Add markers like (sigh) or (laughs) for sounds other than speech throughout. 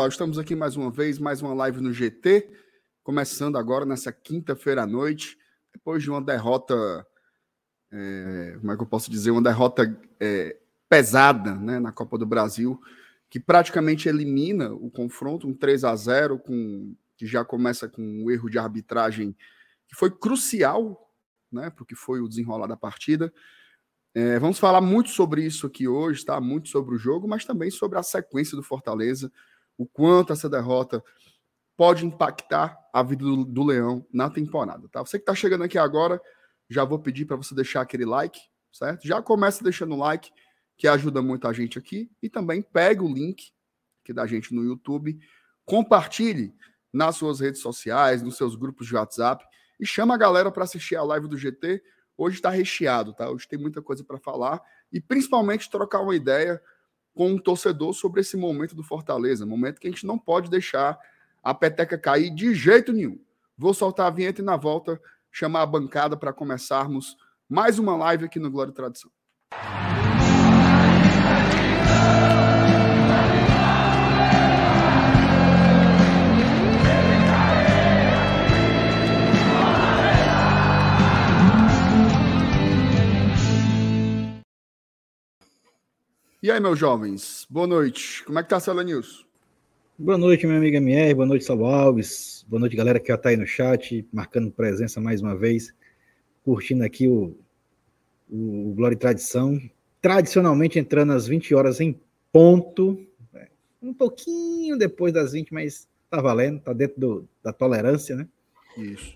pessoal. Estamos aqui mais uma vez, mais uma live no GT, começando agora nessa quinta-feira à noite, depois de uma derrota, é, como é que eu posso dizer, uma derrota é, pesada né, na Copa do Brasil, que praticamente elimina o confronto, um 3 a 0 com que já começa com um erro de arbitragem que foi crucial né, para o que foi o desenrolar da partida. É, vamos falar muito sobre isso aqui hoje, tá? Muito sobre o jogo, mas também sobre a sequência do Fortaleza, o quanto essa derrota pode impactar a vida do, do Leão na temporada, tá? Você que está chegando aqui agora, já vou pedir para você deixar aquele like, certo? Já começa deixando o like, que ajuda muito a gente aqui, e também pega o link aqui da gente no YouTube, compartilhe nas suas redes sociais, nos seus grupos de WhatsApp e chama a galera para assistir a live do GT Hoje está recheado, tá? Hoje tem muita coisa para falar e principalmente trocar uma ideia com um torcedor sobre esse momento do Fortaleza, momento que a gente não pode deixar a peteca cair de jeito nenhum. Vou soltar a vinheta e na volta chamar a bancada para começarmos mais uma live aqui no Glória e Tradição. E aí, meus jovens, boa noite. Como é que tá a Cela News? Boa noite, meu amigo MR, boa noite, Salvo Alves, boa noite, galera que já tá aí no chat, marcando presença mais uma vez, curtindo aqui o, o, o Glória e Tradição, tradicionalmente entrando às 20 horas em ponto, né? um pouquinho depois das 20, mas tá valendo, tá dentro do, da tolerância, né? Isso.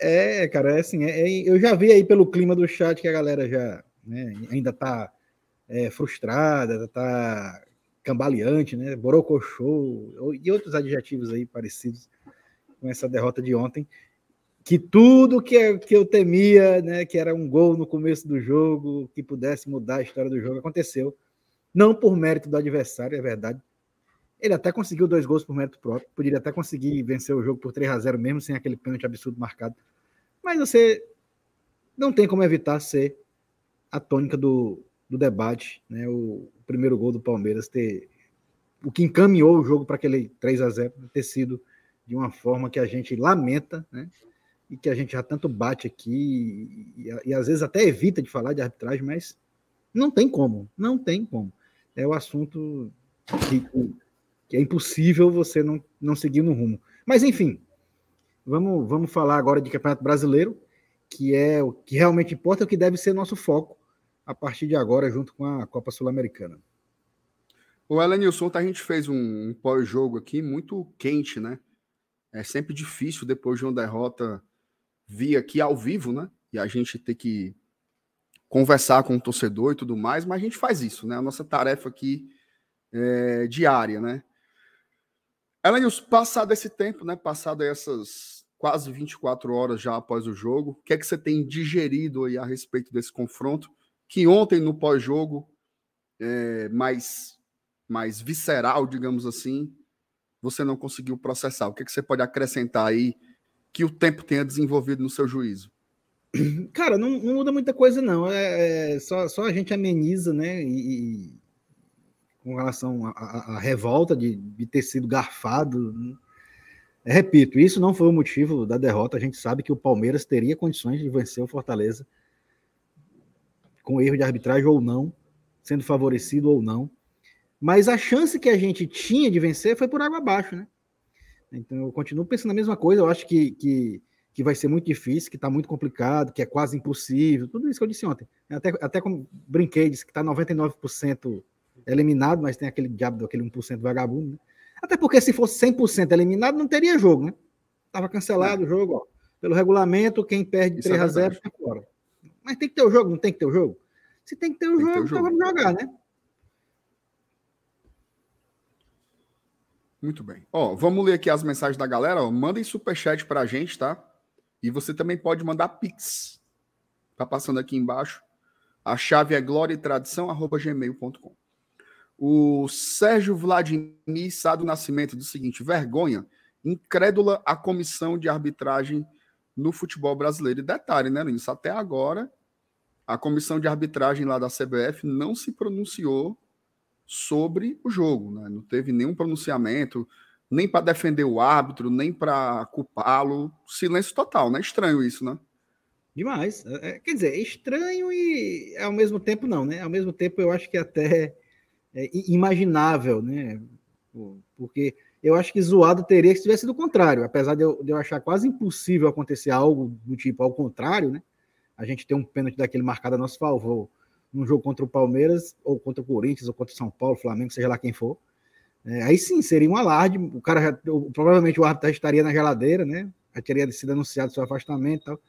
É, cara, é assim, é, é, eu já vi aí pelo clima do chat que a galera já né, ainda tá é, frustrada, está cambaleante, né? Borocochô e outros adjetivos aí parecidos com essa derrota de ontem. Que tudo que, que eu temia, né, que era um gol no começo do jogo, que pudesse mudar a história do jogo, aconteceu. Não por mérito do adversário, é verdade. Ele até conseguiu dois gols por mérito próprio, poderia até conseguir vencer o jogo por 3 a 0 mesmo sem aquele pênalti absurdo marcado. Mas você não tem como evitar ser a tônica do, do debate, né? O, primeiro gol do Palmeiras ter o que encaminhou o jogo para aquele 3 a 0 ter sido de uma forma que a gente lamenta, né? E que a gente já tanto bate aqui e, e, e às vezes até evita de falar de arbitragem, mas não tem como, não tem como. É o assunto que, que é impossível você não, não seguir no rumo. Mas enfim, vamos, vamos falar agora de Campeonato Brasileiro, que é o que realmente importa, é o que deve ser nosso foco a partir de agora, junto com a Copa Sul-Americana. O Elenilson, a gente fez um, um pós-jogo aqui muito quente, né? É sempre difícil, depois de uma derrota, vir aqui ao vivo, né? E a gente ter que conversar com o torcedor e tudo mais, mas a gente faz isso, né? A nossa tarefa aqui é diária, né? Elenilson, passado esse tempo, né? Passado essas quase 24 horas já após o jogo, o que é que você tem digerido aí a respeito desse confronto? Que ontem no pós-jogo, é, mais, mais visceral, digamos assim, você não conseguiu processar. O que, é que você pode acrescentar aí que o tempo tenha desenvolvido no seu juízo? (clears throat) Cara, não, não muda muita coisa, não. É, é, só, só a gente ameniza, né? E, e com relação à revolta de, de, ter sido garfado. Né? repito, isso não foi o motivo da derrota. A gente sabe que o Palmeiras teria condições de vencer o Fortaleza com erro de arbitragem ou não, sendo favorecido ou não. Mas a chance que a gente tinha de vencer foi por água abaixo, né? Então eu continuo pensando a mesma coisa. Eu acho que, que, que vai ser muito difícil, que está muito complicado, que é quase impossível. Tudo isso que eu disse ontem. Até, até como brinquei, disse que está 99% eliminado, mas tem aquele diabo daquele 1% vagabundo, né? Até porque se fosse 100% eliminado, não teria jogo, né? Tava cancelado é. o jogo, ó. Pelo regulamento, quem perde Isso 3 é a 0 fica fora. Mas tem que ter o jogo, não tem que ter o jogo? Se tem que ter o, jogo, ter o jogo, então vamos jogar, né? Muito bem. Ó, vamos ler aqui as mensagens da galera. Ó. Mandem superchat para a gente, tá? E você também pode mandar pix. Tá passando aqui embaixo. A chave é gloriatradição@gmail.com. O Sérgio Vladimir Sá do Nascimento diz o seguinte: vergonha, incrédula a comissão de arbitragem no futebol brasileiro. E detalhe, né, Isso até agora a comissão de arbitragem lá da CBF não se pronunciou sobre o jogo, né? Não teve nenhum pronunciamento, nem para defender o árbitro, nem para culpá-lo. Silêncio total, né? Estranho isso, né? Demais. É, é, quer dizer, é estranho e ao mesmo tempo não, né? Ao mesmo tempo eu acho que até é imaginável, né? Porque eu acho que zoado teria que tivesse sido o contrário, apesar de eu, de eu achar quase impossível acontecer algo do tipo ao contrário, né? A gente ter um pênalti daquele marcado a nosso favor num jogo contra o Palmeiras, ou contra o Corinthians, ou contra o São Paulo, Flamengo, seja lá quem for. É, aí sim, seria um alarde. O cara já, provavelmente o árbitro estaria na geladeira, né? Já teria sido anunciado seu afastamento e tal.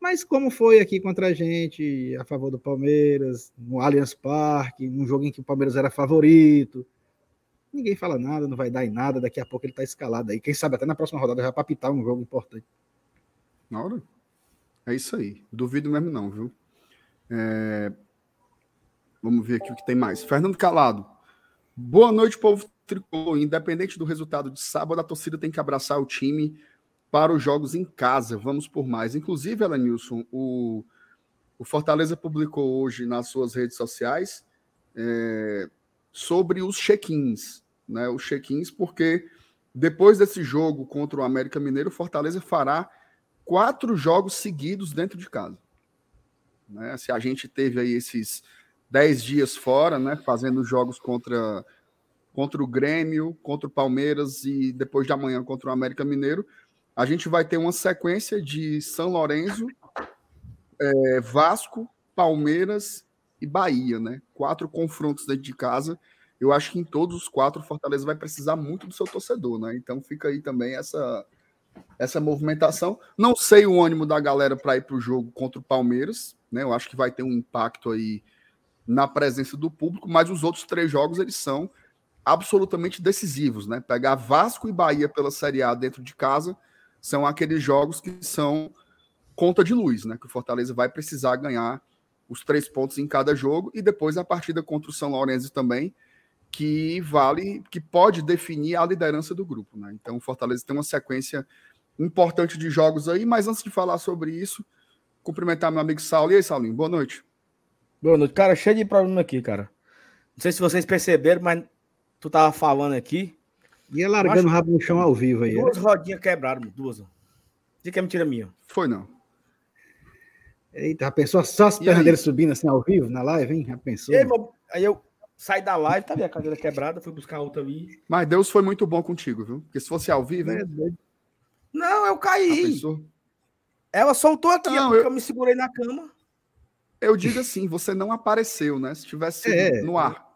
Mas como foi aqui contra a gente, a favor do Palmeiras, no Allianz Parque, num jogo em que o Palmeiras era favorito, ninguém fala nada, não vai dar em nada, daqui a pouco ele tá escalado aí. Quem sabe até na próxima rodada já para pitar um jogo importante. Na hora? É isso aí. Duvido mesmo não, viu? É... Vamos ver aqui o que tem mais. Fernando Calado. Boa noite, povo tricolor. Independente do resultado de sábado, a torcida tem que abraçar o time para os jogos em casa. Vamos por mais. Inclusive, Elenilson, o, o Fortaleza publicou hoje nas suas redes sociais é, sobre os check-ins. Né, os check-ins, porque depois desse jogo contra o América Mineiro, o Fortaleza fará quatro jogos seguidos dentro de casa. Né, se a gente teve aí esses dez dias fora, né? Fazendo jogos contra, contra o Grêmio, contra o Palmeiras e depois de amanhã contra o América Mineiro. A gente vai ter uma sequência de São Lourenço, é, Vasco, Palmeiras e Bahia, né? Quatro confrontos dentro de casa. Eu acho que em todos os quatro, o Fortaleza vai precisar muito do seu torcedor, né? Então fica aí também essa, essa movimentação. Não sei o ânimo da galera para ir para o jogo contra o Palmeiras, né? Eu acho que vai ter um impacto aí na presença do público, mas os outros três jogos eles são absolutamente decisivos, né? Pegar Vasco e Bahia pela Série A dentro de casa são aqueles jogos que são conta de luz, né? Que o Fortaleza vai precisar ganhar os três pontos em cada jogo e depois a partida contra o São Lourenço também, que vale, que pode definir a liderança do grupo, né? Então o Fortaleza tem uma sequência importante de jogos aí, mas antes de falar sobre isso, cumprimentar meu amigo Saulo. E aí, Saulinho, boa noite. Boa noite. Cara, cheio de problema aqui, cara. Não sei se vocês perceberam, mas tu tava falando aqui. Ia largando o rabo no chão ao vivo aí. Duas é? rodinhas quebraram, duas. Diz que é mentira minha. Foi não. Eita, já pensou só as pernas dele subindo assim ao vivo na live, hein? Já pensou? Aí, aí eu saí da live, tá a cadeira quebrada, fui buscar outra ali. Mas Deus foi muito bom contigo, viu? Porque se fosse ao vivo. É, não, eu caí. Ela soltou aqui, não, eu... eu me segurei na cama. Eu digo assim, você não apareceu, né? Se tivesse é, no ar.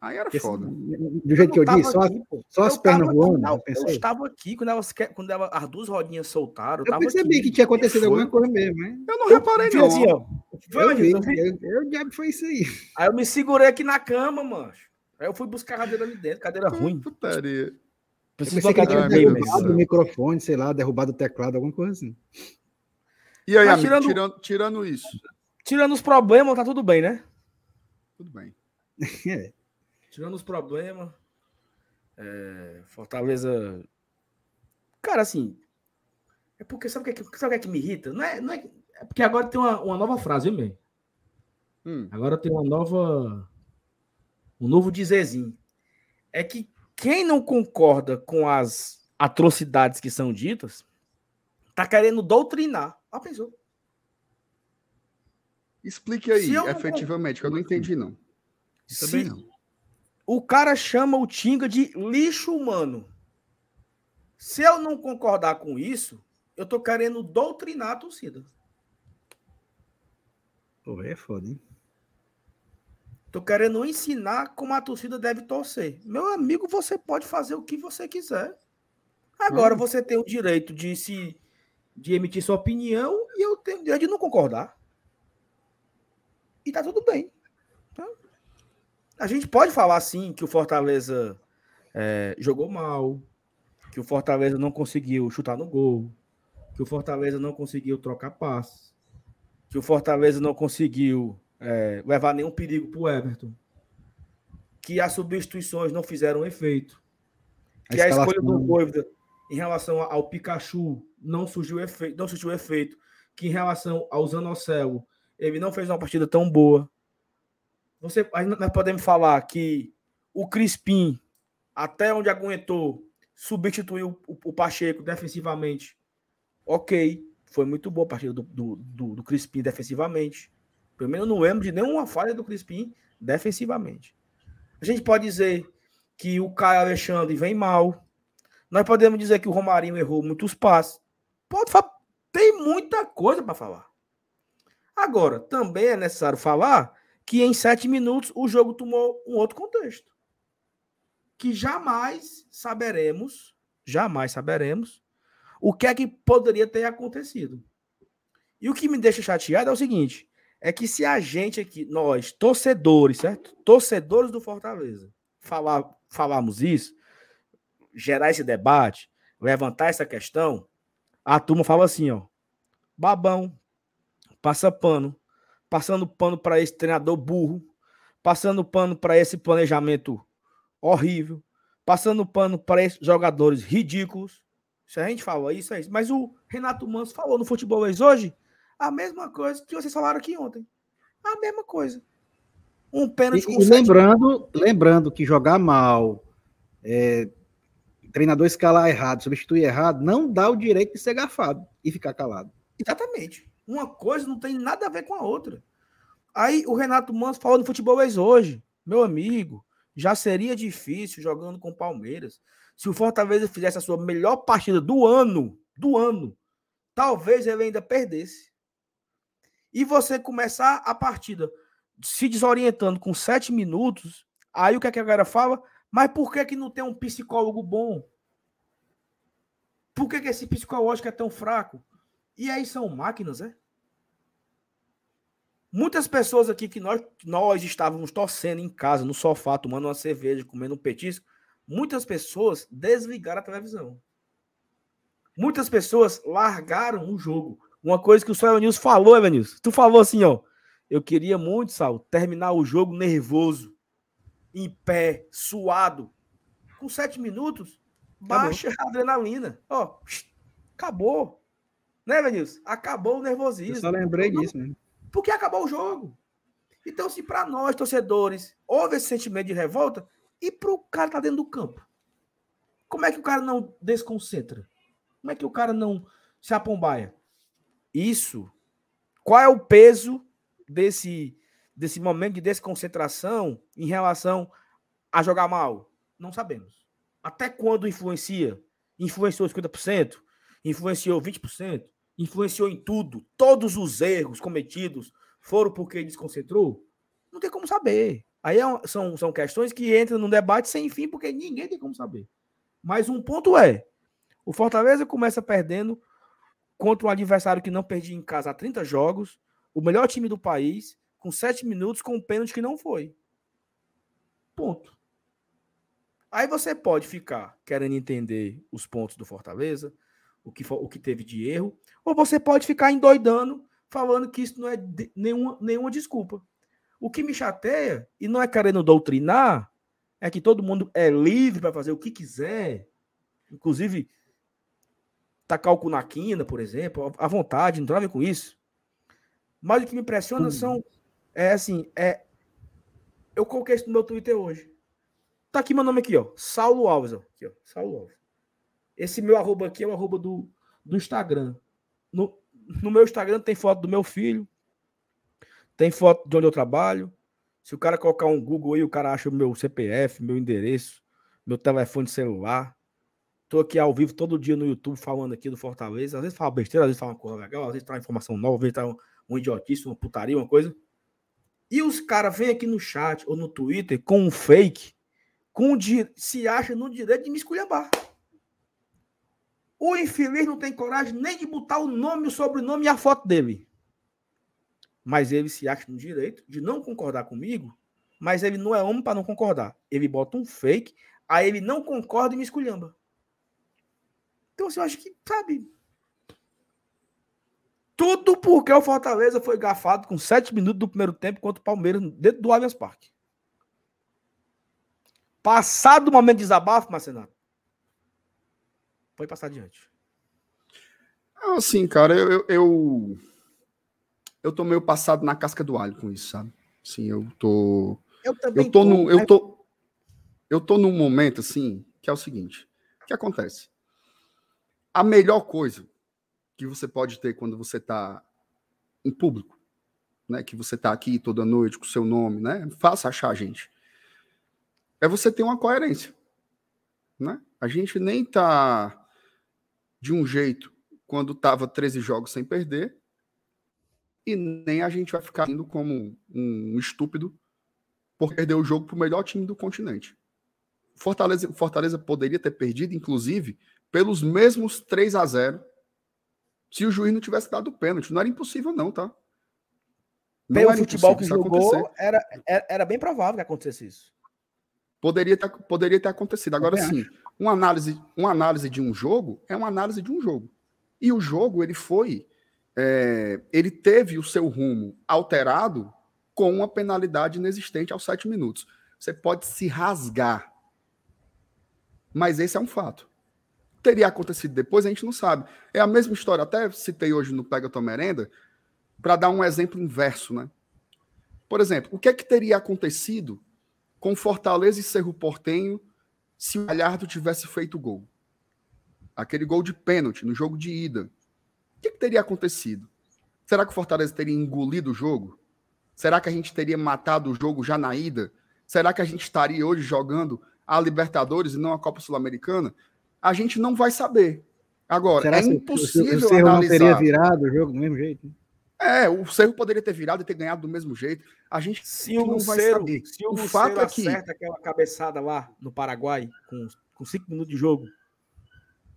Aí era foda. Do jeito que eu disse, só, aqui, só as pernas voando. Eu, eu, estava aqui quando, elas, quando elas, as duas rodinhas soltaram. Eu, eu percebi aqui. que tinha acontecido alguma coisa mesmo, hein? Eu não reparei, não. Assim, ó, foi eu, vi, eu, eu, diabo foi isso aí. Aí eu me segurei aqui na cama, mancho. Aí eu fui buscar a cadeira ali dentro, cadeira ruim. Putaria. Preciso que tinha derrubado o microfone, sei lá, derrubado o teclado, alguma coisa assim. E aí, amigo, tirando, tirando, tirando isso, Tirando os problemas, tá tudo bem, né? Tudo bem. (laughs) é. Tirando os problemas. É, Fortaleza. Cara, assim. É porque sabe o que, sabe o que, é que me irrita? Não é, não é, é porque agora tem uma, uma nova frase, viu, hum. Agora tem uma nova. Um novo dizerzinho. É que quem não concorda com as atrocidades que são ditas, tá querendo doutrinar. Ah, pensou? Explique aí, efetivamente, que eu não entendi, não. Também Se... não. O cara chama o Tinga de lixo humano. Se eu não concordar com isso, eu tô querendo doutrinar a torcida. Pô, é foda, hein? Tô querendo ensinar como a torcida deve torcer. Meu amigo, você pode fazer o que você quiser. Agora hum. você tem o direito de se de emitir sua opinião e eu tenho o direito de não concordar e tá tudo bem. A gente pode falar assim que o Fortaleza é, jogou mal, que o Fortaleza não conseguiu chutar no gol, que o Fortaleza não conseguiu trocar passes, que o Fortaleza não conseguiu é, levar nenhum perigo para o Everton, que as substituições não fizeram efeito, que a, a escolha do Voivoda em relação ao Pikachu não surgiu efeito, não surgiu efeito, que em relação ao Zanocelo ele não fez uma partida tão boa. Você, nós podemos falar que o Crispim, até onde aguentou, substituiu o, o Pacheco defensivamente. Ok, foi muito boa a partida do, do, do, do Crispim defensivamente. Pelo menos não lembro de nenhuma falha do Crispim defensivamente. A gente pode dizer que o Caio Alexandre vem mal. Nós podemos dizer que o Romarinho errou muitos passes. Pode tem muita coisa para falar. Agora, também é necessário falar que em sete minutos o jogo tomou um outro contexto. Que jamais saberemos, jamais saberemos, o que é que poderia ter acontecido. E o que me deixa chateado é o seguinte: é que se a gente aqui, nós, torcedores, certo? Torcedores do Fortaleza, falar, falarmos isso, gerar esse debate, levantar essa questão, a turma fala assim, ó, babão, passa pano, passando pano para esse treinador burro, passando pano para esse planejamento horrível, passando pano para esses jogadores ridículos. Se a gente fala isso, é isso. Mas o Renato Manso falou no Futebol hoje a mesma coisa que vocês falaram aqui ontem. A mesma coisa. Um pênalti e, com e lembrando, lembrando que jogar mal, é, treinador escalar errado, substituir errado, não dá o direito de ser gafado e ficar calado. Exatamente. Uma coisa não tem nada a ver com a outra. Aí o Renato Manso falou no futebol hoje, meu amigo, já seria difícil jogando com o Palmeiras. Se o Fortaleza fizesse a sua melhor partida do ano, do ano, talvez ele ainda perdesse. E você começar a partida se desorientando com sete minutos, aí o que, é que a galera fala? Mas por que, que não tem um psicólogo bom? Por que, que esse psicológico é tão fraco? E aí são máquinas, é? Muitas pessoas aqui que nós, nós estávamos torcendo em casa, no sofá, tomando uma cerveja, comendo um petisco, muitas pessoas desligaram a televisão. Muitas pessoas largaram o jogo. Uma coisa que o Sr. Evanilson falou, Evanilson. Tu falou assim, ó. Eu queria muito, Sal, terminar o jogo nervoso, em pé, suado. Com sete minutos, baixa a adrenalina. Ó, acabou. Né, Venilson? Acabou o nervosismo. Eu só lembrei disso, né? Porque acabou o jogo. Então, se para nós, torcedores, houve esse sentimento de revolta, e para o cara tá dentro do campo? Como é que o cara não desconcentra? Como é que o cara não se apombaia? Isso. Qual é o peso desse, desse momento de desconcentração em relação a jogar mal? Não sabemos. Até quando influencia? Influenciou 50%? Influenciou 20%? Influenciou em tudo, todos os erros cometidos foram porque desconcentrou? Não tem como saber. Aí é, são, são questões que entram num debate sem fim, porque ninguém tem como saber. Mas um ponto é: o Fortaleza começa perdendo contra um adversário que não perdia em casa há 30 jogos, o melhor time do país, com 7 minutos, com um pênalti que não foi. Ponto. Aí você pode ficar querendo entender os pontos do Fortaleza, o que, o que teve de erro, ou você pode ficar endoidando, falando que isso não é de, nenhuma, nenhuma desculpa. O que me chateia, e não é querendo doutrinar, é que todo mundo é livre para fazer o que quiser, inclusive tacar o cu na quina, por exemplo, à vontade, não tem nada a ver com isso. Mas o que me impressiona uhum. são, é assim, é, eu coloquei isso no meu Twitter hoje. Tá aqui meu nome aqui, ó, Saulo Alves, ó, aqui, ó, Saulo Alves. Esse meu arroba aqui é o arroba do, do Instagram. No, no meu Instagram tem foto do meu filho, tem foto de onde eu trabalho. Se o cara colocar um Google aí, o cara acha o meu CPF, meu endereço, meu telefone celular. Tô aqui ao vivo todo dia no YouTube falando aqui do Fortaleza. Às vezes fala besteira, às vezes fala uma coisa legal, às vezes uma informação nova, às vezes tá um, um idiotice, uma putaria, uma coisa. E os caras vêm aqui no chat ou no Twitter com um fake, com um, se acha no direito de me esculhambar. O infeliz não tem coragem nem de botar o nome, o sobrenome e a foto dele. Mas ele se acha no direito de não concordar comigo, mas ele não é homem para não concordar. Ele bota um fake, aí ele não concorda e me esculhamba. Então, assim, eu acho que, sabe. Tudo porque o Fortaleza foi gafado com sete minutos do primeiro tempo contra o Palmeiras dentro do Allianz Parque. Passado o momento de desabafo, Marcenato, Pode passar adiante. Assim, cara, eu, eu, eu tô meio passado na casca do alho com isso, sabe? Sim, eu tô. Eu também eu tô, tô no, eu tô eu tô num momento assim, que é o seguinte: o que acontece? A melhor coisa que você pode ter quando você está em público, né, que você está aqui toda noite com o seu nome, né, faça achar a gente, é você ter uma coerência. Né? A gente nem tá de um jeito quando tava 13 jogos sem perder, e nem a gente vai ficar indo como um estúpido por perder o jogo para o melhor time do continente. Fortaleza, Fortaleza poderia ter perdido, inclusive, pelos mesmos 3 a 0 se o juiz não tivesse dado o pênalti. Não era impossível, não, tá? Não Pelo futebol que jogou, era, era, era, bem provável que acontecesse isso. Poderia ter, poderia ter acontecido. Agora sim, uma análise, uma análise de um jogo é uma análise de um jogo. E o jogo, ele foi. É, ele teve o seu rumo alterado com uma penalidade inexistente aos sete minutos. Você pode se rasgar. Mas esse é um fato. Teria acontecido depois, a gente não sabe. É a mesma história, até citei hoje no Pega Tua Merenda, para dar um exemplo inverso, né? Por exemplo, o que é que teria acontecido com Fortaleza e Cerro Portenho se o Galhardo tivesse feito gol? Aquele gol de pênalti no jogo de ida. O que, que teria acontecido? Será que o Fortaleza teria engolido o jogo? Será que a gente teria matado o jogo já na ida? Será que a gente estaria hoje jogando a Libertadores e não a Copa Sul-Americana? A gente não vai saber. Agora, Será é impossível o Cerro analisar. não teria virado o jogo do mesmo jeito? Né? É, o Cerro poderia ter virado e ter ganhado do mesmo jeito. A gente se o não vai saber. Se o, o fato é que acerta aquela cabeçada lá no Paraguai com, com cinco minutos de jogo.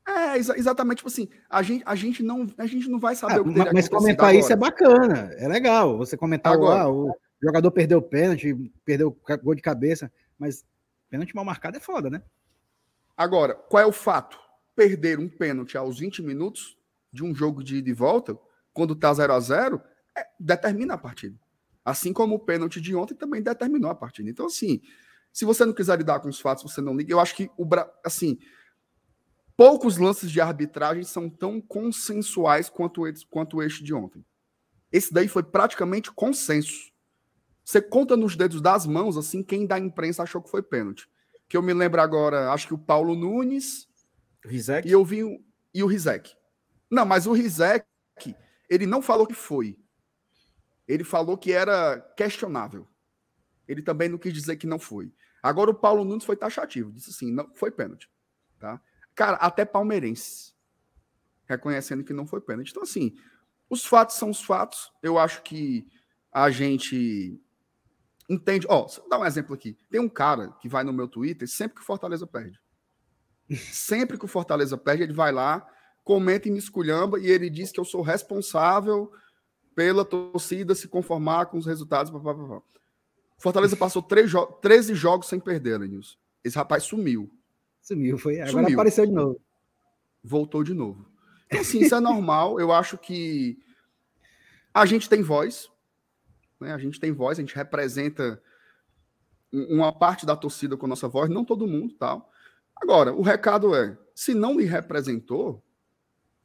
É, exa exatamente, tipo assim, a gente, a gente, não, a gente não vai saber ah, o que Mas comentar agora. isso é bacana, é legal. Você comentar agora, ah, o jogador perdeu o pênalti, perdeu o gol de cabeça, mas pênalti mal marcado é foda, né? Agora, qual é o fato? Perder um pênalti aos 20 minutos de um jogo de ida e volta quando tá 0 a 0 é, determina a partida. Assim como o pênalti de ontem também determinou a partida. Então, assim, se você não quiser lidar com os fatos, você não liga. Eu acho que o assim, poucos lances de arbitragem são tão consensuais quanto, quanto este de ontem. Esse daí foi praticamente consenso. Você conta nos dedos das mãos, assim, quem da imprensa achou que foi pênalti. Que eu me lembro agora, acho que o Paulo Nunes. Rizek? E eu vi e o Rizek. Não, mas o Rizek ele não falou que foi. Ele falou que era questionável. Ele também não quis dizer que não foi. Agora o Paulo Nunes foi taxativo, disse assim, não foi pênalti, tá? Cara, até palmeirense reconhecendo que não foi pênalti. Então assim, os fatos são os fatos. Eu acho que a gente entende. Ó, oh, dar um exemplo aqui. Tem um cara que vai no meu Twitter sempre que o Fortaleza perde. Sempre que o Fortaleza perde, ele vai lá comenta e me esculhamba e ele diz que eu sou responsável pela torcida se conformar com os resultados. Fortaleza passou jo 13 jogos sem perder, Lenilson. Esse rapaz sumiu. Sumiu, foi. Agora sumiu. apareceu de novo. Voltou de novo. Então, assim, isso é normal. Eu acho que a gente tem voz. Né? A gente tem voz, a gente representa uma parte da torcida com a nossa voz, não todo mundo, tal. Agora, o recado é: se não lhe representou,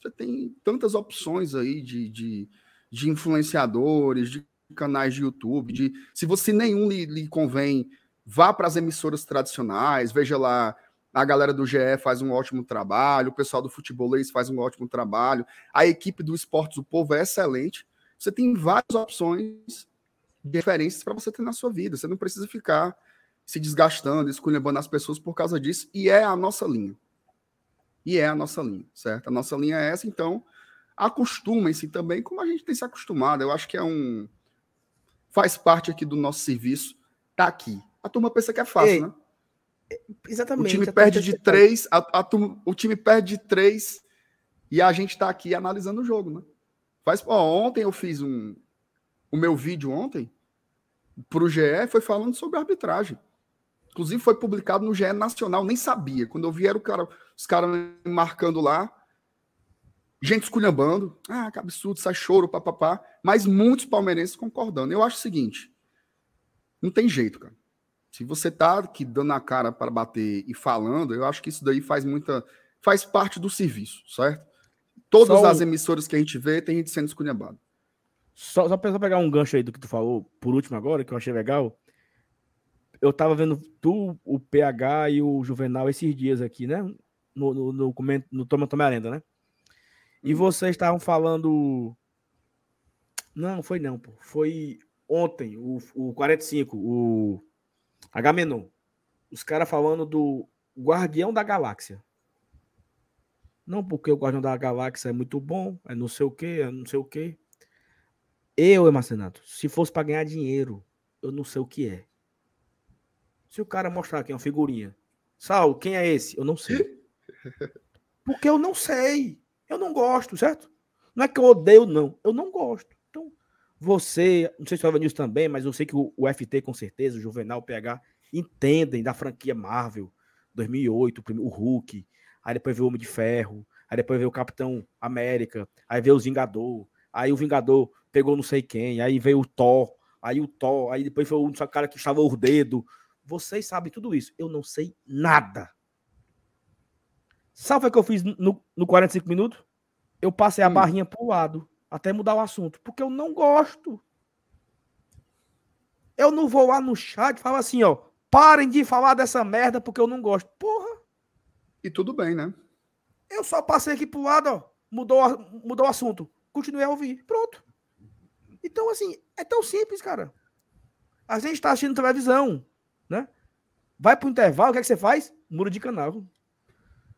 você tem tantas opções aí de, de, de influenciadores, de canais de YouTube, de se você nenhum lhe, lhe convém, vá para as emissoras tradicionais, veja lá, a galera do GE faz um ótimo trabalho, o pessoal do futebolês faz um ótimo trabalho, a equipe do Esportes do Povo é excelente. Você tem várias opções diferentes para você ter na sua vida. Você não precisa ficar se desgastando, esculhambando as pessoas por causa disso, e é a nossa linha e é a nossa linha, certo? A nossa linha é essa, então acostumem-se também, como a gente tem se acostumado. Eu acho que é um. faz parte aqui do nosso serviço, tá aqui. A turma pensa que é fácil, Ei, né? Exatamente. O time perde de três, a, a turma, o time perde de três e a gente está aqui analisando o jogo, né? Faz, ó, ontem eu fiz um. O meu vídeo ontem para o GE foi falando sobre arbitragem. Inclusive foi publicado no GE Nacional, nem sabia. Quando eu vi era cara, os caras marcando lá, gente esculhambando. Ah, que absurdo, sai choro, papapá. Mas muitos palmeirenses concordando. Eu acho o seguinte: não tem jeito, cara. Se você tá aqui dando a cara para bater e falando, eu acho que isso daí faz muita. faz parte do serviço, certo? Todas Só as emissoras que a gente vê, tem gente sendo esculhambado. Só, só para pegar um gancho aí do que tu falou, por último agora, que eu achei legal eu tava vendo tu, o PH e o Juvenal esses dias aqui, né? No, no, no, no, Toma Toma Arenda, né? E hum. vocês estavam falando. Não, foi não, pô. Foi ontem, o, o 45, o Agamenon. Os caras falando do Guardião da Galáxia. Não porque o Guardião da Galáxia é muito bom, é não sei o que, é não sei o que. Eu, Emarcenato, se fosse para ganhar dinheiro, eu não sei o que é. Se o cara mostrar aqui uma figurinha, Sal, quem é esse? Eu não sei. Porque eu não sei. Eu não gosto, certo? Não é que eu odeio, não. Eu não gosto. Então, você, não sei se o Evanilson também, mas eu sei que o, o FT, com certeza, o Juvenal, o PH, entendem da franquia Marvel, 2008, o Hulk, aí depois vê o Homem de Ferro, aí depois vê o Capitão América, aí vê os Vingador, aí o Vingador pegou não sei quem, aí veio o Thor, aí o Thor, aí depois foi o cara que estava o dedo, vocês sabem tudo isso. Eu não sei nada. Sabe o que eu fiz no, no 45 minutos? Eu passei a hum. barrinha pro lado, até mudar o assunto, porque eu não gosto. Eu não vou lá no chat e falar assim, ó, parem de falar dessa merda porque eu não gosto. Porra. E tudo bem, né? Eu só passei aqui pro lado, ó, mudou, mudou o assunto. Continuei a ouvir. Pronto. Então, assim, é tão simples, cara. A gente tá assistindo televisão né? Vai pro intervalo, o que, é que você faz? Muda de canal.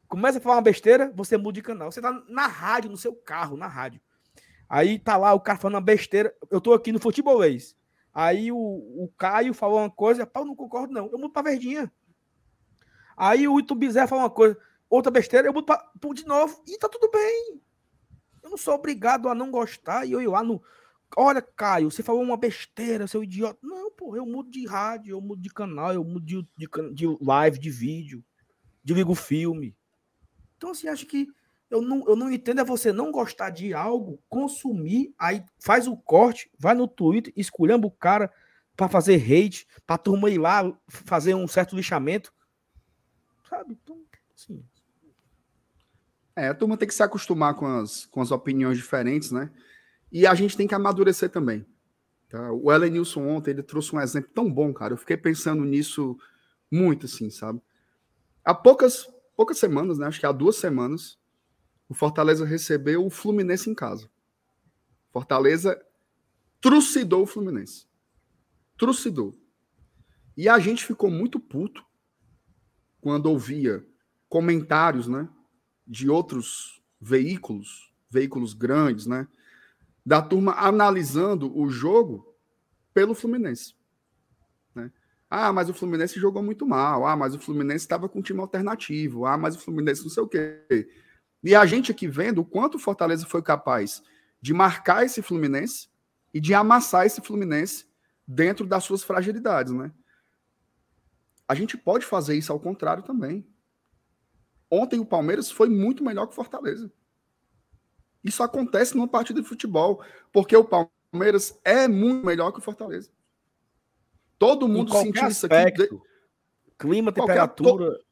Começa a falar uma besteira, você muda de canal. Você tá na rádio, no seu carro, na rádio. Aí tá lá o cara falando uma besteira. Eu tô aqui no futebolês. Aí o, o Caio falou uma coisa, pau, não concordo, não. Eu mudo pra verdinha. Aí o Ito falou uma coisa, outra besteira, eu mudo pra, de novo. E tá tudo bem. Eu não sou obrigado a não gostar e eu ir lá no, Olha, Caio, você falou uma besteira, seu idiota. Não, pô, eu mudo de rádio, eu mudo de canal, eu mudo de, de, de live, de vídeo, desligo filme. Então, assim, acho que eu não, eu não entendo é você não gostar de algo, consumir, aí faz o corte, vai no Twitter, escolhendo o cara para fazer hate, pra turma ir lá fazer um certo lixamento. Sabe? Então, assim. É, a turma tem que se acostumar com as, com as opiniões diferentes, né? E a gente tem que amadurecer também. Tá? O Elenilson ontem ele trouxe um exemplo tão bom, cara. Eu fiquei pensando nisso muito, assim, sabe? Há poucas, poucas semanas, né? Acho que há duas semanas, o Fortaleza recebeu o Fluminense em casa. Fortaleza trucidou o Fluminense. Trucidou. E a gente ficou muito puto quando ouvia comentários, né? De outros veículos, veículos grandes, né? Da turma analisando o jogo pelo Fluminense. Né? Ah, mas o Fluminense jogou muito mal. Ah, mas o Fluminense estava com um time alternativo. Ah, mas o Fluminense não sei o quê. E a gente aqui vendo o quanto o Fortaleza foi capaz de marcar esse Fluminense e de amassar esse Fluminense dentro das suas fragilidades, né? A gente pode fazer isso ao contrário também. Ontem o Palmeiras foi muito melhor que o Fortaleza. Isso acontece numa partida de futebol, porque o Palmeiras é muito melhor que o Fortaleza. Todo mundo sentiu isso aqui. Clima, temperatura. To...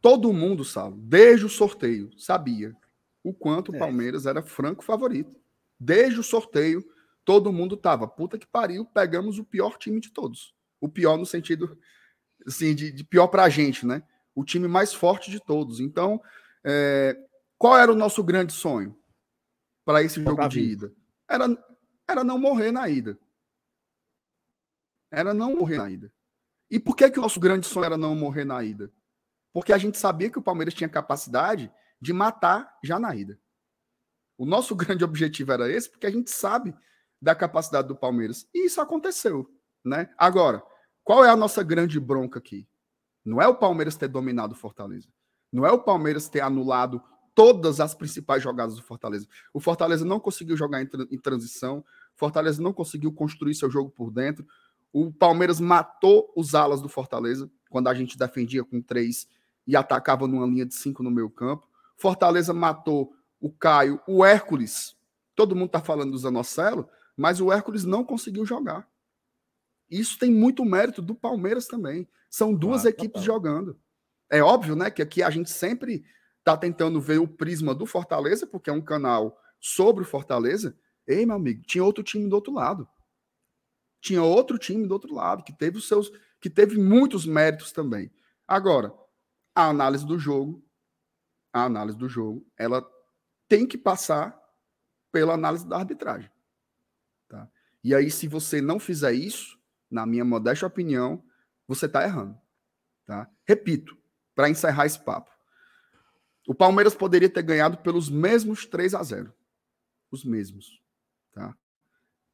Todo mundo sabe, desde o sorteio, sabia o quanto o é. Palmeiras era franco favorito. Desde o sorteio, todo mundo tava, puta que pariu, pegamos o pior time de todos. O pior no sentido, assim, de, de pior pra gente, né? O time mais forte de todos. Então, é, qual era o nosso grande sonho para esse jogo de ida? Era, era não morrer na ida. Era não morrer na ida. E por que, que o nosso grande sonho era não morrer na ida? Porque a gente sabia que o Palmeiras tinha capacidade de matar já na ida. O nosso (laughs) grande objetivo era esse, porque a gente sabe da capacidade do Palmeiras. E isso aconteceu, né? Agora, qual é a nossa grande bronca aqui? Não é o Palmeiras ter dominado o Fortaleza. Não é o Palmeiras ter anulado todas as principais jogadas do Fortaleza. O Fortaleza não conseguiu jogar em, em transição, Fortaleza não conseguiu construir seu jogo por dentro. O Palmeiras matou os alas do Fortaleza quando a gente defendia com três e atacava numa linha de cinco no meio campo. Fortaleza matou o Caio, o Hércules. Todo mundo está falando do Zanocelo, mas o Hércules não conseguiu jogar. Isso tem muito mérito do Palmeiras também. São duas ah, equipes tá jogando. É óbvio, né, que aqui a gente sempre está tentando ver o prisma do Fortaleza, porque é um canal sobre o Fortaleza. Ei, meu amigo, tinha outro time do outro lado. tinha outro time do outro lado que teve os seus, que teve muitos méritos também. Agora, a análise do jogo, a análise do jogo, ela tem que passar pela análise da arbitragem. Tá? E aí, se você não fizer isso, na minha modesta opinião, você está errando. Tá? Repito, para encerrar esse papo. O Palmeiras poderia ter ganhado pelos mesmos 3 a 0. Os mesmos. Tá?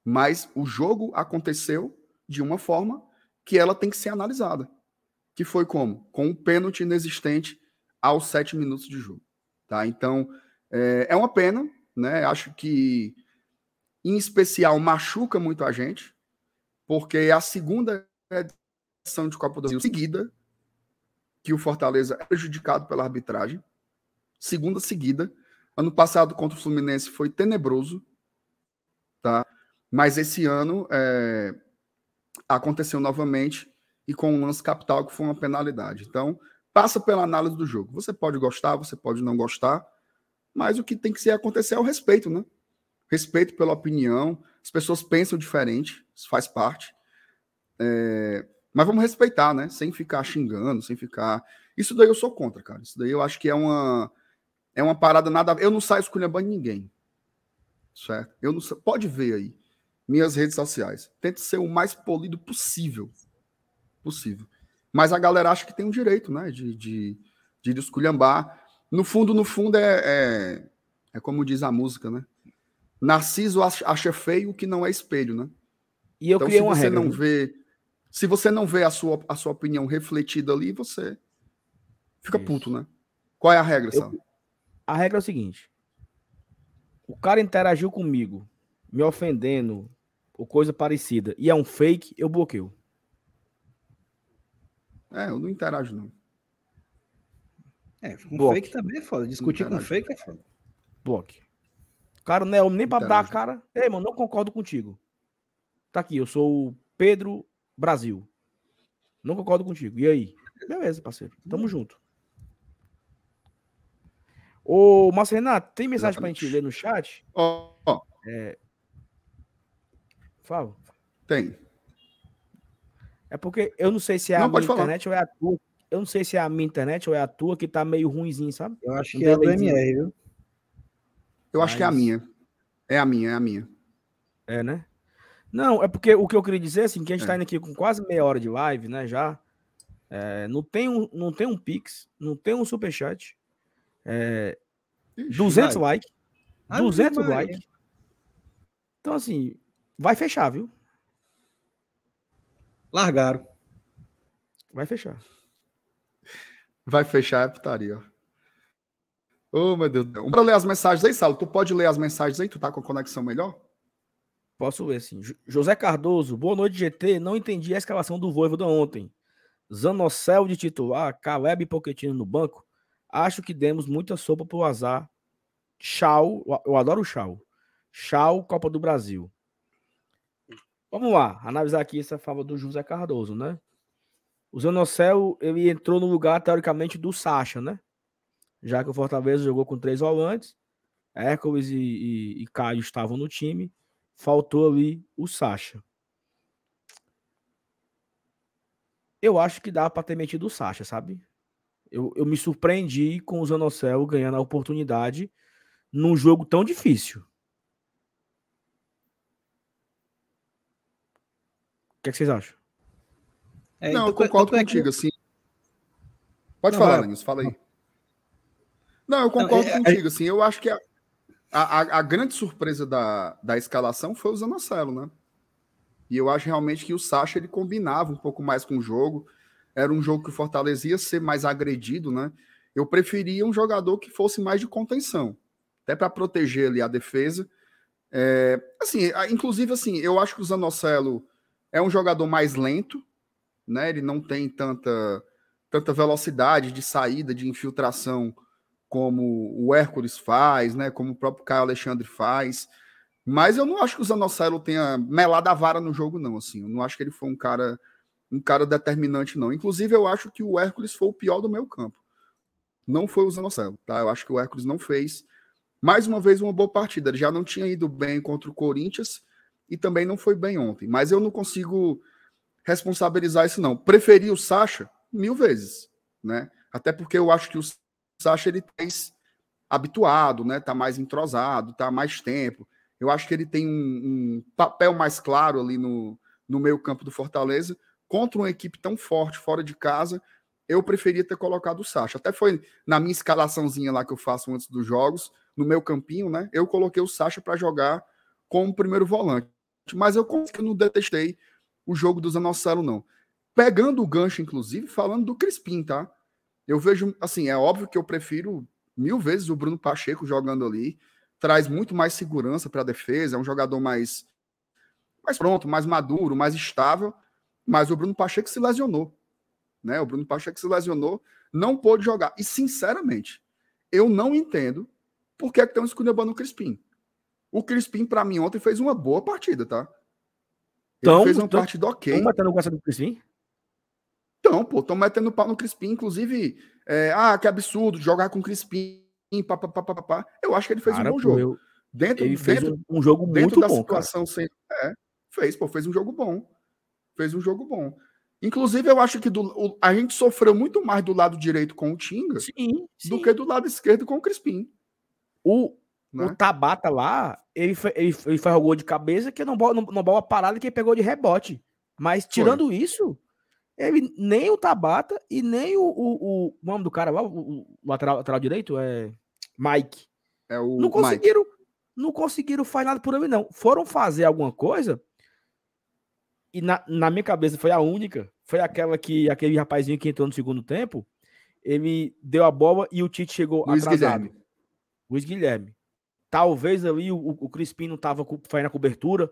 Mas o jogo aconteceu de uma forma que ela tem que ser analisada. Que foi como? Com um pênalti inexistente aos sete minutos de jogo. Tá? Então, é, é uma pena, né? Acho que, em especial, machuca muito a gente, porque é a segunda edição de Copa do Brasil seguida que o Fortaleza é prejudicado pela arbitragem. Segunda seguida. Ano passado contra o Fluminense foi tenebroso, tá? Mas esse ano é, aconteceu novamente e com um lance capital que foi uma penalidade. Então, passa pela análise do jogo. Você pode gostar, você pode não gostar, mas o que tem que ser acontecer é o respeito, né? Respeito pela opinião. As pessoas pensam diferente, isso faz parte. É, mas vamos respeitar, né? Sem ficar xingando, sem ficar. Isso daí eu sou contra, cara. Isso daí eu acho que é uma é uma parada nada. Eu não saio esculhambando ninguém, certo? Eu não pode ver aí minhas redes sociais. Tente ser o mais polido possível. Possível. Mas a galera acha que tem o um direito, né? De, de, de esculhambar. No fundo, no fundo, é, é, é como diz a música, né? Narciso acha feio o que não é espelho, né? E eu então, criei se uma você regra, não vê, se você não vê a sua, a sua opinião refletida ali, você fica Isso. puto, né? Qual é a regra, eu, A regra é o seguinte: o cara interagiu comigo me ofendendo ou coisa parecida e é um fake, eu bloqueio. É, eu não interajo, não. É, com Bloque. fake também é foda. Discutir com fake é foda. Bloque. Cara, não é nem pra dar a cara. Ei, mano, não concordo contigo. Tá aqui, eu sou o Pedro Brasil. Não concordo contigo. E aí? Beleza, parceiro. Tamo hum. junto. Ô, Márcio Renato, tem mensagem Exatamente. pra gente ler no chat? Ó. Oh, oh. É, Fala. Tem. É porque eu não sei se é não, a minha internet ou é a tua. Eu não sei se é a minha internet ou é a tua que tá meio ruimzinho, sabe? Eu acho que é a do MR, viu? Eu Mas... acho que é a minha. É a minha, é a minha. É, né? Não, é porque o que eu queria dizer, assim, que a gente é. tá indo aqui com quase meia hora de live, né, já. É, não, tem um, não tem um Pix, não tem um Superchat. É, Ixi, 200 likes. 200 likes. Então, assim, Vai fechar, viu? Largaram. Vai fechar. Vai fechar a putaria, ó. Oh, meu Deus do céu. Para ler as mensagens aí, Saulo, tu pode ler as mensagens aí? Tu tá com a conexão melhor? Posso ler, sim. José Cardoso, boa noite, GT. Não entendi a escalação do Voivoda ontem. Zanocel de titular, Caleb e Poquetino no banco. Acho que demos muita sopa pro azar. Chau, eu adoro o Chau. Chau, Copa do Brasil. Vamos lá, analisar aqui essa fala do José Cardoso, né? O Zanocel, ele entrou no lugar, teoricamente, do Sacha, né? Já que o Fortaleza jogou com três volantes, Hércules e, e, e Caio estavam no time, faltou ali o Sacha. Eu acho que dá para ter metido o Sacha, sabe? Eu, eu me surpreendi com o Zanocel ganhando a oportunidade num jogo tão difícil. que, é que vocês acham? É, não, eu então, concordo contigo, assim. Pode não, falar, Linus, fala aí. Não, eu concordo não, é, contigo, assim. Eu acho que a, a, a, grande surpresa da, da escalação foi o Zanocelo, né? E eu acho realmente que o Sacha ele combinava um pouco mais com o jogo. Era um jogo que o Fortaleza ia ser mais agredido, né? Eu preferia um jogador que fosse mais de contenção, até para proteger ali a defesa. É, assim, inclusive assim, eu acho que o Zanocelo é um jogador mais lento, né? Ele não tem tanta, tanta velocidade de saída, de infiltração como o Hércules faz, né? Como o próprio Caio Alexandre faz. Mas eu não acho que o Zanocelo tenha melado a vara no jogo, não. Assim, eu não acho que ele foi um cara, um cara determinante, não. Inclusive, eu acho que o Hércules foi o pior do meu campo. Não foi o Zanocelo, tá? Eu acho que o Hércules não fez mais uma vez uma boa partida. Ele já não tinha ido bem contra o Corinthians e também não foi bem ontem. Mas eu não consigo responsabilizar isso, não. Preferi o Sacha mil vezes, né? Até porque eu acho que o Sacha ele tá mais habituado, né? Tá mais entrosado, tá mais tempo. Eu acho que ele tem um, um papel mais claro ali no, no meio campo do Fortaleza contra uma equipe tão forte fora de casa. Eu preferia ter colocado o Sacha. Até foi na minha escalaçãozinha lá que eu faço antes dos jogos, no meu campinho, né? Eu coloquei o Sacha para jogar como primeiro volante. Mas eu não detestei o jogo do Zanocelo, não. Pegando o gancho, inclusive, falando do Crispim, tá? Eu vejo, assim, é óbvio que eu prefiro mil vezes o Bruno Pacheco jogando ali. Traz muito mais segurança para a defesa, é um jogador mais, mais pronto, mais maduro, mais estável. Mas o Bruno Pacheco se lesionou. Né? O Bruno Pacheco se lesionou, não pôde jogar. E, sinceramente, eu não entendo por que, é que estão escolhendo o Crispim. O Crispim, para mim, ontem fez uma boa partida, tá? Ele então, fez uma partida ok. Estão batendo com essa do Crispim? Então, pô, estão metendo pau no Crispim, inclusive, é, ah, que absurdo, jogar com o Crispim, pá, pá, pá, pá, pá. Eu acho que ele fez cara, um bom jogo. Eu... Dentro, ele fez dentro, um, jogo dentro muito da bom, situação sem. É, fez, pô, fez um jogo bom. Fez um jogo bom. Inclusive, eu acho que do, o, a gente sofreu muito mais do lado direito com o Tinga sim, sim. do que do lado esquerdo com o Crispim. O, né? o Tabata lá, ele, ele, ele faz o gol de cabeça que não bola, não, não bola parada que ele pegou de rebote. Mas tirando foi. isso, ele, nem o Tabata e nem o, o, o nome do cara lá, o, o lateral, lateral, direito, é Mike. É o não conseguiram, Mike. não conseguiram fazer nada por ele, não. Foram fazer alguma coisa e na, na minha cabeça foi a única. Foi aquela que aquele rapazinho que entrou no segundo tempo, ele deu a bola e o Tite chegou Luiz atrasado. Guilherme. Luiz Guilherme. Talvez ali o, o Crispim não estava fazendo a cobertura,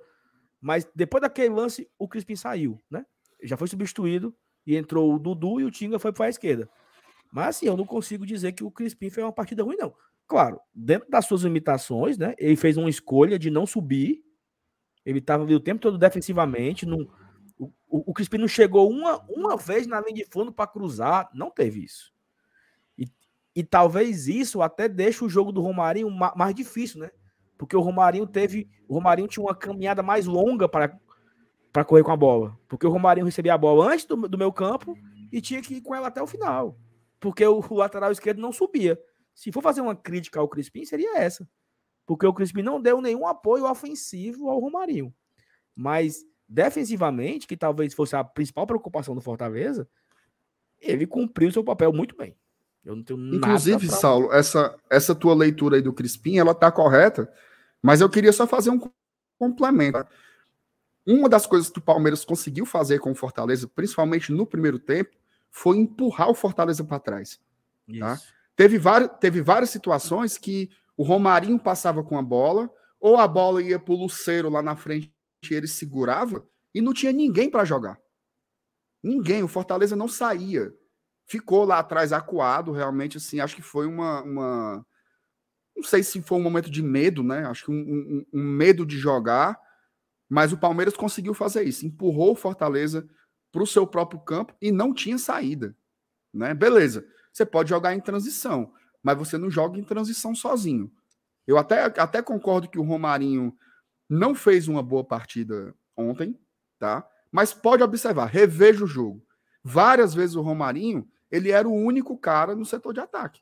mas depois daquele lance, o Crispim saiu, né? Já foi substituído e entrou o Dudu e o Tinga foi para a esquerda. Mas assim, eu não consigo dizer que o Crispim fez uma partida ruim, não. Claro, dentro das suas limitações, né? Ele fez uma escolha de não subir ele estava o tempo todo defensivamente. Não, o, o, Crispim não chegou uma, uma vez na linha de fundo para cruzar. Não teve isso. E, e talvez isso até deixe o jogo do Romarinho mais, mais difícil, né? Porque o Romarinho teve. O Romarinho tinha uma caminhada mais longa para, para correr com a bola. Porque o Romarinho recebia a bola antes do, do meu campo e tinha que ir com ela até o final. Porque o, o lateral esquerdo não subia. Se for fazer uma crítica ao Crispim, seria essa porque o Crispim não deu nenhum apoio ofensivo ao Romarinho. Mas defensivamente, que talvez fosse a principal preocupação do Fortaleza, ele cumpriu seu papel muito bem. Eu não tenho Inclusive, pra... Saulo, essa, essa tua leitura aí do Crispim, ela tá correta, mas eu queria só fazer um complemento. Uma das coisas que o Palmeiras conseguiu fazer com o Fortaleza, principalmente no primeiro tempo, foi empurrar o Fortaleza para trás. Tá? Teve, várias, teve várias situações que o Romarinho passava com a bola, ou a bola ia para o Luceiro lá na frente e ele segurava, e não tinha ninguém para jogar. Ninguém, o Fortaleza não saía. Ficou lá atrás acuado, realmente, assim, acho que foi uma. uma... Não sei se foi um momento de medo, né? Acho que um, um, um medo de jogar, mas o Palmeiras conseguiu fazer isso, empurrou o Fortaleza para o seu próprio campo e não tinha saída. Né? Beleza, você pode jogar em transição mas você não joga em transição sozinho. Eu até, até concordo que o Romarinho não fez uma boa partida ontem, tá? Mas pode observar, reveja o jogo. Várias vezes o Romarinho, ele era o único cara no setor de ataque.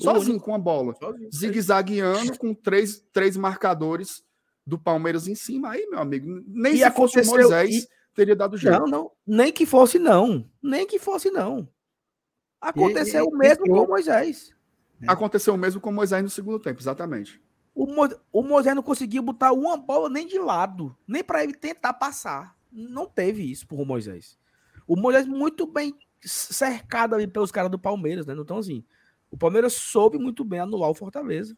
Sozinho com a bola. Zigue-zagueando com três, três marcadores do Palmeiras em cima. Aí, meu amigo, nem e se fosse o Moisés, e... teria dado jeito. Não, não. Nem que fosse, não. Nem que fosse, não. Aconteceu o mesmo com o Moisés. É. Aconteceu o mesmo com o Moisés no segundo tempo, exatamente. O, Mo, o Moisés não conseguiu botar uma bola nem de lado, nem para ele tentar passar. Não teve isso por Moisés. O Moisés muito bem cercado ali pelos caras do Palmeiras, né? Então, assim, o Palmeiras soube muito bem anular o Fortaleza.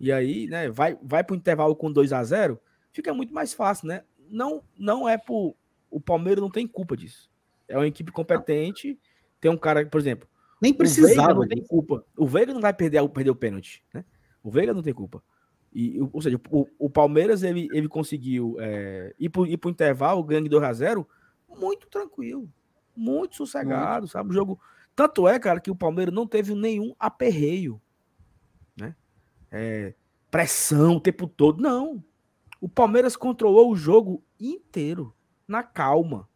E aí, né, vai, vai pro intervalo com 2 a 0 fica muito mais fácil, né? Não, não é por. O Palmeiras não tem culpa disso. É uma equipe competente. Tem um cara, por exemplo, nem precisava. O Veiga não tem culpa. O Veiga não vai perder, perder o pênalti, né? O Veiga não tem culpa. E, ou seja, o, o Palmeiras ele, ele conseguiu é, ir para o intervalo, ganhando 2 a 0 muito tranquilo, muito sossegado, muito. sabe? O jogo. Tanto é, cara, que o Palmeiras não teve nenhum aperreio, né? É, pressão o tempo todo, não. O Palmeiras controlou o jogo inteiro, na calma.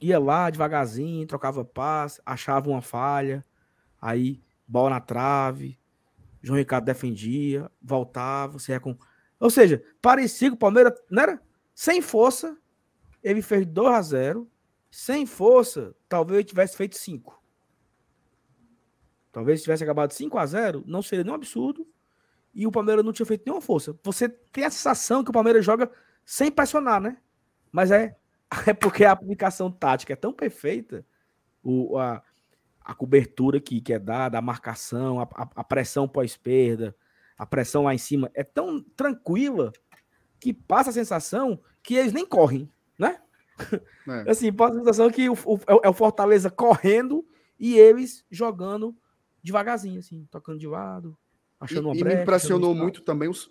Ia lá devagarzinho, trocava paz, achava uma falha, aí bola na trave, João Ricardo defendia, voltava, ia com. Ou seja, parecia que o Palmeiras não era sem força, ele fez 2 a 0 sem força, talvez ele tivesse feito 5. Talvez tivesse acabado 5 a 0 não seria nenhum absurdo. E o Palmeiras não tinha feito nenhuma força. Você tem a sensação que o Palmeiras joga sem pressionar, né? Mas é, é porque a aplicação tática é tão perfeita, o, a, a cobertura que, que é dada, a marcação, a, a, a pressão pós-perda, a pressão lá em cima é tão tranquila que passa a sensação que eles nem correm, né? É. (laughs) Assim, passa a sensação que o, o, é o Fortaleza correndo e eles jogando devagarzinho, assim, tocando de lado, achando e, uma brecha. E me impressionou muito também os,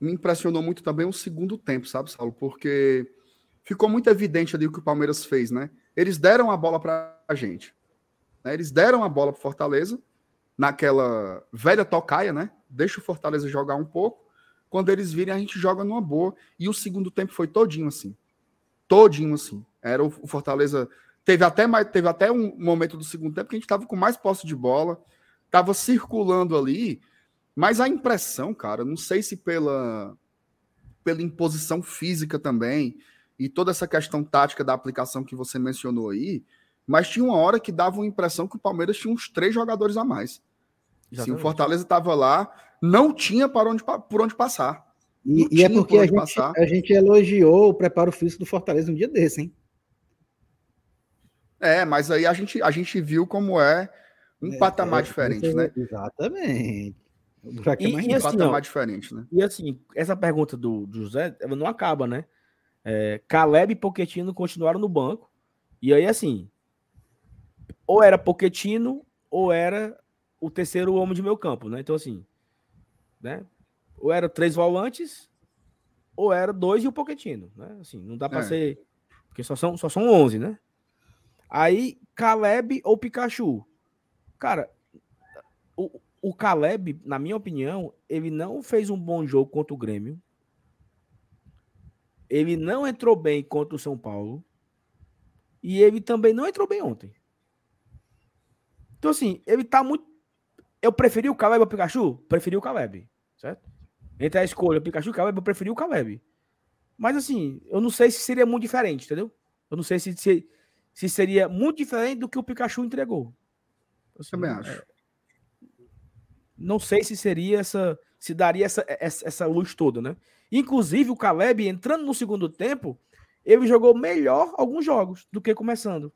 me impressionou muito também o segundo tempo, sabe, Saulo? Porque ficou muito evidente ali o que o Palmeiras fez, né? Eles deram a bola para a gente. Né? Eles deram a bola para Fortaleza naquela velha tocaia, né? Deixa o Fortaleza jogar um pouco. Quando eles virem, a gente joga numa boa. E o segundo tempo foi todinho assim. Todinho assim. Era o Fortaleza Teve até, mais, teve até um momento do segundo tempo que a gente estava com mais posse de bola, estava circulando ali, mas a impressão, cara, não sei se pela, pela imposição física também, e toda essa questão tática da aplicação que você mencionou aí, mas tinha uma hora que dava uma impressão que o Palmeiras tinha uns três jogadores a mais. Se o Fortaleza estava lá, não tinha para onde, por onde passar. E, e é porque a gente, a gente elogiou o preparo físico do Fortaleza um dia desse, hein? É, mas aí a gente, a gente viu como é um é, patamar é, diferente, né? Exatamente. E, é e, um assim, patamar ó, diferente, né? E assim, essa pergunta do, do José não acaba, né? É, Caleb e Poquetino continuaram no banco. E aí, assim, ou era Poquetino ou era o terceiro homem de meu campo, né? Então, assim, né? Ou era três volantes, ou era dois e o Poquetino, né? Assim, não dá para é. ser. Porque só são, só são 11, né? Aí, Caleb ou Pikachu? Cara, o, o Caleb, na minha opinião, ele não fez um bom jogo contra o Grêmio. Ele não entrou bem contra o São Paulo. E ele também não entrou bem ontem. Então, assim, ele tá muito. Eu preferi o Caleb ou o Pikachu? Preferi o Caleb, certo? Entre a escolha Pikachu e Caleb, eu preferi o Caleb. Mas, assim, eu não sei se seria muito diferente, entendeu? Eu não sei se, se, se seria muito diferente do que o Pikachu entregou. Assim, Também acho. É, não sei se seria essa, se daria essa, essa, essa, luz toda, né? Inclusive o Caleb entrando no segundo tempo, ele jogou melhor alguns jogos do que começando.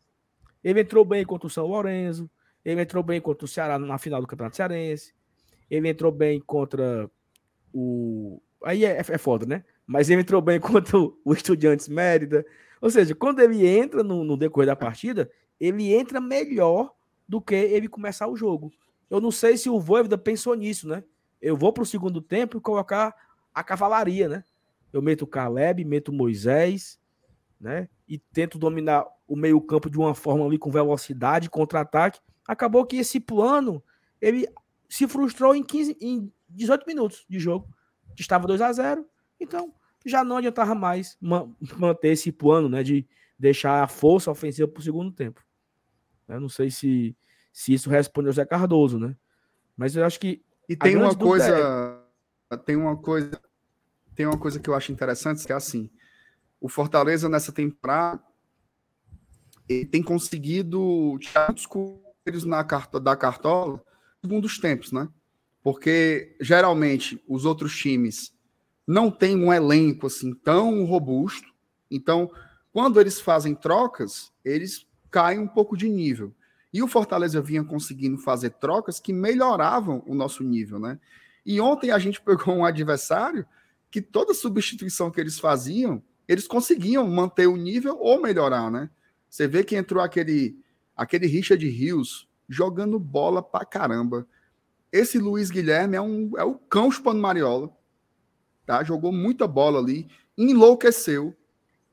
Ele entrou bem contra o São Lourenço, ele entrou bem contra o Ceará na final do Campeonato Cearense, ele entrou bem contra o aí é, é foda, né? Mas ele entrou bem (laughs) contra o Estudiantes Mérida. Ou seja, quando ele entra no, no decorrer da partida, ele entra melhor do que ele começar o jogo. Eu não sei se o Voivoda pensou nisso, né? Eu vou para o segundo tempo e colocar a cavalaria, né? Eu meto o Caleb, meto o Moisés, né? E tento dominar o meio-campo de uma forma ali com velocidade, contra-ataque. Acabou que esse plano ele se frustrou em 15 em 18 minutos de jogo. Estava 2 a 0. Então, já não adiantava mais manter esse plano, né, de deixar a força ofensiva para o segundo tempo. Eu não sei se, se isso responde ao Zé Cardoso, né? Mas eu acho que e tem uma coisa, é... tem uma coisa, tem uma coisa que eu acho interessante que é assim, o Fortaleza nessa temporada ele tem conseguido tirar muitos coelhos na carta da cartola segundo os tempos, né? Porque geralmente os outros times não tem um elenco assim tão robusto. Então, quando eles fazem trocas, eles caem um pouco de nível. E o Fortaleza vinha conseguindo fazer trocas que melhoravam o nosso nível, né? E ontem a gente pegou um adversário que toda substituição que eles faziam, eles conseguiam manter o nível ou melhorar, né? Você vê que entrou aquele aquele Richard Rios jogando bola pra caramba. Esse Luiz Guilherme é um é o cão chupando mariola tá? Jogou muita bola ali, enlouqueceu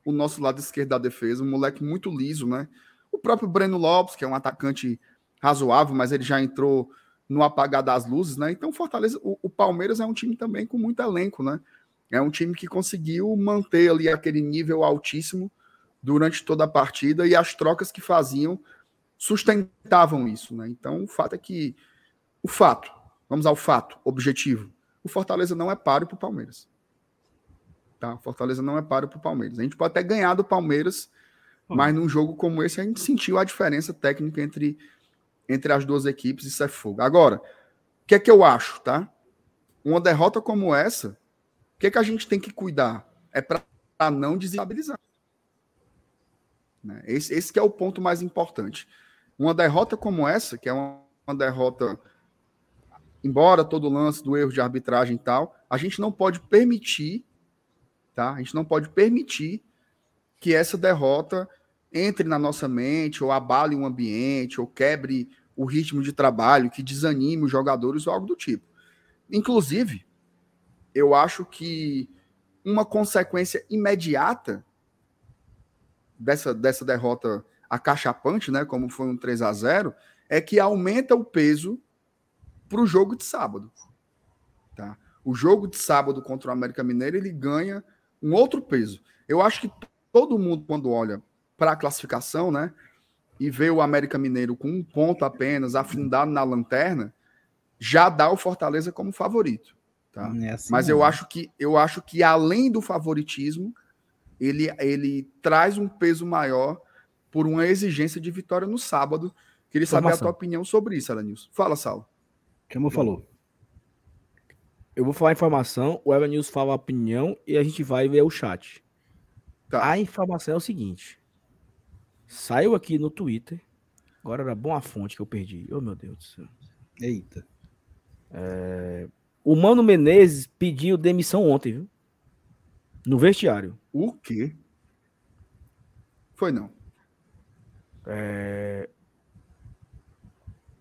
o nosso lado esquerdo da defesa, um moleque muito liso, né? O próprio Breno Lopes, que é um atacante razoável, mas ele já entrou no apagar das luzes, né? Então, Fortaleza, o, o, Palmeiras é um time também com muito elenco, né? É um time que conseguiu manter ali aquele nível altíssimo durante toda a partida e as trocas que faziam sustentavam isso, né? Então, o fato é que o fato, vamos ao fato objetivo, o Fortaleza não é páreo para o Palmeiras. Tá? O Fortaleza não é páreo para o Palmeiras. A gente pode até ganhar do Palmeiras, mas num jogo como esse a gente sentiu a diferença técnica entre, entre as duas equipes, isso é fogo. Agora, o que é que eu acho, tá? Uma derrota como essa, o que é que a gente tem que cuidar? É para não desestabilizar. Né? Esse, esse é o ponto mais importante. Uma derrota como essa, que é uma, uma derrota, embora todo o lance do erro de arbitragem e tal, a gente não pode permitir, tá? A gente não pode permitir que essa derrota entre na nossa mente, ou abale um ambiente, ou quebre o ritmo de trabalho, que desanime os jogadores ou algo do tipo. Inclusive, eu acho que uma consequência imediata dessa, dessa derrota acachapante, né, como foi um 3 a 0 é que aumenta o peso para o jogo de sábado. Tá? O jogo de sábado contra o América Mineiro ele ganha um outro peso. Eu acho que todo mundo, quando olha para a classificação, né, e vê o América Mineiro com um ponto apenas, afundado na lanterna, já dá o Fortaleza como favorito. Tá? É assim Mas eu acho que eu acho que além do favoritismo, ele, ele traz um peso maior por uma exigência de vitória no sábado. Queria saber a tua opinião sobre isso, Elenilson. Fala, Saulo. Como falou. Eu vou falar a informação, o Evanils fala a opinião e a gente vai ver o chat. Tá. A informação é o seguinte. Saiu aqui no Twitter. Agora era bom a fonte que eu perdi. Oh, meu Deus do céu. Eita. É... O Mano Menezes pediu demissão ontem, viu? No vestiário. O quê? Foi não. É,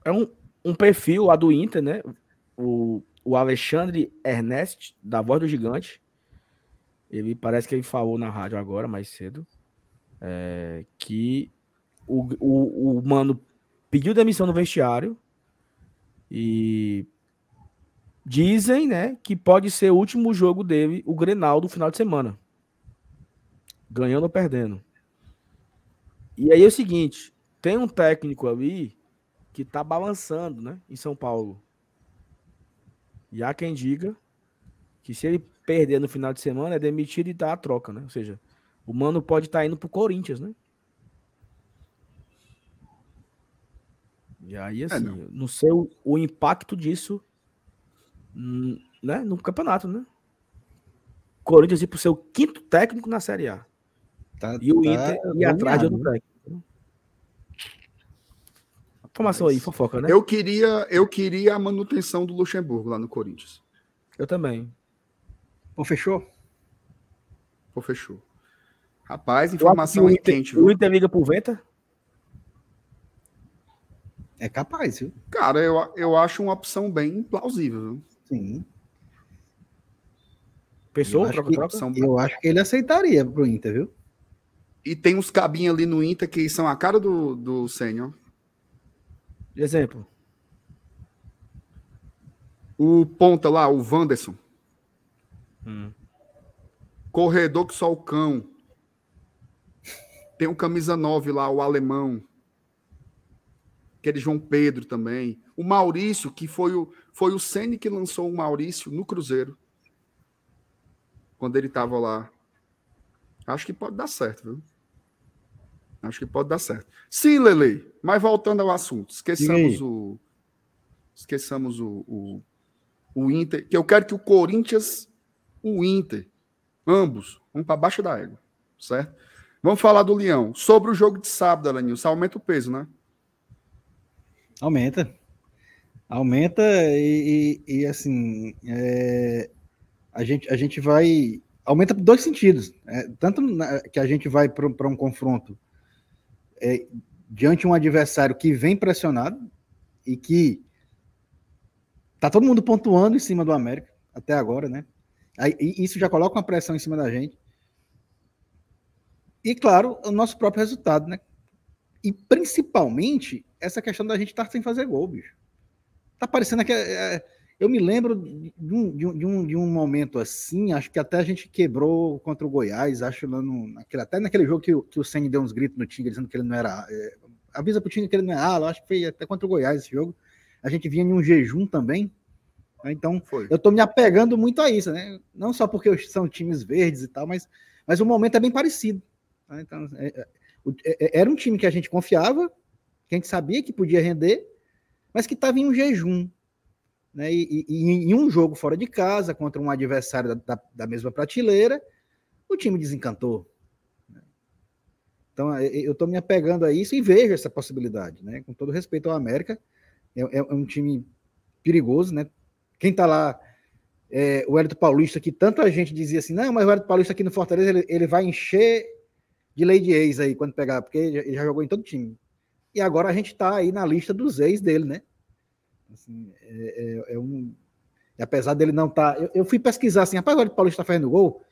é um, um perfil lá do Inter, né? O, o Alexandre Ernest, da Voz do Gigante. Ele parece que ele falou na rádio agora, mais cedo, é, que o, o, o mano pediu demissão no vestiário e dizem, né, que pode ser o último jogo dele, o Grenal do final de semana. Ganhando ou perdendo. E aí é o seguinte, tem um técnico ali que tá balançando, né, em São Paulo. E há quem diga que se ele perder no final de semana é demitido e dá a troca, né? Ou seja, o Mano pode estar tá indo pro Corinthians, né? E aí, é, assim, é, não. não sei o, o, impacto disso hum, né, no campeonato, né? Corinthians ir pro seu quinto técnico na Série A. Tá, e o tá Inter ir atrás de outro né? técnico. Informação aí, fofoca, né? Eu queria, eu queria a manutenção do Luxemburgo lá no Corinthians. Eu também. Pô, fechou? Pô, fechou. Rapaz, informação aí quente. O Inter liga pro Venta? É capaz, viu? Cara, eu, eu acho uma opção bem plausível. Viu? Sim. Pessoa, eu, troca, troca? eu acho que ele aceitaria pro Inter, viu? E tem uns cabinhos ali no Inter que são a cara do, do Sênior. Exemplo. O ponta lá, o Wanderson. Hum. Corredor que só o cão. Tem um camisa 9 lá, o alemão. Aquele João Pedro também. O Maurício, que foi o, foi o Sene que lançou o Maurício no Cruzeiro. Quando ele estava lá. Acho que pode dar certo, viu? Acho que pode dar certo. Sim, Lele, mas voltando ao assunto, esqueçamos o. Esqueçamos o, o, o Inter, que eu quero que o Corinthians, o Inter, ambos, vão para baixo da égua, certo? Vamos falar do Leão. Sobre o jogo de sábado, Alanilson, aumenta o peso, né? Aumenta. Aumenta e, e, e assim, é, a, gente, a gente vai. Aumenta por dois sentidos. É, tanto na, que a gente vai para um confronto é, diante de um adversário que vem pressionado e que tá todo mundo pontuando em cima do América até agora, né? Aí, isso já coloca uma pressão em cima da gente. E claro, o nosso próprio resultado, né? E principalmente essa questão da gente estar tá sem fazer gol, bicho. Tá parecendo que, é, Eu me lembro de um, de, um, de um, momento assim, acho que até a gente quebrou contra o Goiás, acho, no, naquele, até naquele jogo que, que o Senni deu uns gritos no Tinga, dizendo que ele não era. É, avisa pro Tinga que ele não é ala, acho que foi até contra o Goiás esse jogo. A gente vinha em um jejum também. Né? Então, foi. eu tô me apegando muito a isso, né? Não só porque são times verdes e tal, mas, mas o momento é bem parecido. Né? Então, é, é, é, era um time que a gente confiava, que a gente sabia que podia render, mas que estava em um jejum né? E, em um jogo fora de casa, contra um adversário da, da, da mesma prateleira, o time desencantou. Né? Então, é, eu estou me apegando a isso e vejo essa possibilidade, né? Com todo respeito ao América, é, é, é um time perigoso, né? Quem está lá, é, o Hélito Paulista, que tanta gente dizia assim, não, mas o Hélito Paulista aqui no Fortaleza, ele, ele vai encher de lei de ex aí quando pegar, porque ele já jogou em todo time. E agora a gente está aí na lista dos ex dele, né? Assim, é, é, é um. E apesar dele não estar. Tá, eu, eu, fui pesquisar assim, rapaz, o Paulista está fazendo gol.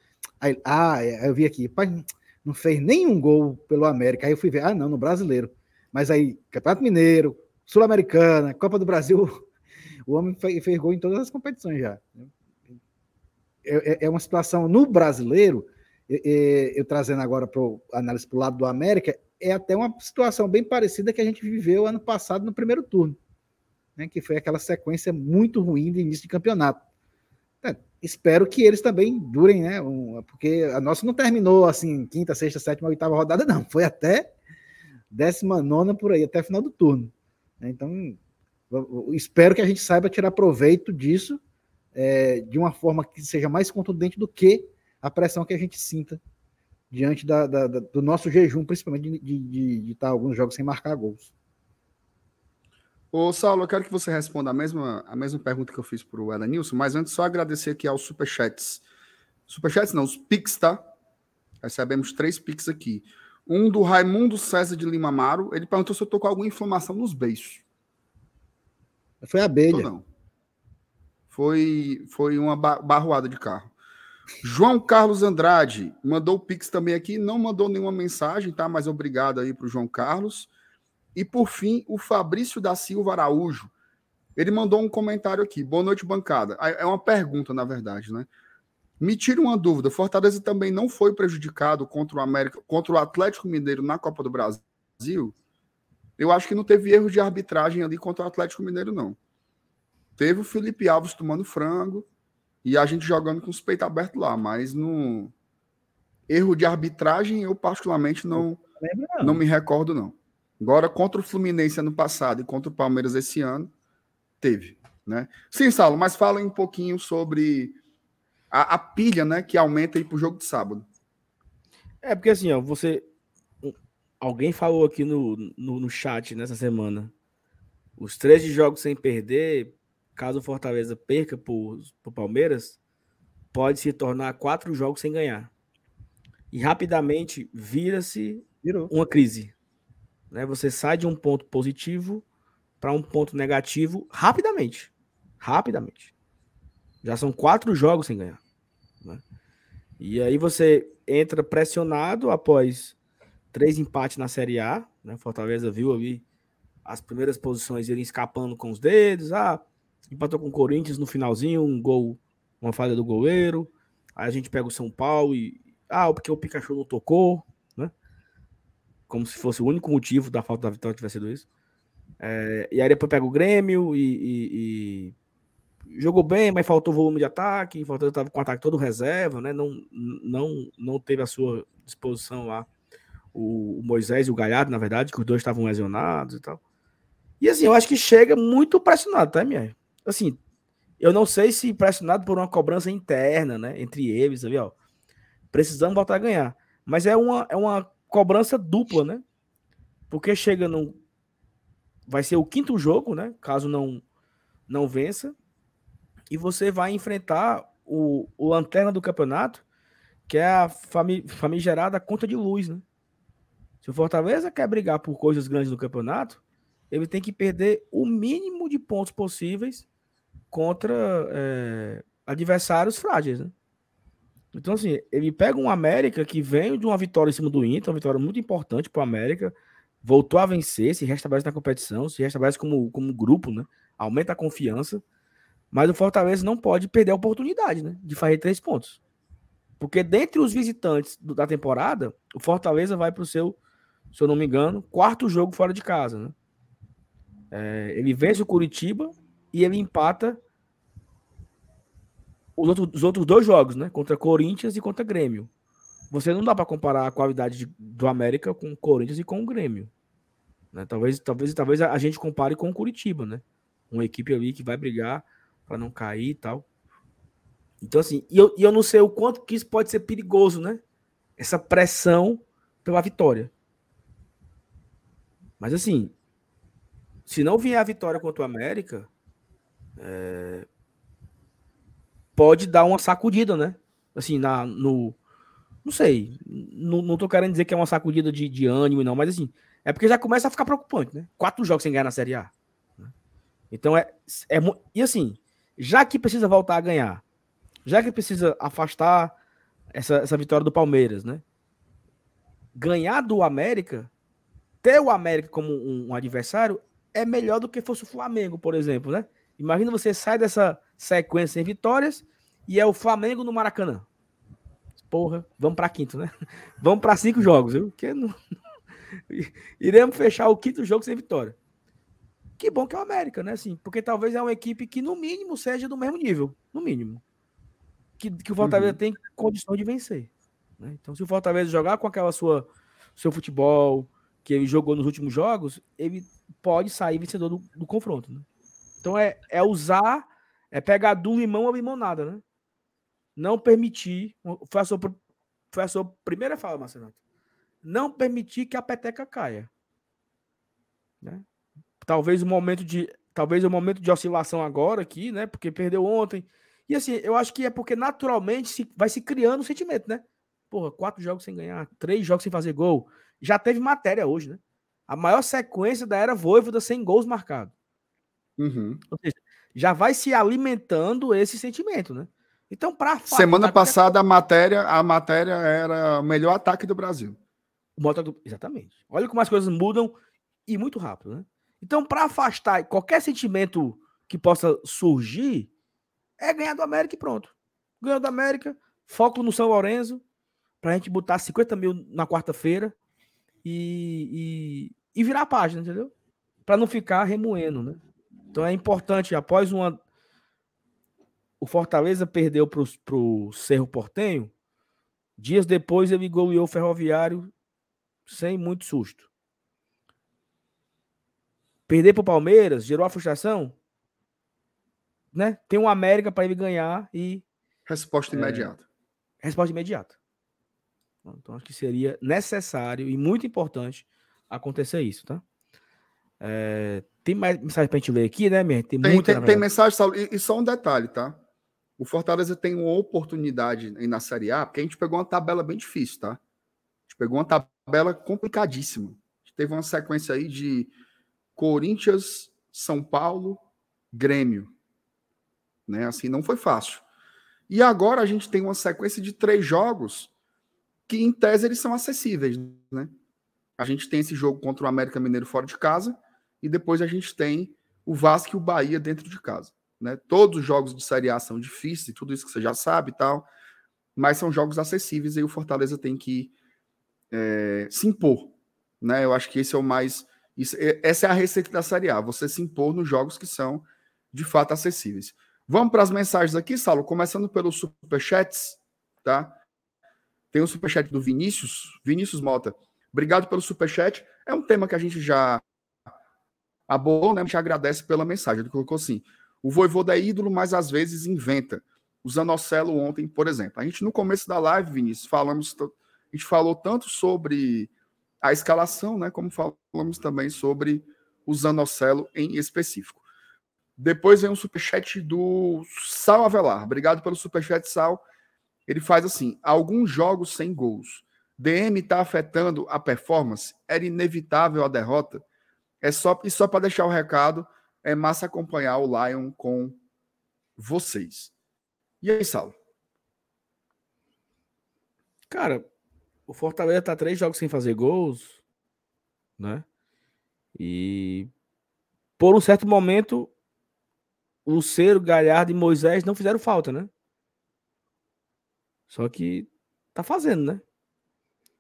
Aí, ah, é, eu vi aqui, rapaz, não fez nenhum gol pelo América. Aí eu fui ver, ah, não, no brasileiro. Mas aí, Campeonato Mineiro, Sul-Americana, Copa do Brasil, (laughs) o homem fez, fez, gol em todas as competições já. É, é uma situação no brasileiro, eu trazendo agora para análise para o lado do América, é até uma situação bem parecida que a gente viveu ano passado no primeiro turno né, que foi aquela sequência muito ruim de início de campeonato. É, espero que eles também durem, né? Um, porque a nossa não terminou assim, quinta, sexta, sétima, oitava rodada, não. Foi até décima nona por aí, até final do turno. Né, então, espero que a gente saiba tirar proveito disso é, de uma forma que seja mais contundente do que a pressão que a gente sinta diante da, da, da, do nosso jejum, principalmente de, de, de, de estar alguns jogos sem marcar gols. Ô, Saulo, eu quero que você responda a mesma, a mesma pergunta que eu fiz para o Elenilson, mas antes só agradecer aqui aos superchats. Superchats não, os Pix, tá? Recebemos três Pix aqui. Um do Raimundo César de Lima Amaro, ele perguntou se eu tô com alguma inflamação nos beiços. Foi a abelha. não. Foi, foi uma barroada de carro. João Carlos Andrade mandou o Pix também aqui, não mandou nenhuma mensagem, tá? Mas obrigado aí para o João Carlos. E por fim, o Fabrício da Silva Araújo. Ele mandou um comentário aqui. Boa noite, bancada. É uma pergunta, na verdade, né? Me tira uma dúvida. Fortaleza também não foi prejudicado contra o América, contra o Atlético Mineiro na Copa do Brasil? Eu acho que não teve erro de arbitragem ali contra o Atlético Mineiro, não. Teve o Felipe Alves tomando frango e a gente jogando com os peitos abertos lá, mas no erro de arbitragem eu particularmente não, não, não me recordo, não. Agora, contra o Fluminense ano passado e contra o Palmeiras esse ano, teve. Né? Sim, Saulo, mas fala um pouquinho sobre a, a pilha né, que aumenta aí para o jogo de sábado. É, porque assim, ó, você. Alguém falou aqui no, no, no chat nessa semana. Os 13 jogos sem perder, caso o Fortaleza perca por, por Palmeiras, pode se tornar quatro jogos sem ganhar. E rapidamente vira-se uma crise. Né? Você sai de um ponto positivo para um ponto negativo rapidamente. Rapidamente. Já são quatro jogos sem ganhar. Né? E aí você entra pressionado após três empates na Série A. Né? Fortaleza viu ali as primeiras posições irem escapando com os dedos. Ah, empatou com o Corinthians no finalzinho, um gol, uma falha do goleiro. Aí a gente pega o São Paulo e. Ah, porque o Pikachu não tocou como se fosse o único motivo da falta da vitória tivesse sido isso. É, e aí depois pega o Grêmio e, e, e, jogou bem, mas faltou volume de ataque, faltou estava com o ataque todo reserva, né? Não, não, não teve a sua disposição lá o, o Moisés e o Galhardo, na verdade, que os dois estavam lesionados e tal. E assim, eu acho que chega muito pressionado, tá, minha? Assim, eu não sei se pressionado por uma cobrança interna, né, entre eles, ali, ó. Precisamos voltar a ganhar. Mas é uma, é uma cobrança dupla, né? Porque chega no. Vai ser o quinto jogo, né? Caso não, não vença. E você vai enfrentar o, o lanterna do campeonato, que é a fami, famigerada conta de luz, né? Se o Fortaleza quer brigar por coisas grandes no campeonato, ele tem que perder o mínimo de pontos possíveis contra é, adversários frágeis, né? Então, assim, ele pega um América que vem de uma vitória em cima do Inter, uma vitória muito importante para o América, voltou a vencer, se restabelece na competição, se restabelece como, como grupo, né? Aumenta a confiança. Mas o Fortaleza não pode perder a oportunidade, né? De fazer três pontos. Porque dentre os visitantes da temporada, o Fortaleza vai para o seu, se eu não me engano, quarto jogo fora de casa, né? É, ele vence o Curitiba e ele empata os outros, os outros dois jogos, né? Contra Corinthians e contra Grêmio. Você não dá para comparar a qualidade de, do América com o Corinthians e com o Grêmio. Né? Talvez, talvez, talvez a gente compare com o Curitiba, né? Uma equipe ali que vai brigar para não cair e tal. Então, assim, e eu, e eu não sei o quanto que isso pode ser perigoso, né? Essa pressão pela vitória. Mas, assim, se não vier a vitória contra o América, é, pode dar uma sacudida, né? Assim, na, no. Não sei. Não, não tô querendo dizer que é uma sacudida de, de ânimo, não, mas assim, é porque já começa a ficar preocupante, né? Quatro jogos sem ganhar na Série A. Né? Então é, é. E assim, já que precisa voltar a ganhar, já que precisa afastar essa, essa vitória do Palmeiras, né? Ganhar do América, ter o América como um, um adversário, é melhor do que fosse o Flamengo, por exemplo, né? Imagina você sai dessa sequência sem vitórias e é o Flamengo no Maracanã. Porra, vamos para quinto, né? (laughs) Vamos para cinco jogos, viu? Que não... (laughs) Iremos fechar o quinto jogo sem vitória. Que bom que é o América, né? Assim, porque talvez é uma equipe que, no mínimo, seja do mesmo nível. No mínimo. Que, que o Fortaleza uhum. tem condição de vencer. Né? Então, se o Fortaleza jogar com aquela sua seu futebol que ele jogou nos últimos jogos, ele pode sair vencedor do, do confronto. Né? Então é, é usar, é pegar do limão a limonada, né? Não permitir. Foi a sua, foi a sua primeira fala, Marcelo. Não permitir que a peteca caia. Né? Talvez o momento de. Talvez o momento de oscilação agora aqui, né? Porque perdeu ontem. E assim, eu acho que é porque naturalmente se, vai se criando um sentimento, né? Porra, quatro jogos sem ganhar, três jogos sem fazer gol. Já teve matéria hoje, né? A maior sequência da era Voivoda sem gols marcados. Uhum. Ou seja, já vai se alimentando esse sentimento, né? Então, para semana passada a matéria, a matéria era o melhor ataque do Brasil. Exatamente. Olha como as coisas mudam e muito rápido, né? Então, para afastar qualquer sentimento que possa surgir, é ganhar do América e pronto. Ganhou do América, foco no São Lourenço, para a gente botar 50 mil na quarta-feira e, e, e, virar a página, entendeu? Para não ficar remoendo, né? Então é importante, após uma. O Fortaleza perdeu para o Cerro Portenho. Dias depois ele goleou o Ferroviário sem muito susto. Perder para o Palmeiras gerou a frustração? Né? Tem um América para ele ganhar e. Resposta é, imediata. Resposta imediata. Então acho que seria necessário e muito importante acontecer isso, tá? É, tem mais mensagem para a gente ler aqui, né, Mer? Tem, tem, muita, tem, tem mensagem, Saulo, e, e, só um detalhe, tá? O Fortaleza tem uma oportunidade aí na Série A, porque a gente pegou uma tabela bem difícil, tá? A gente pegou uma tabela complicadíssima. A gente teve uma sequência aí de Corinthians, São Paulo, Grêmio. Né? Assim, não foi fácil. E agora a gente tem uma sequência de três jogos que, em tese, eles são acessíveis, né? A gente tem esse jogo contra o América Mineiro fora de casa e depois a gente tem o Vasco e o Bahia dentro de casa. Né? Todos os jogos de Série A são difíceis, tudo isso que você já sabe e tal, mas são jogos acessíveis e o Fortaleza tem que é, se impor. Né? Eu acho que esse é o mais. Isso, é, essa é a receita da Série A, você se impor nos jogos que são de fato acessíveis. Vamos para as mensagens aqui, Saulo, começando pelos superchats, tá? Tem o superchat do Vinícius, Vinícius Mota. Obrigado pelo superchat. É um tema que a gente já abordou, né? A gente agradece pela mensagem. Ele colocou assim: o Voivoda é ídolo, mas às vezes inventa. O Zanocelo ontem, por exemplo. A gente, no começo da live, Vinícius, falamos, a gente falou tanto sobre a escalação, né? Como falamos também sobre o Zanocelo em específico. Depois vem um superchat do Sal Avelar. Obrigado pelo superchat, Sal. Ele faz assim: alguns jogos sem gols. DM está afetando a performance? Era inevitável a derrota? É só, e só para deixar o recado, é massa acompanhar o Lion com vocês. E aí, Saulo? Cara, o Fortaleza tá três jogos sem fazer gols, né? E por um certo momento, Luceiro, Galhardo e Moisés não fizeram falta, né? Só que tá fazendo, né?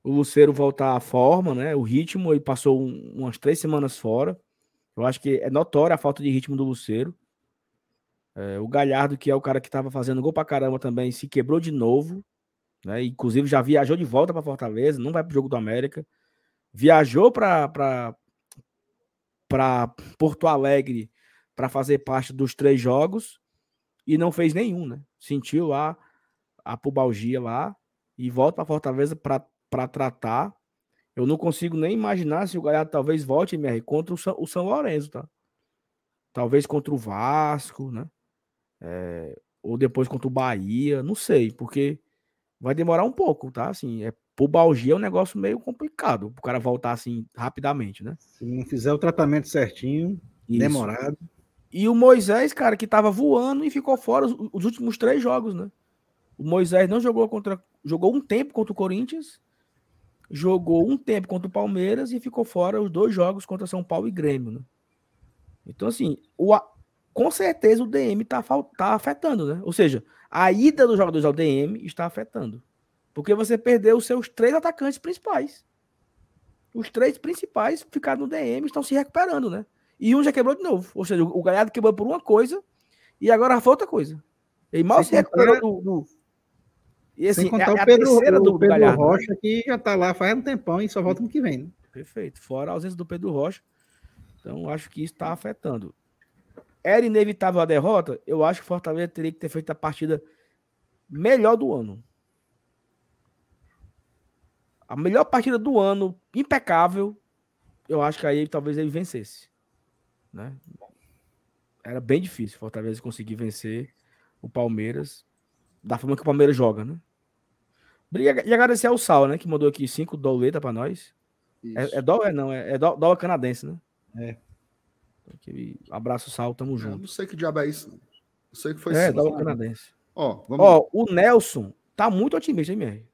O Luceiro voltar à forma, né? O ritmo, ele passou um, umas três semanas fora. Eu acho que é notória a falta de ritmo do Luceiro. É, o Galhardo, que é o cara que tava fazendo gol pra caramba também, se quebrou de novo. Né? Inclusive já viajou de volta para Fortaleza, não vai pro jogo do América. Viajou para Porto Alegre para fazer parte dos três jogos e não fez nenhum, né? Sentiu lá a pubalgia lá e volta para Fortaleza para tratar. Eu não consigo nem imaginar se o Galhardo talvez volte, MR, contra o São, o São Lourenço, tá? Talvez contra o Vasco, né? É, ou depois contra o Bahia, não sei, porque vai demorar um pouco, tá? Assim, é pubalgia é um negócio meio complicado, o cara voltar assim rapidamente, né? Se não fizer o tratamento certinho, Isso. demorado. E o Moisés, cara, que tava voando e ficou fora os, os, últimos três jogos, né? O Moisés não jogou contra. Jogou um tempo contra o Corinthians, jogou um tempo contra o Palmeiras e ficou fora os dois jogos contra São Paulo e Grêmio, né? Então, assim, o, com certeza o DM tá, tá afetando, né? Ou seja, a ida dos jogadores ao DM está afetando. Porque você perdeu os seus três atacantes principais. Os três principais ficaram no DM estão se recuperando, né? E um já quebrou de novo. Ou seja, o Galhardo quebrou por uma coisa e agora foi outra coisa. Ele mal se recuperou do, do... E assim, Sem contar é, o Pedro, o do Pedro Galhardo, Rocha, né? que já tá lá faz um tempão e só volta no que vem. Né? Perfeito. Fora a ausência do Pedro Rocha. Então, acho que isso está afetando. Era inevitável a derrota? Eu acho que o Fortaleza teria que ter feito a partida melhor do ano. A melhor partida do ano, impecável. Eu acho que aí talvez ele vencesse né? Era bem difícil Fortaleza conseguir vencer o Palmeiras da forma que o Palmeiras joga, né? E agradecer ao Sal, né? Que mandou aqui cinco doleta para nós. É, é dólar? Não, é, é dólar canadense, né? É. Aquele abraço, Sal, tamo junto. Eu não sei que diabo é isso. Não sei que foi É, dólar canadense. Ó, vamos Ó, o Nelson tá muito otimista, hein, MR?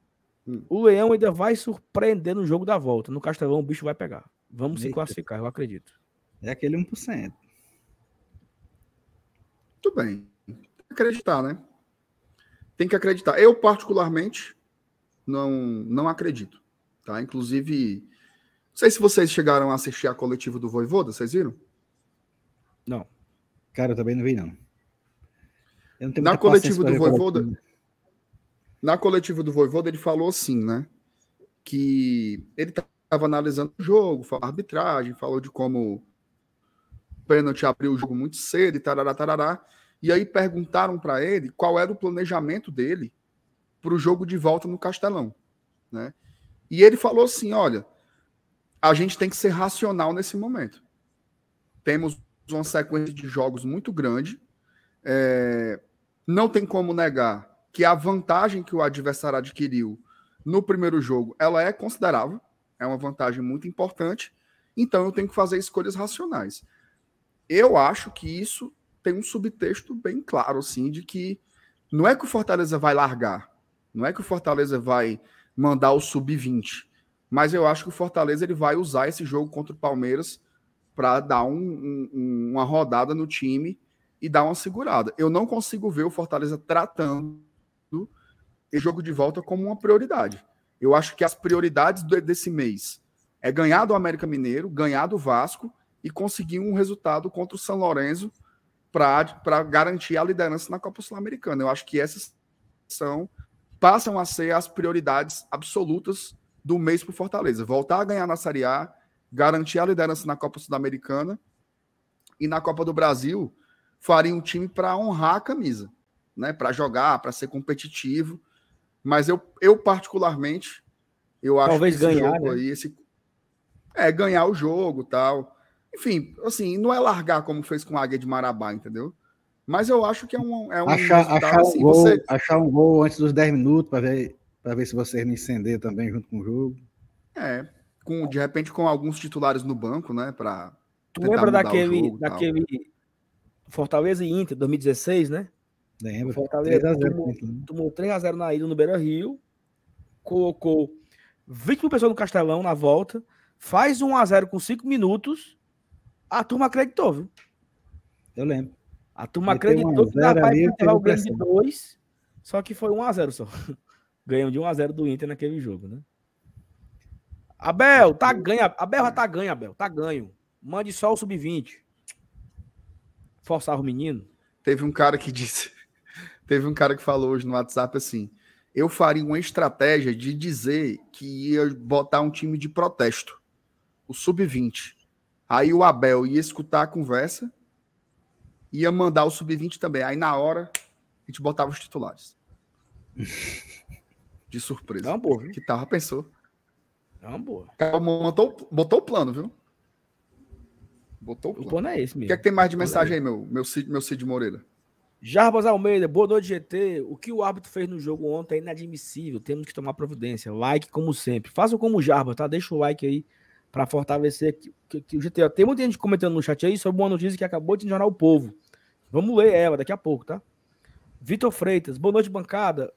Hum. O Leão ainda vai surpreender no jogo da volta. No Castelão o bicho vai pegar. Vamos Eita. se classificar, eu acredito. É aquele 1%. Tudo bem. Tem que acreditar, né? Tem que acreditar. Eu, particularmente, não, não acredito. Tá? Inclusive, não sei se vocês chegaram a assistir a coletiva do Voivoda, vocês viram? Não. Cara, eu também não vi, não. na coletiva do Voivoda, na coletiva do Voivoda, ele falou assim, né? Que ele estava analisando o jogo, falou arbitragem, falou de como pênalti abriu o jogo muito cedo e tarará, tarará. E aí perguntaram para ele qual era o planejamento dele para o jogo de volta no Castelão. Né? E ele falou assim: olha, a gente tem que ser racional nesse momento. Temos uma sequência de jogos muito grande. É, não tem como negar que a vantagem que o adversário adquiriu no primeiro jogo ela é considerável, é uma vantagem muito importante. Então eu tenho que fazer escolhas racionais eu acho que isso tem um subtexto bem claro, assim, de que não é que o Fortaleza vai largar, não é que o Fortaleza vai mandar o sub-20, mas eu acho que o Fortaleza ele vai usar esse jogo contra o Palmeiras para dar um, um, uma rodada no time e dar uma segurada. Eu não consigo ver o Fortaleza tratando o jogo de volta como uma prioridade. Eu acho que as prioridades desse mês é ganhar do América Mineiro, ganhar do Vasco e conseguir um resultado contra o São Lourenço para garantir a liderança na Copa Sul-Americana. Eu acho que essas são passam a ser as prioridades absolutas do mês para o Fortaleza. Voltar a ganhar na Série A, garantir a liderança na Copa Sul-Americana e na Copa do Brasil faria um time para honrar a camisa, né? Para jogar, para ser competitivo. Mas eu, eu particularmente, eu acho Talvez que esse ganhar, jogo né? aí, esse é ganhar o jogo, tal. Enfim, assim, não é largar como fez com a Águia de Marabá, entendeu? Mas eu acho que é um. É um achar, achar, assim, um gol, você... achar um gol antes dos 10 minutos para ver, ver se você não incender também junto com o jogo. É, com, de repente com alguns titulares no banco, né? Pra tu lembra daquele, daquele Fortaleza e Inter 2016, né? Lembro. Fortaleza 3 tomou, tomou 3x0 na ida no Beira Rio, colocou 20 mil pessoas no Castelão na volta, faz 1x0 com 5 minutos a turma acreditou, viu? Eu lembro. A turma acreditou que dava para enterrar o Grêmio de 2, só que foi 1x0 só. (laughs) Ganham de 1x0 do Inter naquele jogo, né? Abel, tá ganho. Abel já tá ganho, Abel. Tá ganho. Mande só o sub-20. Forçar o menino. Teve um cara que disse. (laughs) Teve um cara que falou hoje no WhatsApp assim: eu faria uma estratégia de dizer que ia botar um time de protesto, o sub-20. Aí o Abel ia escutar a conversa, ia mandar o sub-20 também. Aí na hora a gente botava os titulares. (laughs) De surpresa. Não, boa, que tava, pensou. Não, boa. Botou, botou o plano, viu? Botou o plano. O plano é esse mesmo. O que é que tem mais de mensagem é aí, meu, meu, Cid, meu Cid Moreira? Jarbas Almeida, boa noite, GT. O que o árbitro fez no jogo ontem é inadmissível. Temos que tomar providência. Like, como sempre. Façam como o Jarbas, tá? Deixa o like aí para fortalecer que, que, que, o GT. Tem muita gente comentando no chat aí sobre uma notícia que acabou de jornal O Povo. Vamos ler ela daqui a pouco, tá? Vitor Freitas, boa noite, bancada.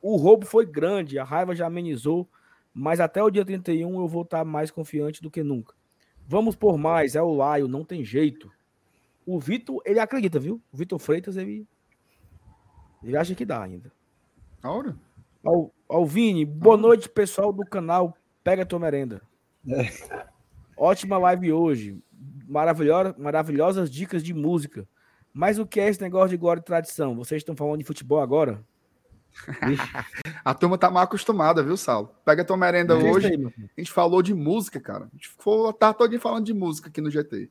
O roubo foi grande, a raiva já amenizou, mas até o dia 31 eu vou estar mais confiante do que nunca. Vamos por mais, é o Laio, não tem jeito. O Vitor, ele acredita, viu? O Vitor Freitas, ele, ele acha que dá ainda. A hora? Ao, ao Vini, boa noite, pessoal do canal Pega Tua Merenda. É. Ótima live hoje. Maravilhosa, maravilhosas dicas de música. Mas o que é esse negócio de glória e tradição? Vocês estão falando de futebol agora? (laughs) a turma tá mal acostumada, viu, Saulo? Pega tua merenda é hoje. Aí, a gente falou de música, cara. A gente ficou a tarde toda falando de música aqui no GT.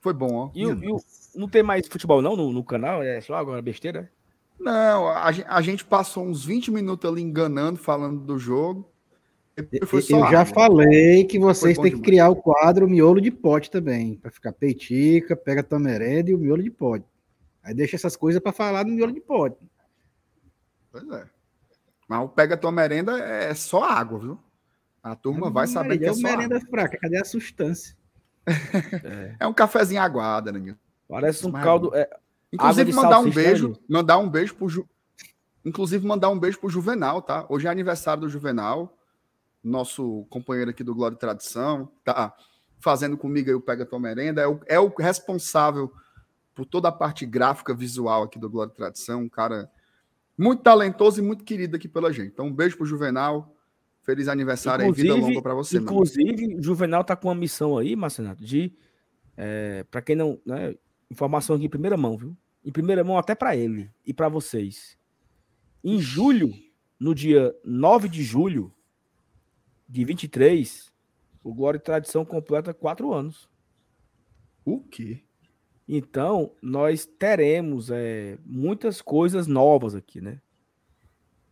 Foi bom, ó. E, e não tem mais futebol, não, no, no, canal? É só agora besteira? Não, a, a, gente passou uns 20 minutos ali enganando, falando do jogo. Eu já falei que vocês têm que demais. criar o quadro miolo de pote também, para ficar peitica, pega tua merenda e o miolo de pote. Aí deixa essas coisas para falar no miolo de pote. Pois é. Mas o pega tua merenda é só água, viu? A turma vai saber que é, é só merenda água. fraca, cadê a substância? é. é um cafezinho aguado, né? Parece um caldo. É, Inclusive, mandar um beijo, né, mandar um beijo pro Ju... Inclusive, mandar um beijo pro Juvenal, tá? Hoje é aniversário do Juvenal, nosso companheiro aqui do Glória e Tradição, tá fazendo comigo aí o Pega Tua Merenda, é o, é o responsável por toda a parte gráfica visual aqui do Glória e Tradição, um cara muito talentoso e muito querido aqui pela gente. Então, um beijo pro Juvenal. Feliz aniversário inclusive, e vida longa para você, Inclusive, o Juvenal tá com uma missão aí, Marcenato, de. É, para quem não. Né, informação aqui em primeira mão, viu? Em primeira mão até para ele e para vocês. Em julho, no dia 9 de julho de 23, o Glória e Tradição completa quatro anos. O quê? Então, nós teremos é, muitas coisas novas aqui, né?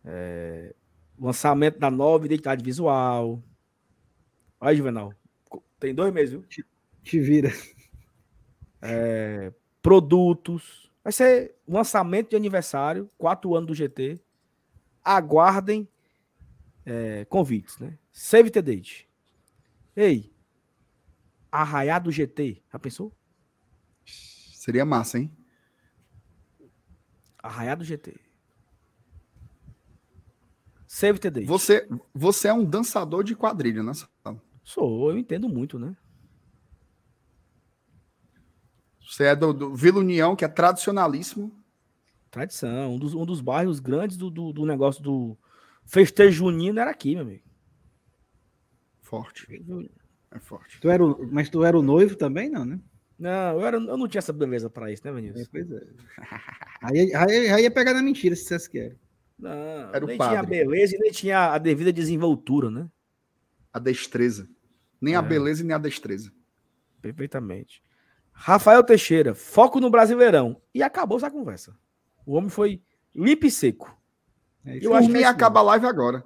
É, lançamento da nova identidade visual. Olha, Juvenal, tem dois meses, viu? Te, te vira. É, produtos. Vai ser lançamento de aniversário, quatro anos do GT. Aguardem é, convites, né? Save the date. Ei, Arraiado do GT, já pensou? Seria massa, hein? Arraiado GT. Save the date. Você, você é um dançador de quadrilha, né? Sou, eu entendo muito, né? Você é do, do Vila União, que é tradicionalíssimo. Tradição. Um dos, um dos bairros grandes do, do, do negócio do festejo junino era aqui, meu amigo. Forte. É forte. Tu era o, mas tu era o noivo também, não, né? Não, eu, era, eu não tinha essa beleza para isso, né, Vinícius? É, pois é. (laughs) aí, aí, aí, ia pegar na mentira, se vocês querem. Não, era nem tinha a beleza e nem tinha a devida desenvoltura, né? A destreza. Nem é. a beleza e nem a destreza. Perfeitamente. Rafael Teixeira, foco no Brasileirão. E acabou essa conversa. O homem foi limpo e seco. É eu acho que é acaba a live agora.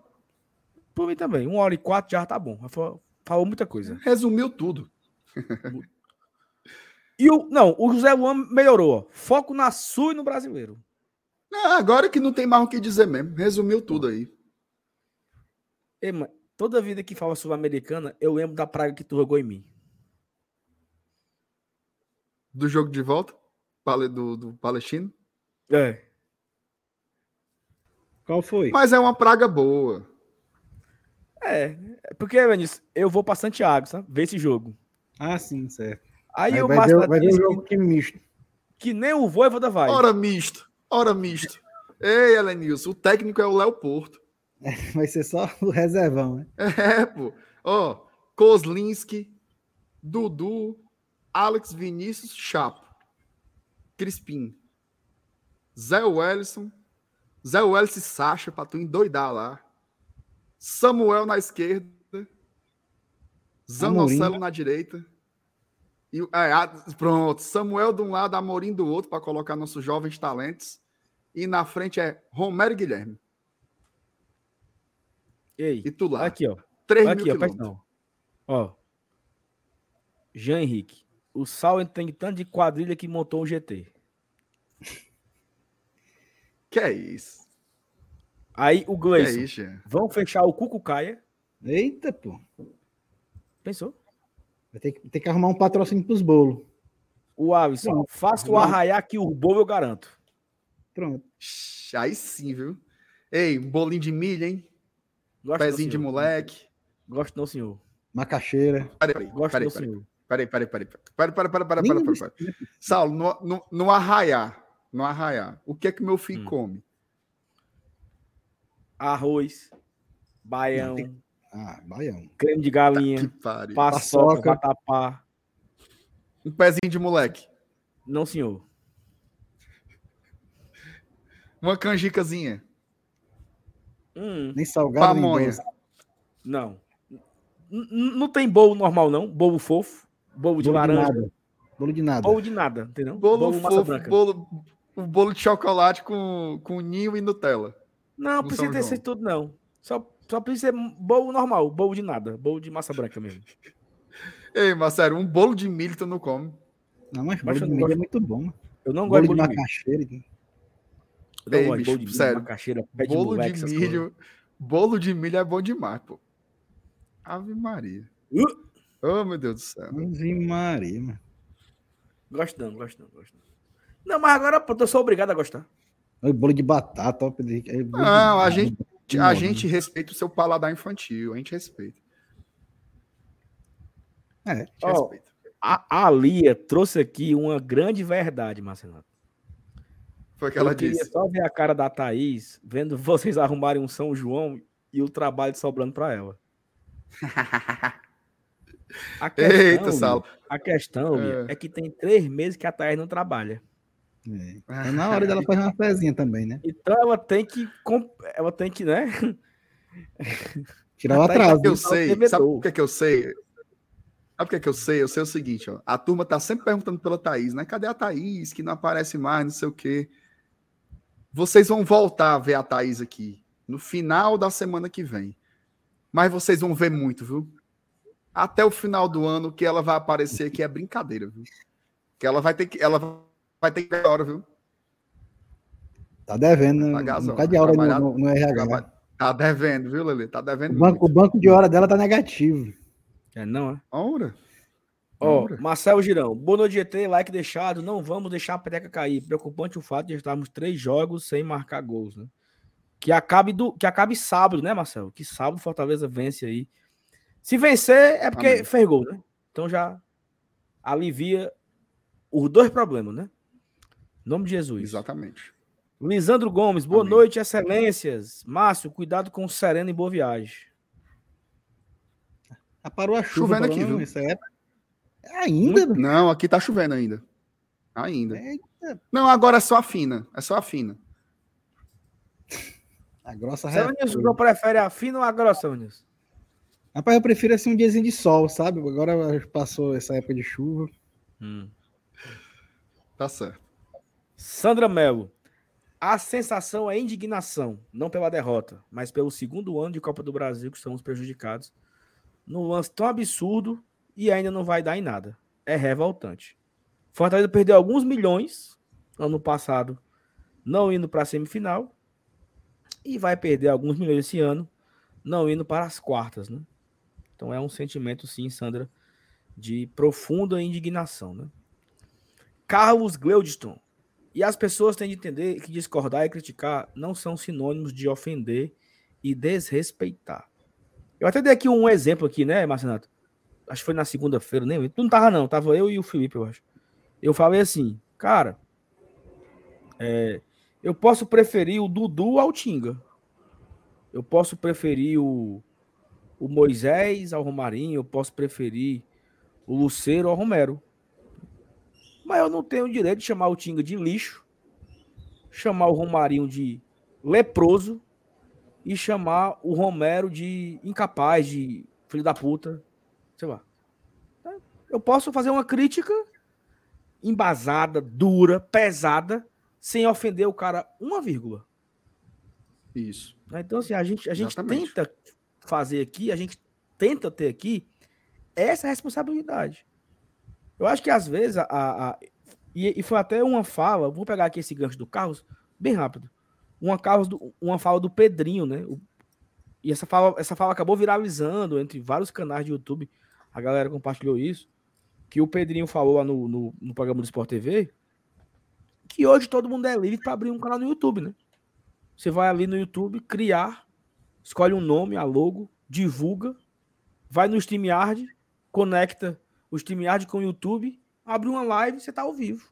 Por mim também. Uma hora e quatro já tá bom. Falou muita coisa. Resumiu tudo. E o, não, o José Luan melhorou. Foco na Sul e no brasileiro. agora que não tem mais o que dizer mesmo. Resumiu tudo aí. Ei, mano, toda vida que fala sul-americana, eu lembro da praga que tu jogou em mim. Do jogo de volta? Do, do Palestino? É. Qual foi? Mas é uma praga boa. É, porque, Vinícius, eu vou pra Santiago, sabe? Ver esse jogo. Ah, sim, certo. Aí, Aí o Márcio vai ver o jogo que misto. Que nem o Voivoda vai. Hora misto, hora misto. Ei, Elenilson, o técnico é o Léo Porto. (laughs) Vai ser só o reservão, né? (laughs) É, pô. Ó, Kozlinski, Dudu, Alex Vinícius, Chapo, Crispim, Zé Wellison, Zé Wellison e Sacha, pra tu endoidar lá. Samuel na esquerda, Zanocelo na direita. E, é, a- pronto, Samuel de um lado, Amorim do outro, para colocar nossos jovens talentos. E na frente é Romero e Guilherme. Ei, E tu lá. aqui, ó. 3 Aqui, mil ó, quilômetros. Ó. Jean Henrique. O Sauer tem tanto de quadrilha que montou um GT. Que é isso? Aí o é Gleison. isso, Jean? Vão fechar o Cucucaia. Eita, pô. Pensou? Vai ter que, ter que arrumar um patrocínio pros bolos. O Alisson. Faça o arraiar que o bolo eu garanto. Pronto. Aí sim, viu? Ei, um bolinho de milho, hein? Gosto Pezinho de moleque. Gosto não, senhor. Macaxeira. Peraí, peraí, Gosto peraí, não, peraí, senhor. peraí, peraí, peraí, peraí, peraí, peraí, peraí, peraí, peraí. Saulo, no, no, no arraiar, no arraiar, o que é que meu filho Hum. come? Arroz. Baião. Não, tem- Ah, baião. Creme de Que galinha. pariu. paçoca. Vatapá. Um pezinho de moleque. Não, senhor. Uma canjicazinha. Hum, Nem salgado, nem Pamonha. doce. não. N- Não tem bolo normal, não. Bolo fofo. Bolo de Bolo de laranja. nada. Bolo de nada. Bolo de nada, entendeu? Bolo, massa fofo, branca. bolo, um bolo de chocolate com, com ninho e Nutella. Não, precisa ter isso tudo, não. Só, só precisa ser bolo normal, bolo de nada. Bolo de massa branca mesmo. Ei, Marcelo, um bolo de milho tu não come. Não, mas Mas bolo de não milho é muito bom. mano. Eu não Bolo gosto de bolo de milho. macaxeira. Eu não Ei, gosto de bicho, bolo de milho, sério. macaxeira, bolo moleque, de milho. Bolo de milho é bom demais, pô. Ave Maria. Uh! Oh, meu Deus do céu. Ave Maria, mano. coisas. Gosto não, gosto não, gosto não. Não, mas agora pô, eu sou obrigado a gostar. O bolo de batata. ó. Aí, bolo de- Não, a gente, a Não, gente respeita o seu paladar infantil. A gente respeita. É. A gente Ó, respeita. A, a Lia trouxe aqui uma grande verdade, Marcelo. Foi o que ela eu queria disse. só ver a cara da Thaís vendo vocês (laughs) arrumarem um São João e o trabalho sobrando para ela. (laughs) A questão, Eita, Salo. A questão, É. é que tem três meses que a Thaís não trabalha. É. Tá na hora dela fazer uma fezinha também, né? Então ela tem que. comp- Ela tem que, né? Tirar o aí, atraso. Eu Não, sei. Sabe o que é que eu sei? Sabe o que é que eu sei? Eu sei o seguinte, ó. A turma tá sempre perguntando pela Thaís, né? Cadê a Thaís? Que não aparece mais, não sei o quê. Vocês vão voltar a ver a Thaís aqui no final da semana que vem. Mas vocês vão ver muito, viu? Até o final do ano que ela vai aparecer aqui é brincadeira, viu? Que ela vai ter que ela vai ter que hora, viu? Tá devendo. Tá Um gasão, bocado de hora no, trabalhado. no, no RH. Traba- Tá devendo, viu, Lele? Tá devendo. O banco, o banco de hora dela tá negativo. É, não, é? Ora. Ó, Ora. Marcelo Girão, boa noite, GT, like deixado. Não vamos deixar a peteca cair. Preocupante o fato de estarmos três jogos sem marcar gols, né? Que acabe, do, que acabe sábado, né, Marcelo? Que sábado Fortaleza vence aí. Se vencer, é porque Amém. fez gol, né? Então já alivia os dois problemas, né? Em nome de Jesus. Exatamente. Lisandro Gomes, boa Amém. noite, excelências. Márcio, cuidado com o sereno e boa viagem. Ah, parou a chuva. Chovendo aqui, viu? Isso é... Ainda? mano? Não, aqui tá chovendo ainda. Ainda. Eita, Não, agora é só a fina. É só a fina. a grossa Seu ré- Nilson, não prefere a fina ou a grossa, Nilson? Rapaz, eu prefiro assim um diazinho de sol, sabe? Agora passou essa época de chuva. Tá certo. Sandra Melo. A sensação é indignação, não pela derrota, mas pelo segundo ano de Copa do Brasil que estamos prejudicados. Num lance tão absurdo e ainda não vai dar em nada. É revoltante. Fortaleza perdeu alguns milhões ano passado, não indo para a semifinal, e vai perder alguns milhões esse ano, não indo para as quartas, né? Então é um sentimento, sim, Sandra, de profunda indignação, né? Carlos Gleudiston. E as pessoas têm de entender que discordar e criticar não são sinônimos de ofender e desrespeitar. Eu até dei aqui um exemplo aqui, né, Marcenato? Acho que foi na segunda-feira, nem Tu não tava não, tava eu e o Felipe, eu acho. Eu falei assim, cara, É, eu posso preferir o Dudu ao Tinga. Eu posso preferir o, o Moisés ao Romarinho. Eu posso preferir o Luceiro ao Romero. Mas eu não tenho o direito de chamar o Tinga de lixo, chamar o Romarinho de leproso e chamar o Romero de incapaz, de filho da puta, sei lá. Eu posso fazer uma crítica embasada, dura, pesada, sem ofender o cara uma vírgula. Isso. Então, assim, a gente, a gente tenta fazer aqui, a gente tenta ter aqui essa responsabilidade. Eu acho que às vezes a, a e, e, foi até uma fala, vou pegar aqui esse gancho do Carlos, bem rápido. Uma, Carlos do, uma fala do Pedrinho, né? O, e essa fala, essa fala acabou viralizando entre vários canais de YouTube. A galera compartilhou isso. Que o Pedrinho falou lá no, no, no programa do Sport TV. Que hoje todo mundo é livre para abrir um canal no YouTube, né? Você vai ali no YouTube, criar, escolhe um nome, a logo, divulga, vai no StreamYard, conecta o StreamYard com o YouTube, abre uma live, você está ao vivo.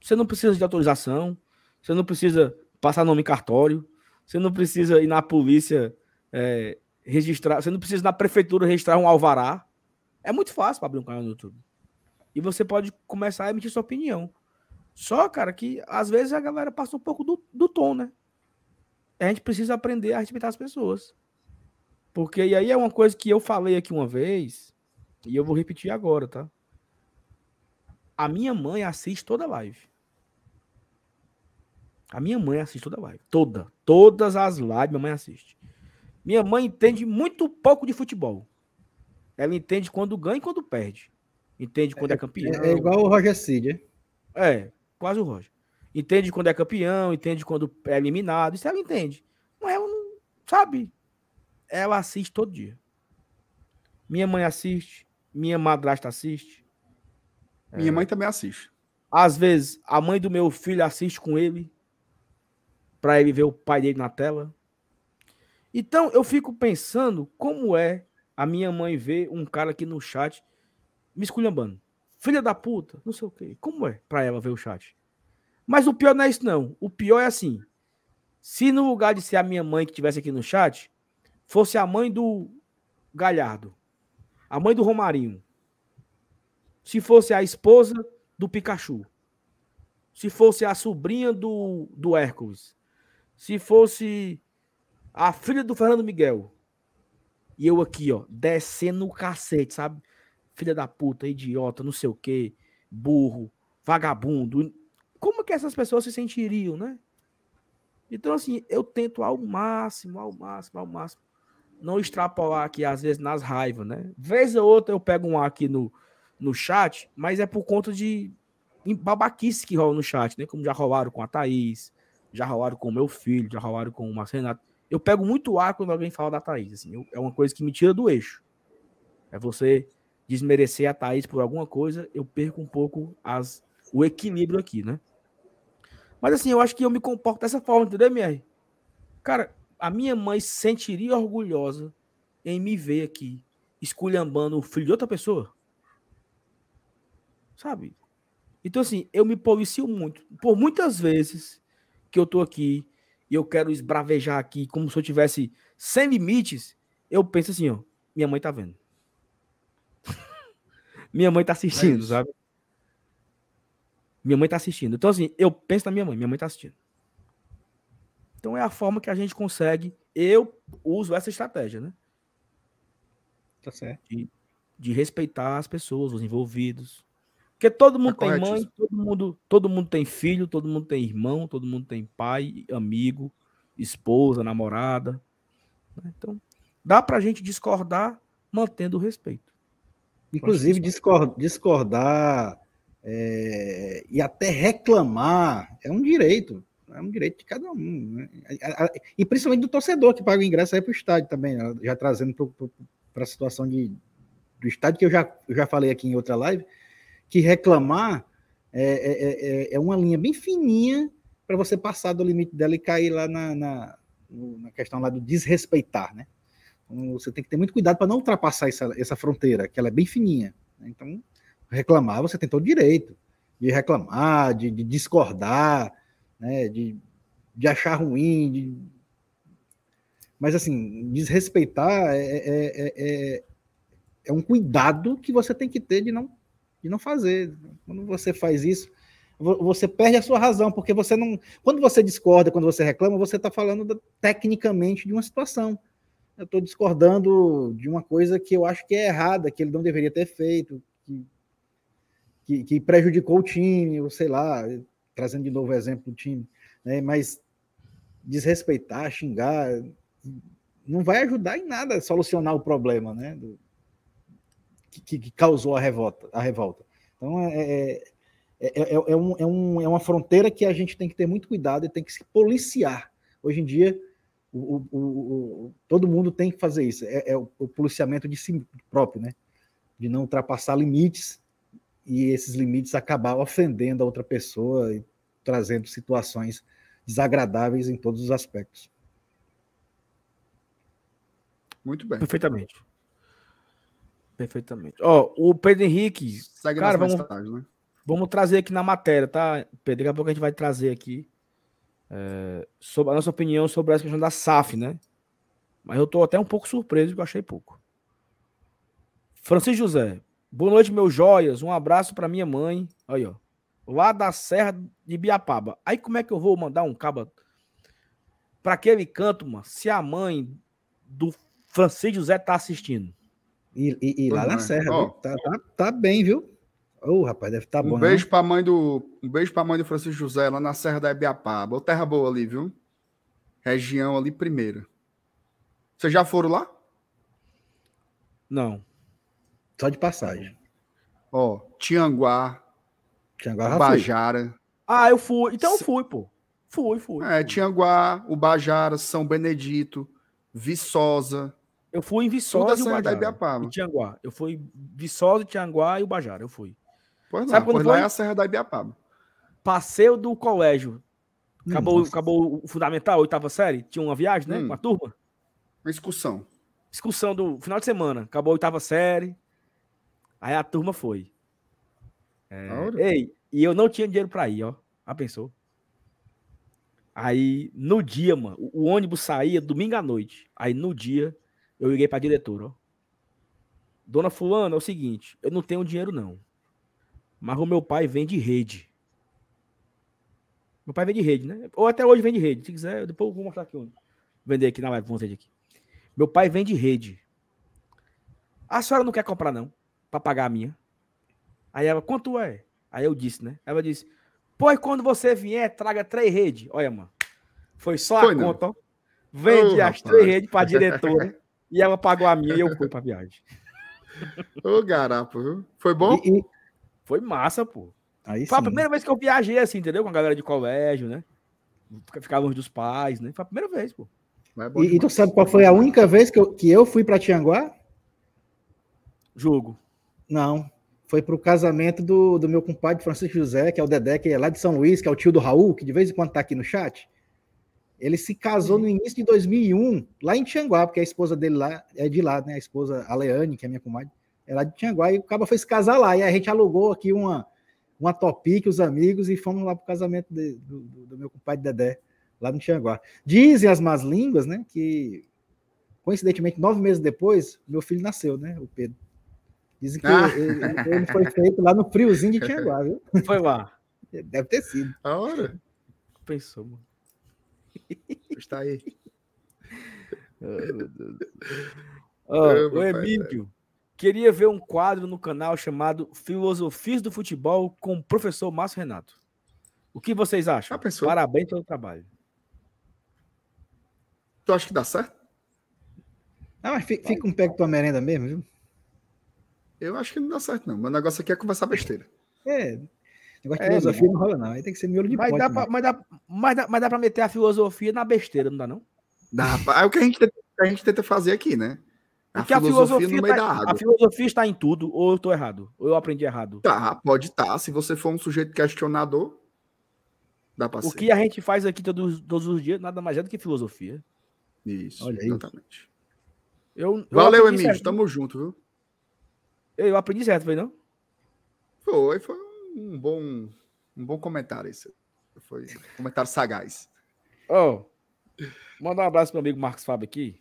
Você não precisa de autorização, você não precisa passar nome cartório, você não precisa ir na polícia é, registrar, você não precisa ir na prefeitura registrar um alvará. É muito fácil para abrir um canal no YouTube. E você pode começar a emitir sua opinião. Só, cara, que às vezes a galera passa um pouco do, do tom, né? A gente precisa aprender a respeitar as pessoas. Porque e aí é uma coisa que eu falei aqui uma vez, e eu vou repetir agora, tá? A minha mãe assiste toda a live. A minha mãe assiste toda a live. Toda. Todas as lives minha mãe assiste. Minha mãe entende muito pouco de futebol. Ela entende quando ganha e quando perde. Entende quando é, é campeão. É, é, igual o Roger Cid, é? quase o Roger. Entende quando é campeão, entende quando é eliminado. Isso ela entende. Mas ela não sabe. Ela assiste todo dia. Minha mãe assiste. Minha madrasta assiste. Minha é. mãe também assiste. Às vezes, a mãe do meu filho assiste com ele, para ele ver o pai dele na tela. Então, eu fico pensando como é a minha mãe ver um cara aqui no chat me esculhambando. Filha da puta, não sei o quê. Como é para ela ver o chat? Mas o pior não é isso, não. O pior é assim. Se no lugar de ser a minha mãe que estivesse aqui no chat, fosse a mãe do Galhardo, a mãe do Romarinho, se fosse a esposa do Pikachu, se fosse a sobrinha do, do Hércules, se fosse a filha do Fernando Miguel, e eu aqui, ó, descendo o cacete, sabe? Filha da puta, idiota, não sei o quê, burro, vagabundo. Como que essas pessoas se sentiriam, né? Então, assim, eu tento ao máximo, ao máximo, ao máximo, não extrapolar aqui, às vezes, nas raivas, né? Vez ou outra eu pego um aqui no, no chat, mas é por conta de babaquice que rola no chat, né? Como já rolaram com a Thaís, já rolaram com o meu filho, já rolaram com o Marcelo Renato. Eu pego muito ar quando alguém fala da Thaís, assim, eu, é uma coisa que me tira do eixo. É você desmerecer a Thaís por alguma coisa, eu perco um pouco as, o equilíbrio aqui, né? Mas assim, eu acho que eu me comporto dessa forma, entendeu, MR? Cara, a minha mãe se sentiria orgulhosa em me ver aqui esculhambando o filho de outra pessoa sabe? Então, assim, eu me policio muito. Por muitas vezes que eu tô aqui e eu quero esbravejar aqui como se eu tivesse sem limites, eu penso assim, ó, minha mãe tá vendo. (laughs) minha mãe tá assistindo, é sabe? Minha mãe tá assistindo. Então, assim, eu penso na minha mãe, minha mãe tá assistindo. Então é a forma que a gente consegue. Eu uso essa estratégia, né? Tá certo. De, de respeitar as pessoas, os envolvidos, porque todo mundo é tem mãe, todo mundo, todo mundo tem filho, todo mundo tem irmão, todo mundo tem pai, amigo, esposa, namorada. Né? Então, dá para a gente discordar mantendo o respeito. Inclusive, discordar, discordar é, e até reclamar é um direito. É um direito de cada um. Né? E principalmente do torcedor que paga o ingresso aí para o estádio também, né? já trazendo para a situação de, do estádio, que eu já, eu já falei aqui em outra live que reclamar é, é, é, é uma linha bem fininha para você passar do limite dela e cair lá na, na, na questão lá do desrespeitar, né? Então, você tem que ter muito cuidado para não ultrapassar essa, essa fronteira, que ela é bem fininha. Né? Então, reclamar, você tem todo o direito. de reclamar, de, de discordar, né, de, de achar ruim, de... mas assim, desrespeitar é, é, é, é, um cuidado que você tem que ter de não, de não fazer. Quando você faz isso, você perde a sua razão, porque você não. Quando você discorda, quando você reclama, você está falando da, tecnicamente de uma situação. Eu estou discordando de uma coisa que eu acho que é errada, que ele não deveria ter feito, que, que, que prejudicou o time, ou sei lá, trazendo de novo o exemplo do time. Né? Mas desrespeitar, xingar, não vai ajudar em nada a solucionar o problema né? Do, que, que, causou a revolta. A revolta. Então, é, é é, é, é, um, é, um, é uma fronteira que a gente tem que ter muito cuidado e tem que se policiar. Hoje em dia, o, o, o, todo mundo tem que fazer isso. É, é o, policiamento de si próprio, né? De não ultrapassar limites e esses limites acabar ofendendo a outra pessoa e trazendo situações desagradáveis em todos os aspectos. Muito bem. Perfeitamente. Perfeitamente. Ó, oh, o Pedro Henrique. Segue cara, vamos, né? Vamos trazer aqui na matéria, tá, Pedro? Daqui a pouco a gente vai trazer aqui é, sobre a nossa opinião sobre essa questão da SAF, né? Mas eu tô até um pouco surpreso porque eu achei pouco. Francisco José, boa noite, meus joias. Um abraço para minha mãe. Aí, ó. Lá da Serra de Biapaba. Aí como é que eu vou mandar um cabo para aquele canto, mano? Se a mãe do Francisco José tá assistindo. E, e, e lá na. Serra, oh. tá, tá, tá bem, viu? Ô, oh, rapaz, deve estar tá um bom. Um beijo para mãe do, um beijo para mãe do Francisco José lá na Serra da Ibiapaba. Ô, terra boa ali, viu? Região ali primeira. Vocês já foram lá? Não. Só de passagem. Ó, Tianguá, Tianguá Bajara. Fui. Ah, eu fui. Então eu fui, pô. Fui, fui. É, Tianguá, o Bajara, São Benedito, Viçosa. Eu fui em Viçosa e o Bajara. E Tianguá. Eu fui Viçosa, Tianguá e o Bajara. Eu fui. Pois não, Sabe quando pois foi? lá é a Serra da Ibiapaba. Passeio do colégio. Acabou, acabou o fundamental, oitava série. Tinha uma viagem, né? Hum. Uma turma. Uma excursão. Excursão do final de semana. Acabou a oitava série. Aí a turma foi. É... Ei, e eu não tinha dinheiro pra ir, ó. Ah, pensou? Aí, no dia, mano, o ônibus saía domingo à noite. Aí, no dia, eu liguei pra diretora, ó. Dona Fulana, é o seguinte, eu não tenho dinheiro, não. Mas o meu pai vende rede. Meu pai vende rede, né? Ou até hoje vende rede. Se quiser, depois eu vou mostrar aqui onde. Vender aqui na live, vamos ver aqui. Meu pai vende rede. A senhora não quer comprar, não, para pagar a minha. Aí ela, quanto é? Aí eu disse, né? Ela disse, pois quando você vier, traga três redes. Olha, mano. Foi só Foi a não. conta, ó. Vende oh, as rapaz. três redes pra diretora e ela pagou a minha e eu fui pra viagem. Ô, garapo, viu? Foi bom? E, e, foi massa, pô. Aí Foi sim. a primeira vez que eu viajei assim, entendeu? Com a galera de colégio, né? Ficar longe dos pais, né? Foi a primeira vez, pô. É e, e, tu sabe qual foi a única vez que eu, que eu fui para Tianguá? Jogo. Não. Foi pro casamento do, do meu compadre Francisco José, que é o Dedé, que é lá de São Luís, que é o tio do Raul, que de vez em quando tá aqui no chat. Ele se casou no início de 2001, lá em Tianguá, porque a esposa dele lá é de lá, né? A esposa Aleane, que é minha comadre é lá de Tianguá, e o cara foi se casar lá. E a gente alugou aqui uma, uma Topic, os amigos, e fomos lá para o casamento de, do, do, meu compadre Dedé, lá no Tianguá. Dizem as más línguas, né, que coincidentemente, nove meses depois, meu filho nasceu, né, o Pedro. Dizem que ah. ele, ele, foi feito lá no friozinho de Tianguá, viu? (laughs) Foi lá. Deve ter sido. A hora. Pensou, mano. Está aí. Oh, o Emílio, Queria ver um quadro no canal chamado Filosofias do Futebol com o professor Márcio Renato. O que vocês acham? Parabéns pelo trabalho. Tu acha que dá certo? Não, mas fica, fica um pé com tua merenda mesmo, viu? Eu acho que não dá certo, não. Meu negócio aqui é conversar besteira. É. Negócio de é, filosofia não rola, não. Aí tem que ser miolo de mas pote, dá pra, mas, dá, mas, dá, mas dá pra meter a filosofia na besteira, não dá, não? Dá. É o que a gente, a gente tenta fazer aqui, né? A Porque filosofia, a filosofia, tá, a filosofia está em tudo, ou eu estou errado? Ou eu aprendi errado? Tá, pode estar. Tá. Se você for um sujeito questionador, dá para ser. O que a gente faz aqui todos, todos os dias nada mais é do que filosofia. Isso, Olha exatamente. Eu, eu Valeu, Emílio. Tamo junto, viu? Eu aprendi certo, foi não? Foi, foi um bom, um bom comentário esse. Foi um comentário sagaz. Oh, mandar um abraço pro meu amigo Marcos Fábio aqui,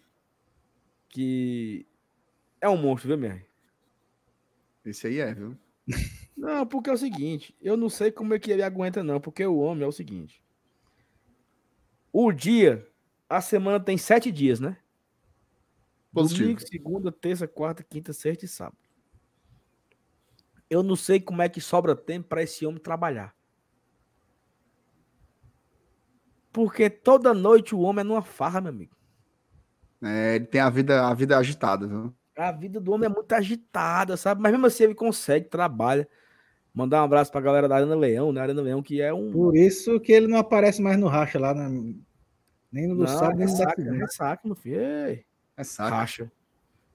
que é um monstro, viu, minha? Esse aí é, viu? (laughs) Não, porque é o seguinte, eu não sei como é que ele aguenta, não, porque o homem é o seguinte. O dia, a semana tem sete dias, né? Positivo. Domingo, segunda, terça, quarta, quinta, sexta e sábado. Eu não sei como é que sobra tempo para esse homem trabalhar. Porque toda noite o homem é numa farra, meu amigo. É, ele tem a vida, a vida agitada, viu? A vida do homem é muito agitada, sabe? Mas mesmo assim ele consegue, trabalha. Mandar um abraço pra galera da Arena Leão, né? Arena Leão, que é um. Por isso que ele não aparece mais no racha lá, na... nem no do sábado, nem no saca, É saca, meu filho. É saca. Racha.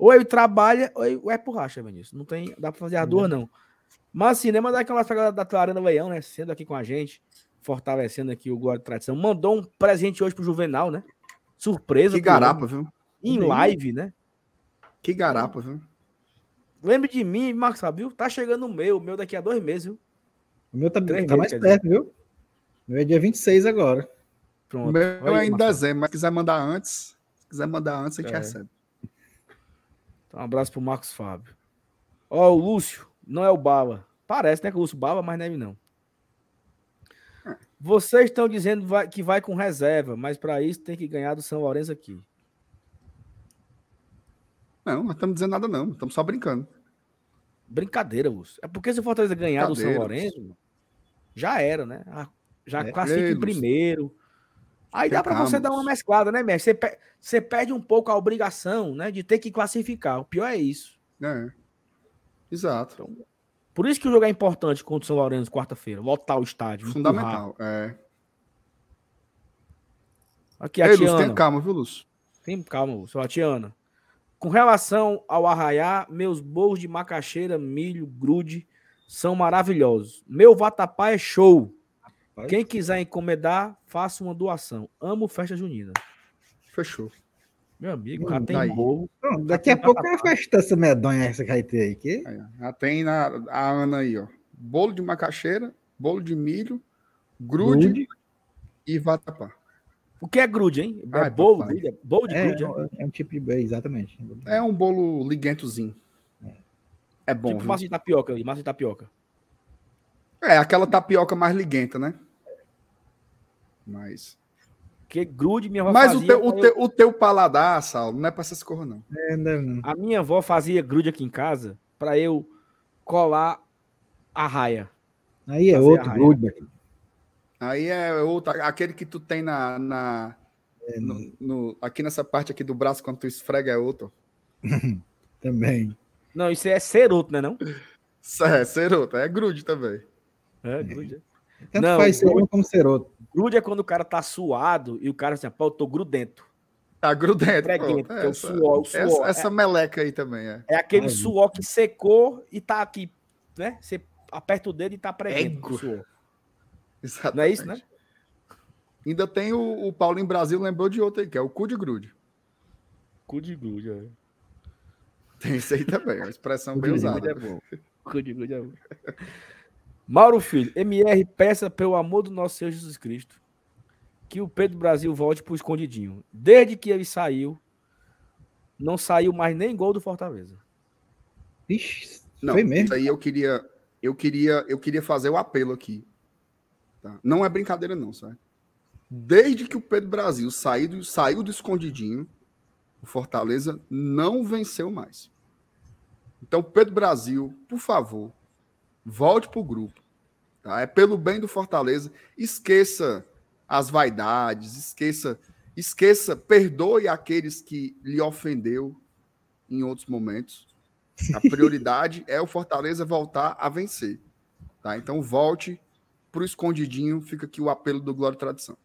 Ou ele trabalha, ou, ele... ou é por racha, Vinícius. Não tem. Dá pra fazer as duas, não. Mas assim, né? Mandar aquela galera da Arena Leão, né? Sendo aqui com a gente, fortalecendo aqui o Glória de Tradição. Mandou um presente hoje pro Juvenal, né? Surpresa. Que garapa, viu? Em live, né? Que garapa, viu? Lembre de mim, Marcos Fábio. Tá chegando o meu. O meu daqui a dois meses, viu? O meu tá, tá mais perto, viu? O meu é dia 26 agora. Pronto. O meu é em dezembro, mas se quiser mandar antes, se quiser mandar antes, a gente é. recebe. Então, um abraço pro Marcos Fábio. Ó, o Lúcio, não é o Bala. Parece, né, que o Lúcio Bala, mas não é não. Vocês estão dizendo que vai com reserva, mas para isso tem que ganhar do São Lourenço aqui. Não, não estamos dizendo nada, não. Estamos só brincando. Brincadeira, Lúcio. É porque se o Fortaleza ganhar do São Lourenço, já era, né? Ah, já é, classifica em primeiro. Aí dá para você dar uma mesclada, né, mestre? Você, você perde um pouco a obrigação, né, de ter que classificar. O pior é isso. É. Exato. Então, por isso que o jogo é importante contra o São Lourenço quarta-feira. Lotar o estádio. Fundamental, é. Aqui, a Ei, Tiana. Lúcio, tem calma, viu, Lúcio? Tem calma, Lúcio. A Tiana. Com relação ao arraiá, meus bolos de macaxeira, milho, grude são maravilhosos. Meu vatapá é show. Quem quiser encomendar, faça uma doação. Amo festa junina. Fechou. Meu amigo, já tem bolo. Não, daqui a pouco é uma festança medonha essa que vai ter aí. Que? Já tem na, a Ana aí, ó. Bolo de macaxeira, bolo de milho, grude, grude. e vatapá. O que é grude, hein? É Ai, bolo, grude, bolo de é, grude. É, é um tipo de. Exatamente. É um bolo liguentozinho. É, é bom. Tipo massa de tapioca ali, massa de tapioca. É, aquela tapioca mais liguenta, né? Mas. Que grude minha avó Mas fazia. Mas o, o, eu... o teu paladar, Saulo, não é pra essas cores, não. É, não. A minha avó fazia grude aqui em casa pra eu colar a raia. Aí é outro grude. Aí é outro, aquele que tu tem na. na é, no, no, aqui nessa parte aqui do braço, quando tu esfrega, é outro. (laughs) também. Não, isso é ceroto, né? Não? É, ceroto, é grude também. É, grude. Tanto não, faz grude, como ceroto. Grude é quando o cara tá suado e o cara assim, pô, eu tô grudento. Tá grudento. Preguento, é, essa, suor, o suor. Essa, essa é, meleca aí também é. É aquele suor que secou e tá aqui, né? Você aperta o dedo e tá preguento. suor. (laughs) Exatamente. Não é isso, né? Ainda tem o, o Paulo em Brasil, lembrou de outro aí, que é o cu de grude. Cu de grude, é. Tem isso aí também, uma expressão bem usada. É bom. Cu de grude é bom. Mauro Filho, MR, peça pelo amor do nosso Senhor Jesus Cristo que o Pedro Brasil volte pro escondidinho. Desde que ele saiu, não saiu mais nem gol do Fortaleza. Ixi, não, foi mesmo. Isso aí eu queria, eu queria, eu queria fazer o apelo aqui Tá? Não é brincadeira, não, sabe? Desde que o Pedro Brasil saiu do, saiu do escondidinho, o Fortaleza não venceu mais. Então, Pedro Brasil, por favor, volte para o grupo. Tá? É pelo bem do Fortaleza. Esqueça as vaidades, esqueça, esqueça, perdoe aqueles que lhe ofendeu em outros momentos. A (laughs) prioridade é o Fortaleza voltar a vencer. Tá? Então, volte pro escondidinho, fica aqui o apelo do Glória e Tradição.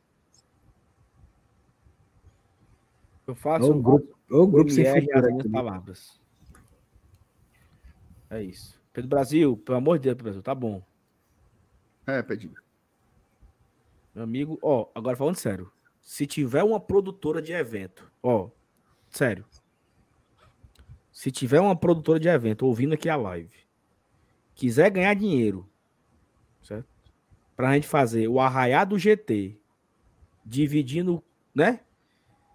Eu faço o grupo, o grupo sem futuro. palavras. É isso. Pedro Brasil, pelo amor de Deus, Brasil, tá bom. É, Pedrinho. Meu amigo, ó, agora falando sério. Se tiver uma produtora de evento, ó, sério. Se tiver uma produtora de evento ouvindo aqui a live, quiser ganhar dinheiro certo? Pra gente fazer o arraiá do GT, dividindo, né?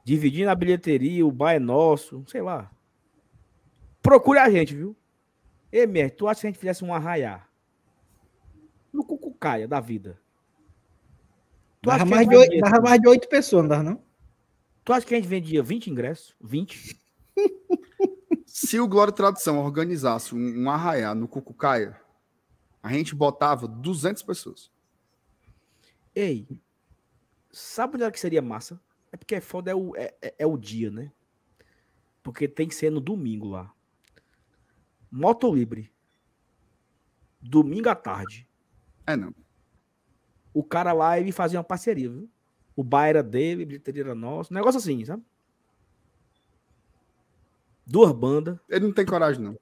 Dividindo a bilheteria, o bar é nosso, sei lá. Procure a gente, viu? Ei, Mer, tu acha que a gente fizesse um arraiá? No cucucaia da vida. Tu dava mais, de 8, dava mais de 8 pessoas, não dava, não? Tu acha que a gente vendia 20 ingressos? 20? (laughs) Se o Glória Tradução organizasse um, um arraiá no Cucucaia, a gente botava 200 pessoas. Ei, sabe onde é que seria massa? É porque é foda é o, é, é, é o dia, né? Porque tem que ser no domingo lá. Moto Libre. Domingo à tarde. É, não. O cara lá, ele fazia uma parceria, viu? O bar era dele, a bilheteria era nosso. Um negócio assim, sabe? Duas bandas. Ele não tem coragem, não.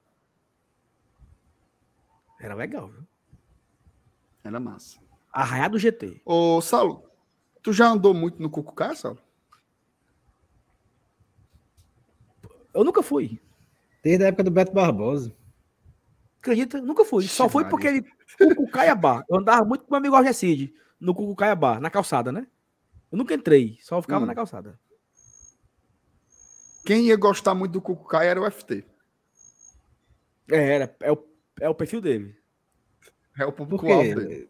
Era legal, viu? Era massa. Arraiá do GT. Ô, Saulo, tu já andou muito no Cucucá, Saulo? Eu nunca fui. Desde a época do Beto Barbosa. Acredita? Nunca fui. Só fui porque ele. Cucucaiabá. Eu andava muito com meu amigo Argecide, no Cucucaiabá, na calçada, né? Eu nunca entrei, só ficava hum. na calçada. Quem ia gostar muito do Cucucai era o FT. É, era, é, o, é o perfil dele. É o público-alvo dele.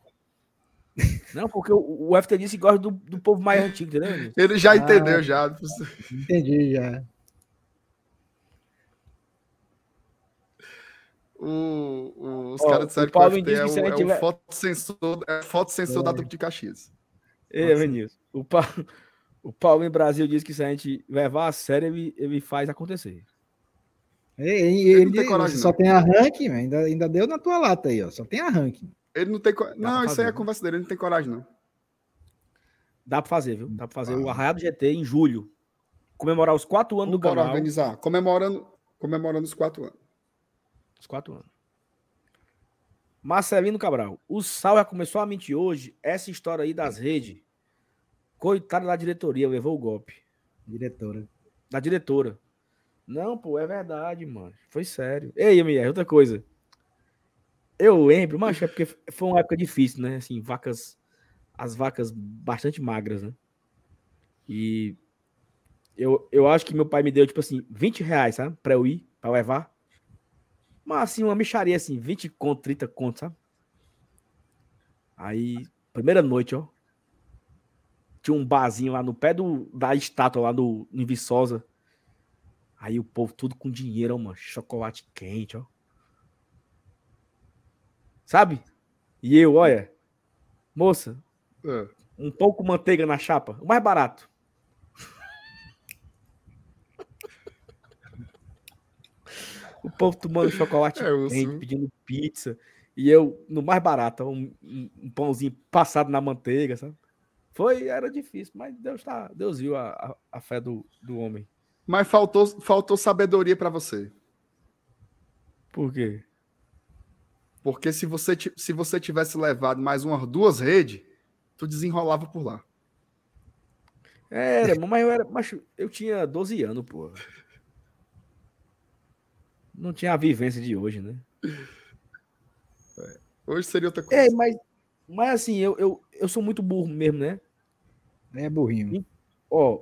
(laughs) Não, porque o, o FT disse que gosta do, do povo mais antigo, entendeu? Ele já ah, entendeu, já. Entendi, já. O, o, os caras disseram que o FT é, o, é tiver... o fotossensor, é fotossensor é. da Duque de Caxias. É, Vinícius. O, pa... (laughs) o Paulo em Brasil diz que se a gente levar a sério, ele, ele faz acontecer. Ele, ele, ele não tem coragem, só não. tem arranque, ainda, ainda deu na tua lata aí, ó. Só tem arranque. Ele não tem Não, isso aí é a conversa dele, ele não tem coragem, não. Dá pra fazer, viu? Dá pra fazer ah. o Arraiado GT em julho. Comemorar os quatro anos Vamos do canal. organizar. Comemorando, comemorando os quatro anos. Os quatro anos. Marcelino Cabral. O Sal já começou a mentir hoje. Essa história aí das redes. Coitado da diretoria, levou o golpe. Diretora. Da diretora. Não, pô, é verdade, mano. Foi sério. Ei, MR, outra coisa. Eu lembro, mas é porque foi uma época difícil, né? Assim, vacas. As vacas bastante magras, né? E eu, eu acho que meu pai me deu, tipo assim, 20 reais, sabe? Pra eu ir, pra levar. Mas assim, uma micharia assim, 20 conto, 30 conto, sabe? Aí, primeira noite, ó. Tinha um barzinho lá no pé do, da estátua lá no, no Viçosa. Aí o povo tudo com dinheiro, ó, mano. Chocolate quente, ó. Sabe? E eu, olha. Moça, é. um pouco manteiga na chapa. O mais barato. O povo tomando chocolate é, quente, pedindo pizza. E eu, no mais barato, um, um, pãozinho passado na manteiga, sabe? Foi, era difícil, mas Deus tá, Deus viu a, a, a fé do, do homem. Mas faltou, faltou sabedoria para você. Por quê? Porque se você, se você tivesse levado mais umas duas redes, tu desenrolava por lá. Era, mas eu era, mas eu tinha 12 anos, pô não tinha a vivência de hoje, né? É. Hoje seria outra coisa. É, mas, mas assim, eu, eu, eu sou muito burro mesmo, né? É burrinho. E, ó,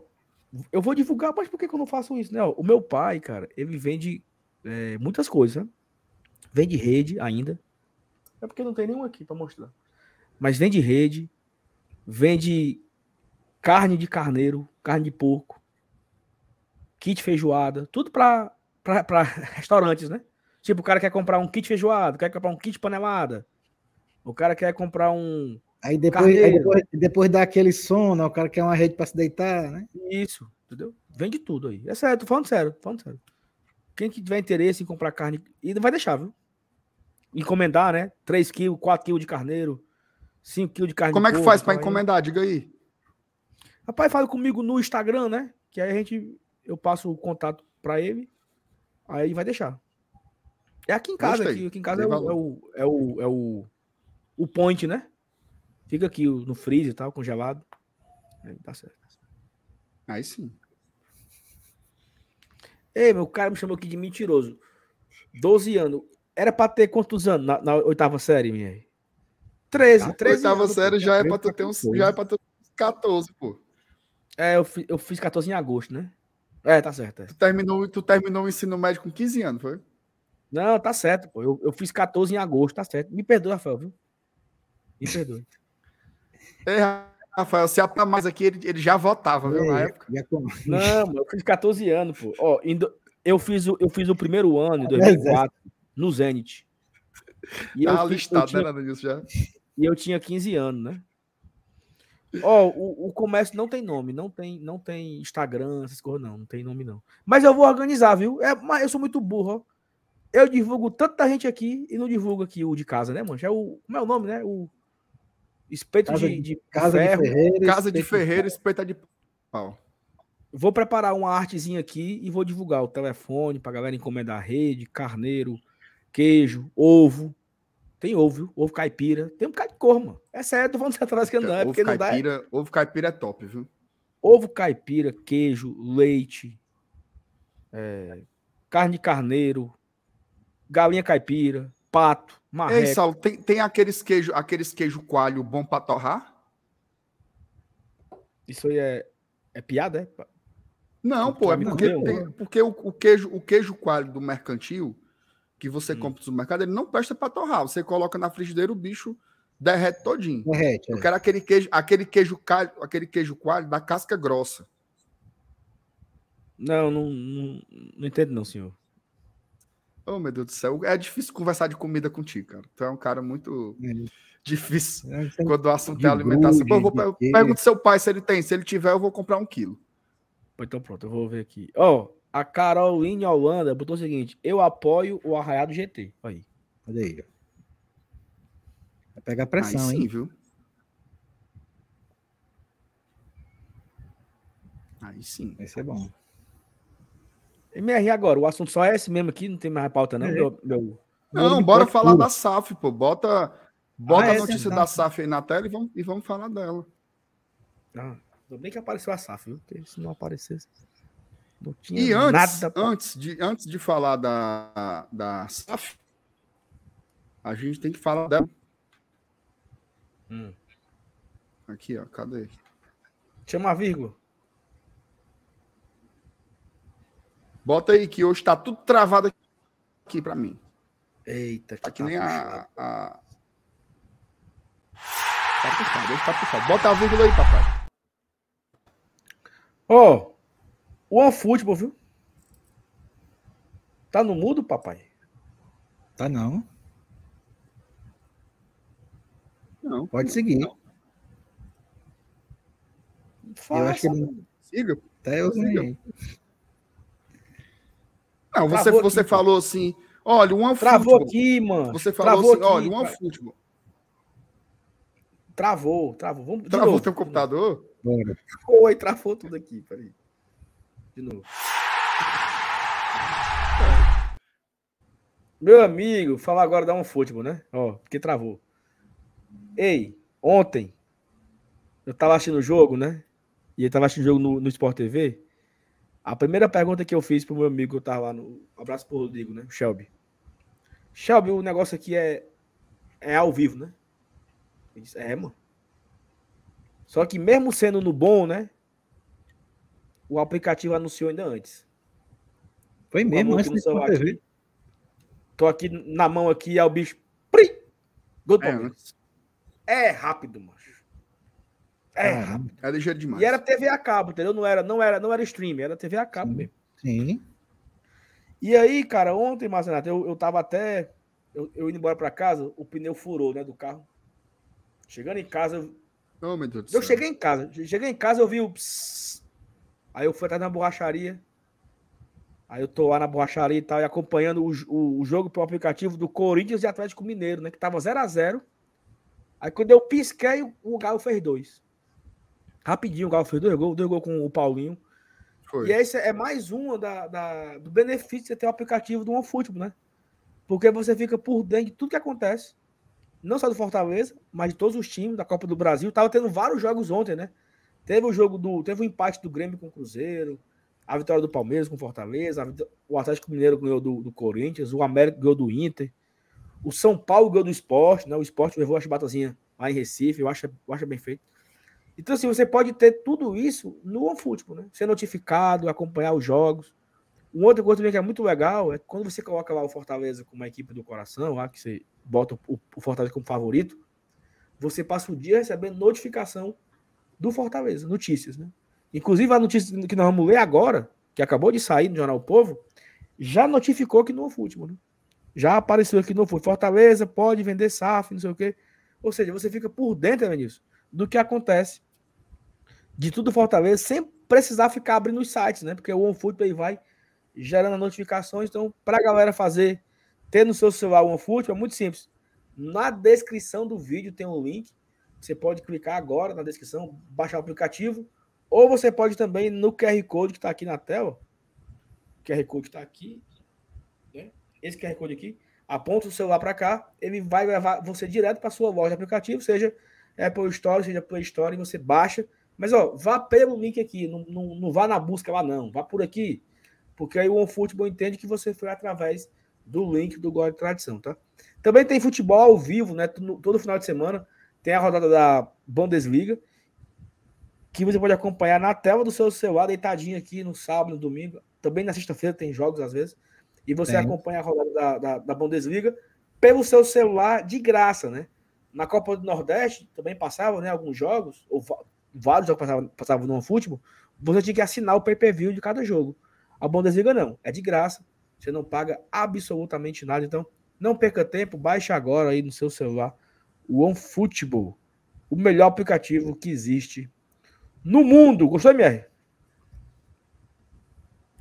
eu vou divulgar, mas por que, que eu não faço isso, né? o meu pai, cara, ele vende é, muitas coisas, né? Vende rede ainda. É porque não tem nenhum aqui para mostrar. Mas vende rede, vende carne de carneiro, carne de porco, kit feijoada, tudo para para restaurantes, né? Tipo, o cara quer comprar um kit feijoada, quer comprar um kit panelada. O cara quer comprar um. Aí depois, aí depois, depois dá aquele sono, o cara quer uma rede para se deitar, né? Isso, entendeu? Vende tudo aí. É sério, tô falando sério, tô falando sério. Quem que tiver interesse em comprar carne, e vai deixar, viu? Encomendar, né? 3 kg, 4 kg de carneiro, 5 kg de carne Como é que faz para encomendar? Diga aí. Rapaz, fala comigo no Instagram, né? Que aí a gente eu passo o contato para ele Aí vai deixar. É aqui em casa, aqui, aqui, em casa é o, é o, é, o, é, o, o, point, né? Fica aqui no freezer e tal, congelado. Aí tá certo. Aí sim. Ei, meu cara me chamou aqui de mentiroso. 12 anos. Era pra ter quantos anos na, na oitava série, minha? 13, 13 Oitava anos, série já é 13 pra tu ter uns, já é pra ter uns 14, pô. É, eu, fi- eu fiz 14 em agosto, né? É, tá certo. é. Tu terminou, tu terminou o ensino médio com 15 anos, foi? Não, tá certo, pô. Eu, eu fiz 14 em agosto, tá certo. Me perdoa, Rafael, viu? Me perdoe. (laughs) Ei, Rafael, se até mais aqui, ele, ele já votava, viu, na É, época. Não, mano, eu fiz 14 anos, pô. Ó, do- eu, fiz o, eu fiz o primeiro ano, em (laughs) É, 2004, no Zenit. E eu, Tava fiz- eu listado, tinha, né, nada disso já. e eu tinha 15 anos, né? Ó, o, o comércio não tem nome, não tem, não tem Instagram, essas coisas, não. Não tem nome, não. Mas eu vou organizar, viu? É, mas eu sou muito burro, ó. Eu divulgo tanta gente aqui e não divulgo aqui o de casa, né, mancha? É o. Como é o nome, né? O espeto Casa de, de- de Casa de ferro. Ferreira. Casa de espeto Ferreira, espeta de pau. Vou preparar uma artezinha aqui e vou divulgar o telefone pra galera encomendar rede, carneiro, queijo, ovo. Tem ovo? Ovo caipira. Tem um bocado de cor, mano. É sério, tô falando você atrás que não é, ovo, porque não dá. caipira, ovo caipira é top, viu? Ovo caipira, queijo, leite, é, carne de carneiro, galinha caipira, pato, Ei, marreco. Saulo, tem, tem aqueles queijo, aqueles queijo coalho bom pra torrar? Isso aí é, é piada, é? Não, pô, é porque, tem- porque o, o queijo, o queijo coalho do mercantil que você Hum. compra no supermercado, ele não presta pra torrar. Você coloca na frigideira, o bicho derrete todinho. Derrete, Eu é. quero aquele queijo, aquele queijo coalho, aquele queijo coalho da casca grossa. Não, não, não, não entendo não, senhor. Oh, meu Deus do céu. É difícil conversar de comida contigo, cara. Tu é um cara muito difícil É, quando o assunto de é alimentação. Eu vou, grude, de per- queijo. pergunta seu pai se ele tem. Se ele tiver, eu vou comprar um quilo. Então pronto, eu vou ver aqui. Ó, a Caroline Holanda botou o seguinte: eu apoio o Arraiado GT. Aí. Olha aí. ó. Vai pegar Aí pressão, sim, hein? viu? Aí sim. Vai ser bom. MR agora, o assunto só é esse mesmo aqui, não tem mais pauta, não. É. Meu, meu- Não, Ouro bora falar da SAF, pô. Bota, bota Ah, a é notícia verdade. da SAF aí na tela e vamos, e vamos falar dela. Ah, ainda bem que apareceu a SAF, viu? Porque se não aparecesse. Não tinha E antes, nada. antes, de, antes de falar da, da SAF, a gente tem que falar dela. Hum. Aqui, ó. Cadê? Chama a vírgula. Bota aí que hoje tá tudo travado aqui pra mim. Eita, Tá que tá nem puxado. a. a... Tá puxado, hoje tá puxado. Bota a vírgula aí, papai. Ó, o OneFootball, viu? Tá no mudo, papai? Tá não. Não. Pode seguir. Eu acho que Faça. ele Siga. até eu Siga. Não, você, Travou você aqui, falou assim: olha, um Travou futebol. aqui, mano. Você falou Travou assim: aqui, olha, um futebol. Travou, travou. Vamos Travou novo. teu computador? Bora. Oi, travou tudo aqui, peraí. De novo. Meu amigo, falar agora dá um futebol, né? Ó, porque travou. Ei, ontem eu tava assistindo o jogo, né? E ele tava assistindo o jogo no, no Sport TV. A primeira pergunta que eu fiz pro meu amigo, eu tava lá no. Abraço pro Rodrigo, né? Shelby. Shelby, o negócio aqui é, é ao vivo, né? Eu disse, é, mano. Só que mesmo sendo no bom, né? O aplicativo anunciou ainda antes. Foi mesmo mão antes de celular aqui. Tô aqui na mão aqui, é o bicho. Pri! Gol É, Palmeiras. É rápido, macho. É Caramba. rápido. é ligeiro demais. E era TV a cabo, entendeu? Não era, não era, não era stream, era TV a cabo Sim. mesmo. Sim. E aí, cara, ontem, Marcenato, eu, eu tava até. Eu, eu indo embora pra casa, o pneu furou, né, do carro. Chegando em casa, eu- Oh, meu Deus Eu céu. cheguei em casa. Cheguei em casa, eu vi o. psss. Aí eu fui atrás na borracharia. Aí eu tô lá na borracharia e tal, e acompanhando o, o, o jogo pelo aplicativo do Corinthians e Atlético Mineiro, né? Que tava 0x0. Aí quando eu pisquei, o- Galo fez dois. Rapidinho, o Galo fez dois gols, dois gols com o Paulinho. Foi. E esse é mais uma da, da- do benefício de você ter o aplicativo do OneFootball, né? Porque você fica por dentro de tudo que acontece. Não só do Fortaleza, mas de todos os times da Copa do Brasil. Tava tendo vários jogos ontem, né? Teve o jogo do. Teve o empate do Grêmio com o Cruzeiro, a vitória do Palmeiras com o Fortaleza, o Atlético Mineiro ganhou do, do Corinthians, o América ganhou do Inter, O São Paulo ganhou do esporte, né? O esporte levou a chibatazinha lá em Recife, eu acho, eu acho bem feito. Então, assim, você pode ter tudo isso no OneFootball, né? Ser notificado, acompanhar os jogos. Uma outra coisa também que é muito legal é quando você coloca lá o Fortaleza como uma equipe do coração, lá que você bota o, o Fortaleza como favorito, você passa o dia recebendo notificação do Fortaleza, notícias, né? Inclusive a notícia que nós vamos ler agora, que acabou de sair no Jornal o Povo, já notificou que no futebol, né? Já apareceu aqui no futebol. Fortaleza pode vender SAF, não sei o quê. Ou seja, você fica por dentro, nisso, do que acontece de tudo Fortaleza, sem precisar ficar abrindo os sites, né? Porque o OneFootball aí vai gerando notificações. Então, para a galera fazer, ter no seu celular o OneFootball, é muito simples. Na descrição do vídeo tem um link. Você pode clicar agora na descrição, baixar o aplicativo. Ou você pode também no QR Code que está aqui na tela. O QR Code está aqui. Né? Esse QR Code aqui. Aponta o celular para cá. Ele vai levar você direto para sua loja de aplicativo, seja Apple Store, seja Play Store, e você baixa. Mas ó, vá pelo link aqui. Não, não, não vá na busca lá, não. Vá por aqui. Porque aí o OneFootball entende que você foi através do link do Gol de Tradição, tá? Também tem futebol ao vivo, né? Todo final de semana tem a rodada da Bundesliga, que você pode acompanhar na tela do seu celular, deitadinho aqui no sábado, no domingo. Também na sexta-feira tem jogos às vezes. E você tem. acompanha a rodada da, da, da, Bundesliga pelo seu celular de graça, né? Na Copa do Nordeste também passavam né, alguns jogos, ou vários jogos passavam, passavam no futebol. Você tinha que assinar o pay-per-view de cada jogo. A Bundesliga não, é de graça. Você não paga absolutamente nada. Então, não perca tempo, baixe agora aí no seu celular o OneFootball, o melhor aplicativo que existe no mundo. Gostou, MR?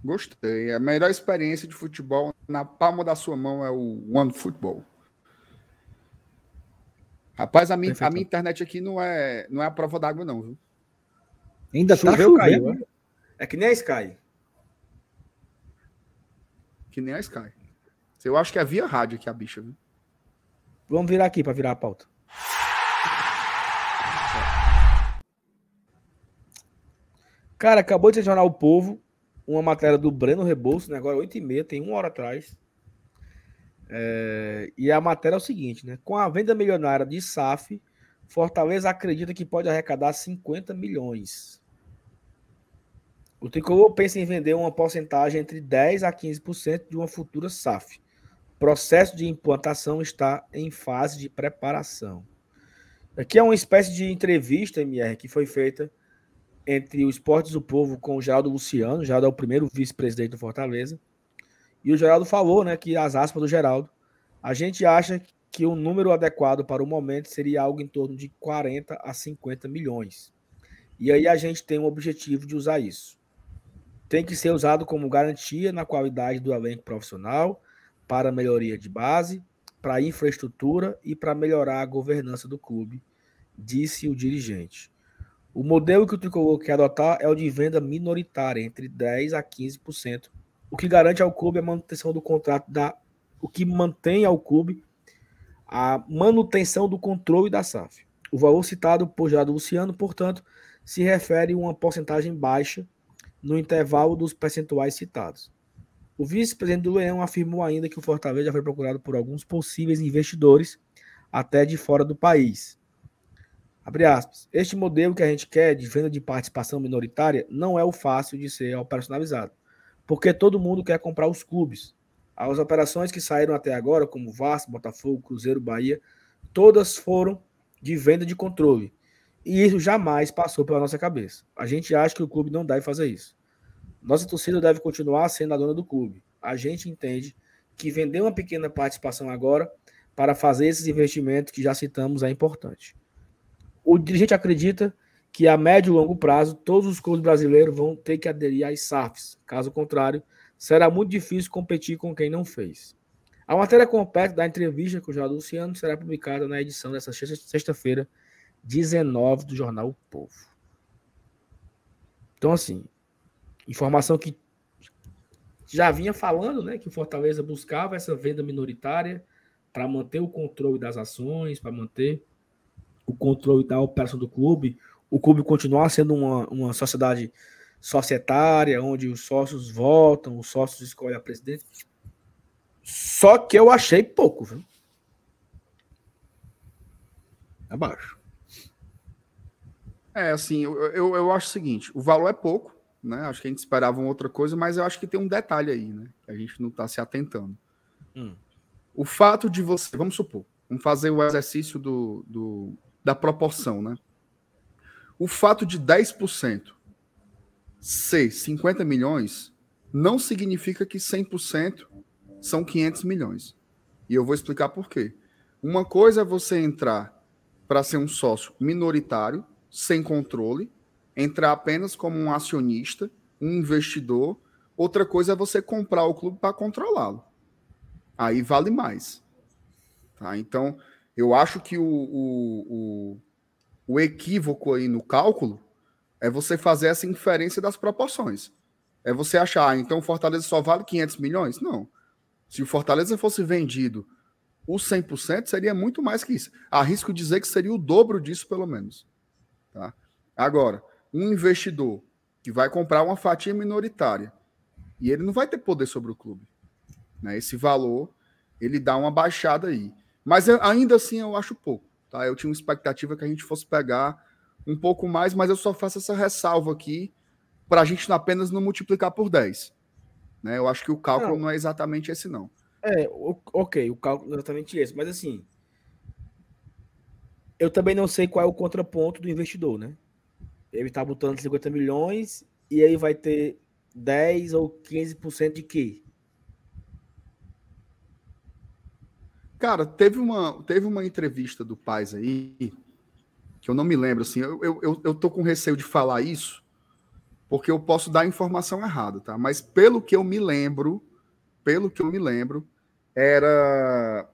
Gostei. A melhor experiência de futebol na palma da sua mão é o OneFootball. Rapaz, a minha, a minha internet aqui não é, não é a prova d'água, não, viu? Ainda tá Choveu, tá chovendo. Caiu, é que nem a Sky. Que nem a Sky. Eu acho que é via rádio aqui a bicha, viu? Vamos virar aqui para virar a pauta. Cara, acabou de jornal O Povo uma matéria do Breno Rebouço, né? agora 8h30, tem uma hora atrás. É... e a matéria é o seguinte, né? Com a venda milionária de SAF, Fortaleza acredita que pode arrecadar 50 milhões. O Tricolor pensa em vender uma porcentagem entre 10% a 15% de uma futura SAF. Processo de implantação está em fase de preparação. Aqui é uma espécie de entrevista, MR, que foi feita entre o Esportes do Povo com o Geraldo Luciano. O Geraldo é o primeiro vice-presidente do Fortaleza. E o Geraldo falou, né, que as aspas do Geraldo, a gente acha que o número adequado para o momento seria algo em torno de 40 a 50 milhões. E aí a gente tem um objetivo de usar isso tem que ser usado como garantia na qualidade do elenco profissional, para melhoria de base, para infraestrutura e para melhorar a governança do clube, disse o dirigente. O modelo que o Tricolor quer adotar é o de venda minoritária, entre 10% a 15%, o que garante ao clube a manutenção do contrato, da, o que mantém ao clube a manutenção do controle da SAF. O valor citado por Gerardo Luciano, portanto, se refere a uma porcentagem baixa no intervalo dos percentuais citados. O vice-presidente do Leão afirmou ainda que o Fortaleza já foi procurado por alguns possíveis investidores, até de fora do país. Este modelo que a gente quer de venda de participação minoritária não é o fácil de ser operacionalizado, porque todo mundo quer comprar os clubes. As operações que saíram até agora, como Vasco, Botafogo, Cruzeiro, Bahia, todas foram de venda de controle. E isso jamais passou pela nossa cabeça. A gente acha que o clube não deve fazer isso. Nossa torcida deve continuar sendo a dona do clube. A gente entende que vender uma pequena participação agora para fazer esses investimentos que já citamos é importante. O dirigente acredita que a médio e longo prazo todos os clubes brasileiros vão ter que aderir às SAFs. Caso contrário, será muito difícil competir com quem não fez. A matéria completa da entrevista com o Jornal Luciano será publicada na edição dessa sexta-feira, 19 do jornal O Povo. Então, assim, informação que já vinha falando, né, que o Fortaleza buscava essa venda minoritária para manter o controle das ações, para manter o controle da operação do clube, o clube continuar sendo uma, uma sociedade societária, onde os sócios votam, os sócios escolhem a presidente. Só que eu achei pouco, viu? Abaixo. É, assim, eu, eu, eu, acho o seguinte: o valor é pouco, né? Acho que a gente esperava uma outra coisa, mas eu acho que tem um detalhe aí, né? Que a gente não está se atentando. Hum. O fato de você, vamos supor, vamos fazer o exercício do, do, da proporção, né? O fato de 10% ser 50 milhões não significa que 100% são 500 milhões. E eu vou explicar por quê. Uma coisa é você entrar para ser um sócio minoritário, sem controle, entrar apenas como um acionista, um investidor. Outra coisa é você comprar o clube para controlá-lo. Aí vale mais. Tá? Então, eu acho que o, o, o, o equívoco aí no cálculo é você fazer essa inferência das proporções. É você achar, ah, então o Fortaleza só vale 500 milhões? Não. Se o Fortaleza fosse vendido o 100%, seria muito mais que isso. Arrisco dizer que seria o dobro disso, pelo menos. Tá? Agora, um investidor que vai comprar uma fatia minoritária e ele não vai ter poder sobre o clube. Né? Esse valor, ele dá uma baixada aí. Mas ainda assim eu acho pouco. Tá? Eu tinha uma expectativa que a gente fosse pegar um pouco mais, mas eu só faço essa ressalva aqui para a gente apenas não multiplicar por 10. Né? Eu acho que o cálculo não, não é exatamente esse, não. É, ok, o cálculo é exatamente esse, mas assim, eu também não sei qual é o contraponto do investidor, né? Ele tá botando 50 milhões e aí vai ter 10 ou 15% de quê? Cara, teve uma, teve uma entrevista do Paz aí, que eu não me lembro, assim, eu, eu, eu tô com receio de falar isso, porque eu posso dar informação errada, tá? Mas pelo que eu me lembro, pelo que eu me lembro, era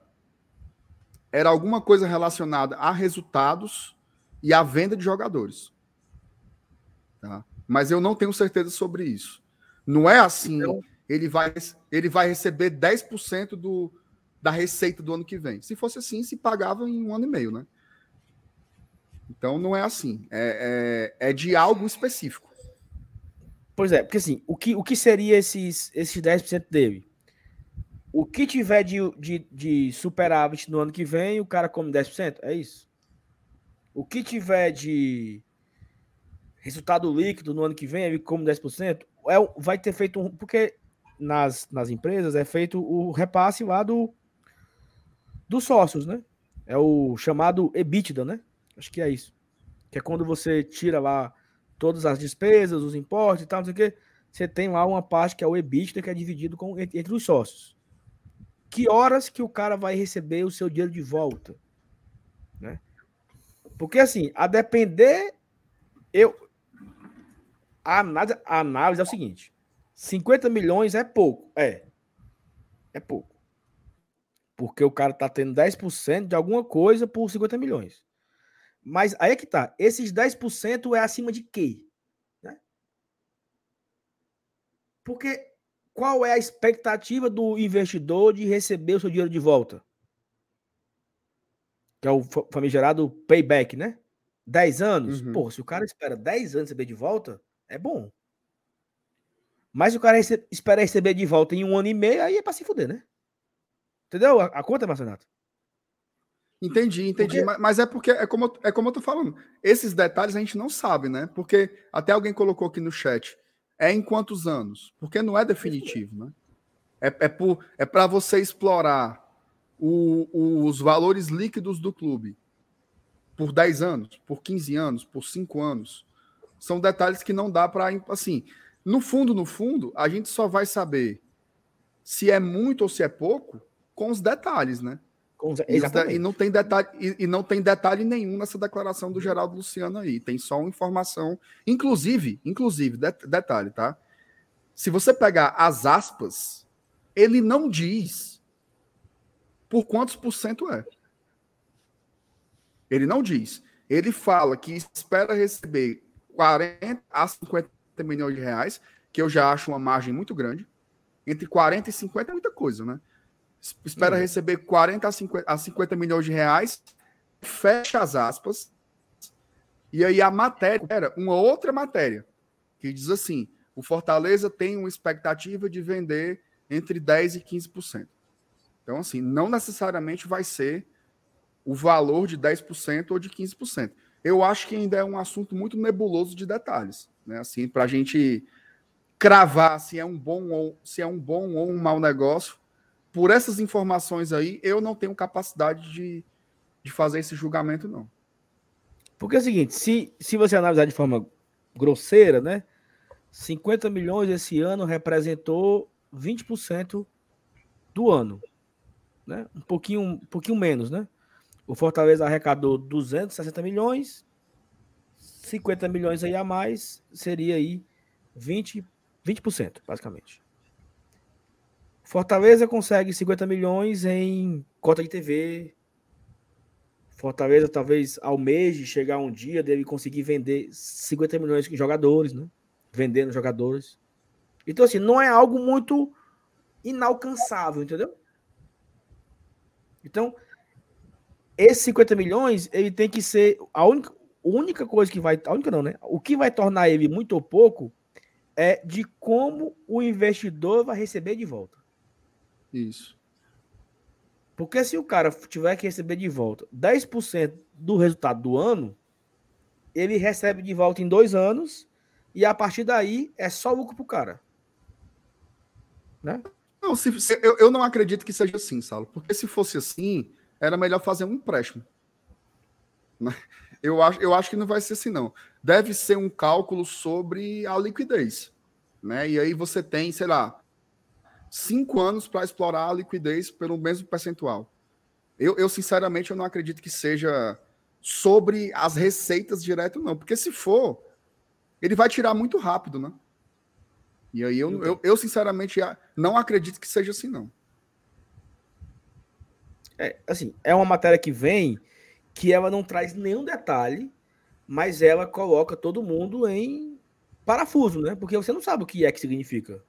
era alguma coisa relacionada a resultados e à venda de jogadores. Tá? Mas eu não tenho certeza sobre isso. Não é assim, então, ele vai ele vai receber 10% do, da receita do ano que vem. Se fosse assim, se pagava em um ano e meio, né? Então não é assim. É, é, é de algo específico. Pois é, porque assim, o que, o que seria esses, esses 10% dele? O que tiver de, de, de superávit no ano que vem, o cara come 10%? É isso. O que tiver de resultado líquido no ano que vem, ele come 10%, é, vai ter feito um. Porque nas, nas empresas é feito o repasse lá do, dos sócios, né? É o chamado EBITDA, né? Acho que é isso. Que é quando você tira lá todas as despesas, os impostos e tal, não sei o quê. Você tem lá uma parte que é o EBITDA, que é dividido com, entre os sócios que horas que o cara vai receber o seu dinheiro de volta, né? Porque assim, a depender, eu a análise, a análise é o seguinte: 50 milhões é pouco, é, é pouco, porque o cara tá tendo 10% de alguma coisa por 50 milhões. Mas aí é que tá, esses 10% é acima de quê? Né? Porque qual é a expectativa do investidor de receber o seu dinheiro de volta? Que é o famigerado payback, né? 10 anos? Uhum. Pô, se o cara espera 10 anos receber de volta, é bom. Mas se o cara rece espera receber de volta em um ano e meio, aí é pra se fuder, né? Entendeu a, a conta, Marcenato? Entendi, entendi. Porque... Mas é porque é como, é como eu tô falando. Esses detalhes a gente não sabe, né? Porque até alguém colocou aqui no chat é em quantos anos? Porque não é definitivo, né? É, é, é para você explorar o, o, os valores líquidos do clube por 10 anos, por 15 anos, por 5 anos. São detalhes que não dá para. Assim, no fundo, no fundo, a gente só vai saber se é muito ou se é pouco com os detalhes, né? E, não tem detalhe, e, e, não tem detalhe nenhum nessa declaração do Geraldo Luciano aí. Tem só uma informação. Inclusive, inclusive, de, detalhe, tá? Se você pegar as aspas, ele não diz por quantos por cento é. Ele não diz. Ele fala que espera receber 40 a 50 milhões de reais, que eu já acho uma margem muito grande. Entre 40 e 50 é muita coisa, né? Espera uhum. receber 40 a 50, a 50 milhões de reais, fecha as aspas, e aí a matéria era uma outra matéria, que diz assim: o Fortaleza tem uma expectativa de vender entre 10% e 15%. Então, assim, não necessariamente vai ser o valor de 10% ou de 15%. Eu acho que ainda é um assunto muito nebuloso de detalhes, né? Assim, para a gente cravar se é um bom ou se é um bom ou um mau negócio. Por essas informações aí, eu não tenho capacidade de, de fazer esse julgamento, não. Porque é o seguinte, se, se você analisar de forma grosseira, né? 50 milhões esse ano representou 20% do ano. Né? Um, pouquinho, um pouquinho menos, né? O Fortaleza arrecadou 260 milhões, 50 milhões aí a mais seria aí 20, 20% basicamente. Fortaleza consegue 50 milhões em cota de TV. Fortaleza talvez almeje chegar um dia dele conseguir vender 50 milhões de jogadores, né? Vendendo jogadores. Então, assim, não é algo muito inalcançável, entendeu? Então, esses 50 milhões, ele tem que ser a única, única coisa que vai, a única não, né? O que vai tornar ele muito ou pouco é de como o investidor vai receber de volta. Isso. Porque se o cara tiver que receber de volta 10% do resultado do ano, ele recebe de volta em dois anos e a partir daí é só lucro pro cara. Né? Não, se, se, eu, eu não acredito que seja assim, Salo. Porque se fosse assim, era melhor fazer um empréstimo. Né? Eu acho, eu acho que não vai ser assim, não. Deve ser um cálculo sobre a liquidez. Né? E aí você tem, sei lá, cinco anos para explorar a liquidez pelo mesmo percentual. Eu, eu, sinceramente, eu não acredito que seja sobre as receitas direto, não. Porque se for, ele vai tirar muito rápido, né? E aí eu, eu, eu sinceramente, não acredito que seja assim, não. É, assim, é uma matéria que vem que ela não traz nenhum detalhe, mas ela coloca todo mundo em parafuso, né? Porque você não sabe o que é que significa.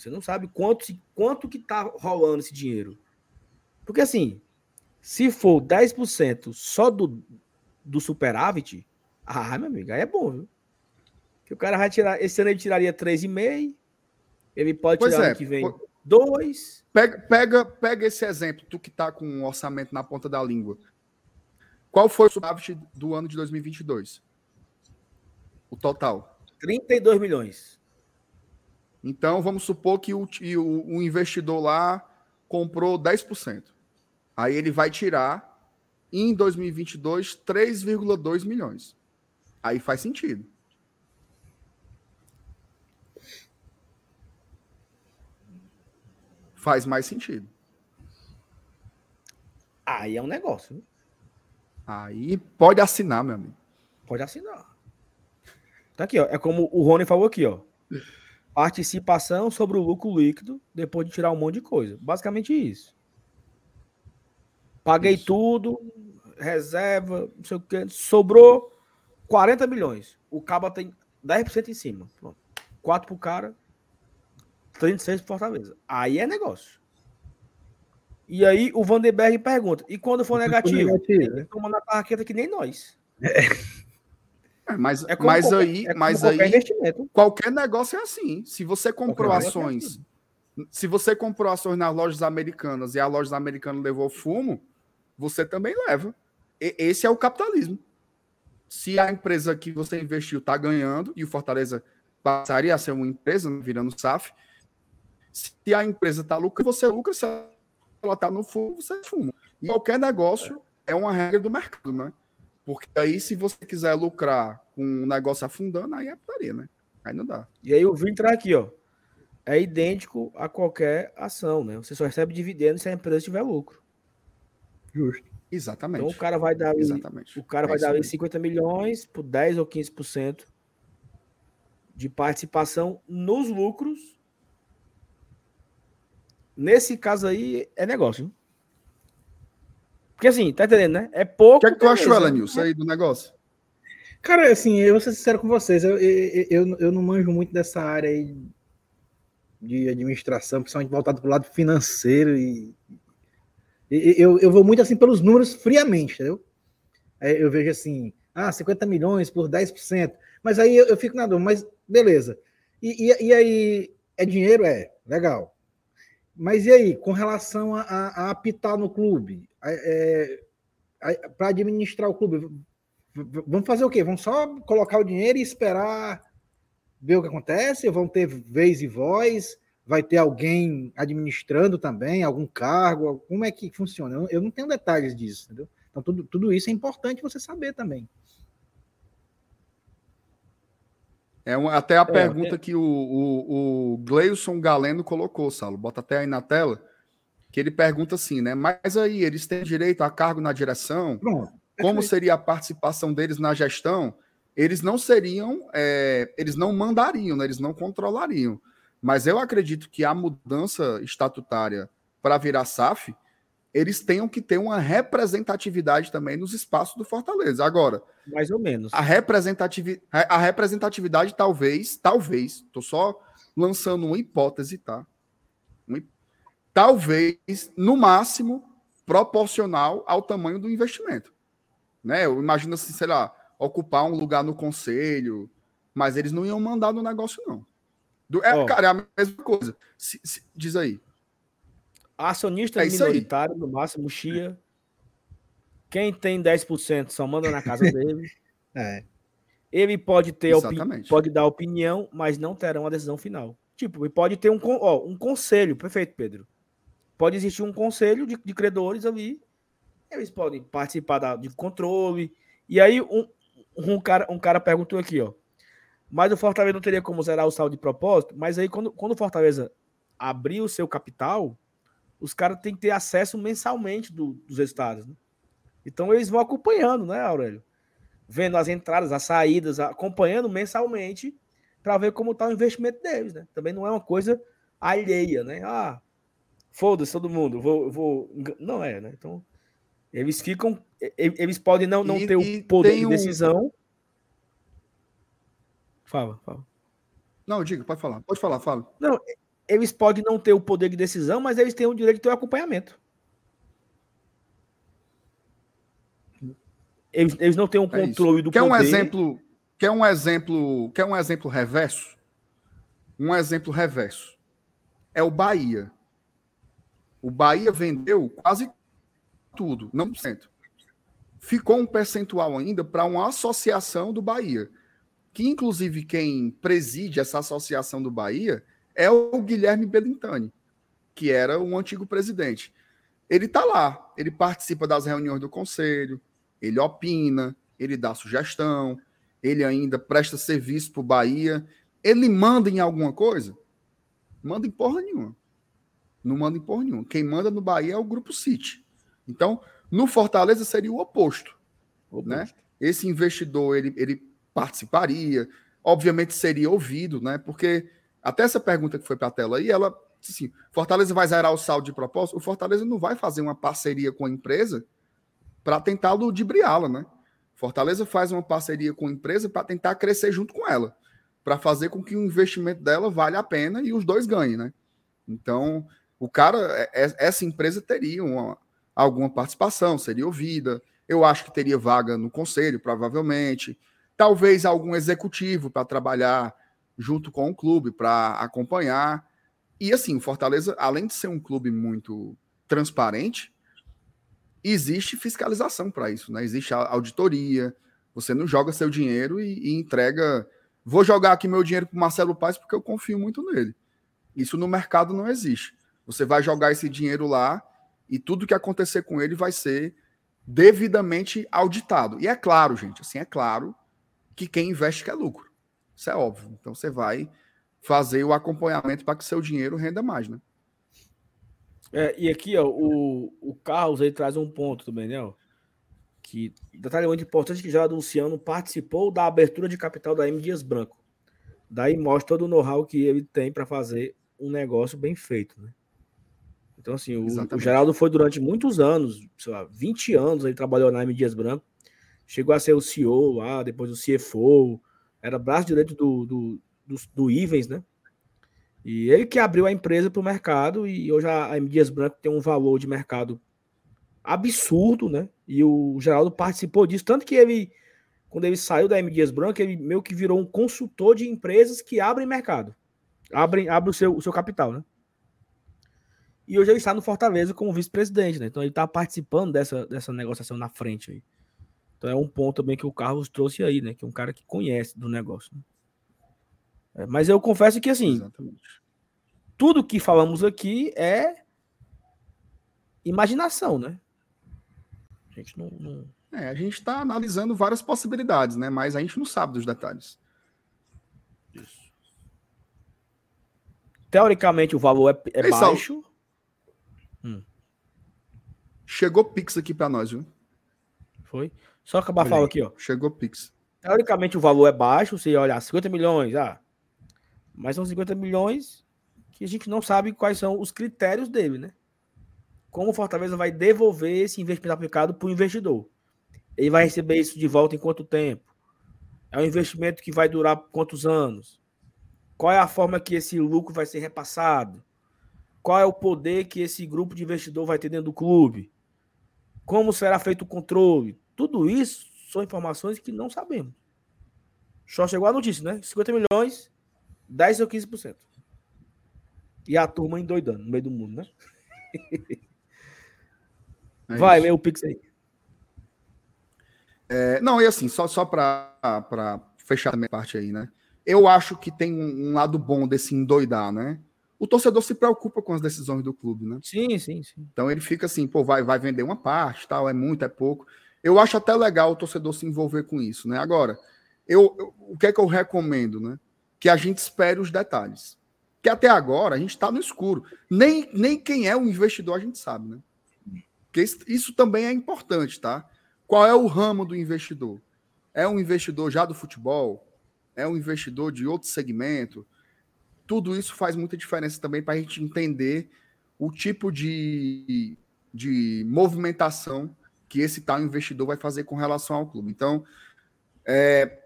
Você não sabe quanto, quanto que tá rolando esse dinheiro. Porque assim, se for 10% só do, do superávit, ah, meu amigo, aí é bom, viu? Que o cara vai tirar, esse ano ele tiraria 3,5, ele pode pois tirar é, ano que vem por... 2. Pega, pega, pega esse exemplo, tu que tá com um orçamento na ponta da língua. Qual foi o superávit do ano de 2022? O total? 32 milhões. Então, vamos supor que o, o, investidor lá comprou 10%. Aí ele vai tirar, em 2022, 3,2 milhões. Aí faz sentido. Faz mais sentido. Aí é um negócio. Aí pode assinar, meu amigo. Pode assinar. Tá aqui, ó. É como o Rony falou aqui, ó. Participação sobre o lucro líquido depois de tirar um monte de coisa. Basicamente isso. Paguei isso. tudo, reserva, não sei o que. Sobrou 40 milhões. O Caba tem 10% em cima. Pronto. 4 pro cara, 36 pro Fortaleza. Aí é negócio. E aí o Vandenberg pergunta: e quando for negativo? negativo? Toma na tarraqueta que nem nós. É. É, mas, é mas qualquer, aí, é mas aí qualquer negócio é assim. Se você comprou qualquer é ações, assim. se você comprou ações nas lojas americanas e a loja americana levou fumo, você também leva. E, esse é o capitalismo. Se a empresa que você investiu está ganhando e o Fortaleza passaria a ser uma empresa virando SAF, se a empresa está lucrando, você lucra. Se ela está no fumo, você fuma. E qualquer negócio é uma regra do mercado, né? Porque aí, se você quiser lucrar com um negócio afundando, aí é putaria, né? Aí não dá. E aí o entrar aqui, ó. É idêntico a qualquer ação, né? Você só recebe dividendo se a empresa tiver lucro. Justo. Exatamente. Então o cara vai dar Exatamente. o cara é vai dar ali 50 milhões por 10 ou 15% de participação nos lucros. Nesse caso aí é negócio. Porque assim, tá entendendo, né? É pouco. O que, é que tu achou, Elenilson, aí do negócio? Cara, assim, eu vou ser sincero com vocês, eu, eu, eu, eu não manjo muito dessa área aí de administração, principalmente voltado para o lado financeiro e, e, eu, eu vou muito assim pelos números friamente, entendeu? Eu vejo assim, ah, 50 milhões por 10%, mas aí eu, eu fico na dúvida, mas beleza. E, e, e, aí, é dinheiro? É, legal. Mas e aí, com relação a, a, apitar no clube, é, para administrar o clube, vamos fazer o quê? Vamos só colocar o dinheiro e esperar ver o que acontece? Vão ter vez e voz? Vai ter alguém administrando também, algum cargo? Como é que funciona? Eu não tenho detalhes disso, entendeu? Então, tudo, tudo isso é importante você saber também. É uma, até a é, pergunta é... que o, o, o Gleison Galeno colocou, Saulo. Bota até aí na tela. Que ele pergunta assim, né? Mas aí, eles têm direito a cargo na direção? Pronto. Como seria a participação deles na gestão? Eles não seriam, é, eles não mandariam, né? eles não controlariam. Mas eu acredito que a mudança estatutária para virar SAF, eles tenham que ter uma representatividade também nos espaços do Fortaleza. Agora, mais ou menos. A, representativi a representatividade talvez, talvez, estou só lançando uma hipótese, tá? Uma, talvez, no máximo, proporcional ao tamanho do investimento. Né? Eu imagino assim, sei lá, ocupar um lugar no conselho, mas eles não iam mandar no negócio, não. Do, é, oh. Cara, é a mesma coisa. Se, se, diz aí. Acionista é minoritário, no máximo, chia. Quem tem 10% só manda na casa (laughs) dele. é. Ele pode ter pode dar opinião, mas não terá uma decisão final. Tipo, ele pode ter um, ó, um conselho, perfeito, Pedro. Pode existir um conselho de, de credores ali. Eles podem participar da, de controle. E aí, um, um, cara, um cara perguntou aqui, ó. Mas o Fortaleza não teria como zerar o saldo de propósito. Mas aí, quando, quando o Fortaleza abrir o seu capital, os caras têm que ter acesso mensalmente do, dos resultados. Né? Então eles vão acompanhando, né, Aurélio? Vendo as entradas, as saídas, acompanhando mensalmente para ver como está o investimento deles, né? Também não é uma coisa alheia, né? Ah, foda-se todo mundo, vou, vou. Não é, né? Então, eles ficam. Eles podem não, não e, ter o poder de decisão. Um... Fala, fala. Não, diga, pode falar. Pode falar, fala. Não, eles podem não ter o poder de decisão, mas eles têm o direito de ter o acompanhamento. Eles, eles não têm um é controle do quer poder. Um exemplo, quer um exemplo, quer um exemplo reverso? Um exemplo reverso. É o Bahia. O Bahia vendeu quase tudo, não cento. Ficou um percentual ainda para uma associação do Bahia, que inclusive quem preside essa associação do Bahia é o Guilherme Belintani, que era um antigo presidente. Ele está lá, ele participa das reuniões do conselho, ele opina, ele dá sugestão, ele ainda presta serviço para o Bahia. Ele manda em alguma coisa? Manda em porra nenhuma. Não manda em porra nenhuma. Quem manda no Bahia é o Grupo City. Então, no Fortaleza seria o oposto. oposto. Né? Esse investidor, ele, ele participaria, obviamente seria ouvido, né? Porque até essa pergunta que foi para a tela aí, ela assim, Fortaleza vai zerar o saldo de propósito? O Fortaleza não vai fazer uma parceria com a empresa para tentar ludibriá-la, né? Fortaleza faz uma parceria com a empresa para tentar crescer junto com ela, para fazer com que o investimento dela valha a pena e os dois ganhem, né? Então, o cara, é, é, essa empresa teria uma, alguma participação, seria ouvida. Eu acho que teria vaga no conselho, provavelmente. Talvez algum executivo para trabalhar junto com o clube para acompanhar. E assim, o Fortaleza, além de ser um clube muito transparente, existe fiscalização para isso, né? Existe auditoria. Você não joga seu dinheiro e, e entrega. Vou jogar aqui meu dinheiro para Marcelo Paz porque eu confio muito nele. Isso no mercado não existe. Você vai jogar esse dinheiro lá e tudo que acontecer com ele vai ser devidamente auditado. E é claro, gente, assim, é claro que quem investe quer lucro. Isso é óbvio. Então você vai fazer o acompanhamento para que seu dinheiro renda mais, né? É, e aqui, ó, o, o Carlos aí traz um ponto também, né? Ó, que detalhe muito importante que já Luciano participou da abertura de capital da M Dias Branco. Daí mostra todo o know-how que ele tem para fazer um negócio bem feito, né? Então, assim, o, o, Geraldo foi durante muitos anos, sei lá, 20 anos, ele trabalhou na M Dias Branco, chegou a ser o CEO lá, depois o CFO, era braço direito do, do, do, do Ivens, né? E ele que abriu a empresa para o mercado e hoje a M. Dias Branco tem um valor de mercado absurdo, né? E o Geraldo participou disso, tanto que ele, quando ele saiu da M. Dias Branco, ele meio que virou um consultor de empresas que abrem mercado, abrem, abre o seu, o seu capital, né? E hoje ele está no Fortaleza como vice-presidente, né? Então ele está participando dessa, dessa negociação na frente aí. Então é um ponto também que o Carlos trouxe aí, né? Que é um cara que conhece do negócio. Né? É, mas eu confesso que assim, Exatamente. tudo que falamos aqui é imaginação, né? A gente não. não... É, a gente está analisando várias possibilidades, né? Mas a gente não sabe dos detalhes. Isso. Teoricamente o valor é, é baixo. Hum. Chegou Pix aqui para nós, viu? Foi? Só acabar falando aqui, ó. Chegou Pix. Teoricamente o valor é baixo, você olhar 50 milhões, ah. Mas são 50 milhões que a gente não sabe quais são os critérios dele, né? Como o Fortaleza vai devolver esse investimento aplicado para o investidor? Ele vai receber isso de volta em quanto tempo? É um investimento que vai durar quantos anos? Qual é a forma que esse lucro vai ser repassado? Qual é o poder que esse grupo de investidor vai ter dentro do clube? Como será feito o controle? Tudo isso são informações que não sabemos. Só chegou a notícia, né? 50 milhões, 10 ou 15%. E a turma endoidando no meio do mundo, né? É Vai, lê o Pix aí. É, não, e assim, só, só para fechar a minha parte aí, né? Eu acho que tem um, um, lado bom desse endoidar, né? O torcedor se preocupa com as decisões do clube, né? Sim, sim, sim. Então ele fica assim, pô, vai, vai vender uma parte, tal, é muito, é pouco. Eu acho até legal o torcedor se envolver com isso, né? Agora, eu, eu o que é que eu recomendo, né? Que a gente espere os detalhes. Que até agora a gente está no escuro. Nem, nem quem é o investidor a gente sabe, né? Porque isso, isso também é importante, tá? Qual é o ramo do investidor? É um investidor já do futebol? É um investidor de outro segmento? Tudo isso faz muita diferença também para a gente entender o tipo de, de movimentação que esse tal investidor vai fazer com relação ao clube. Então, é,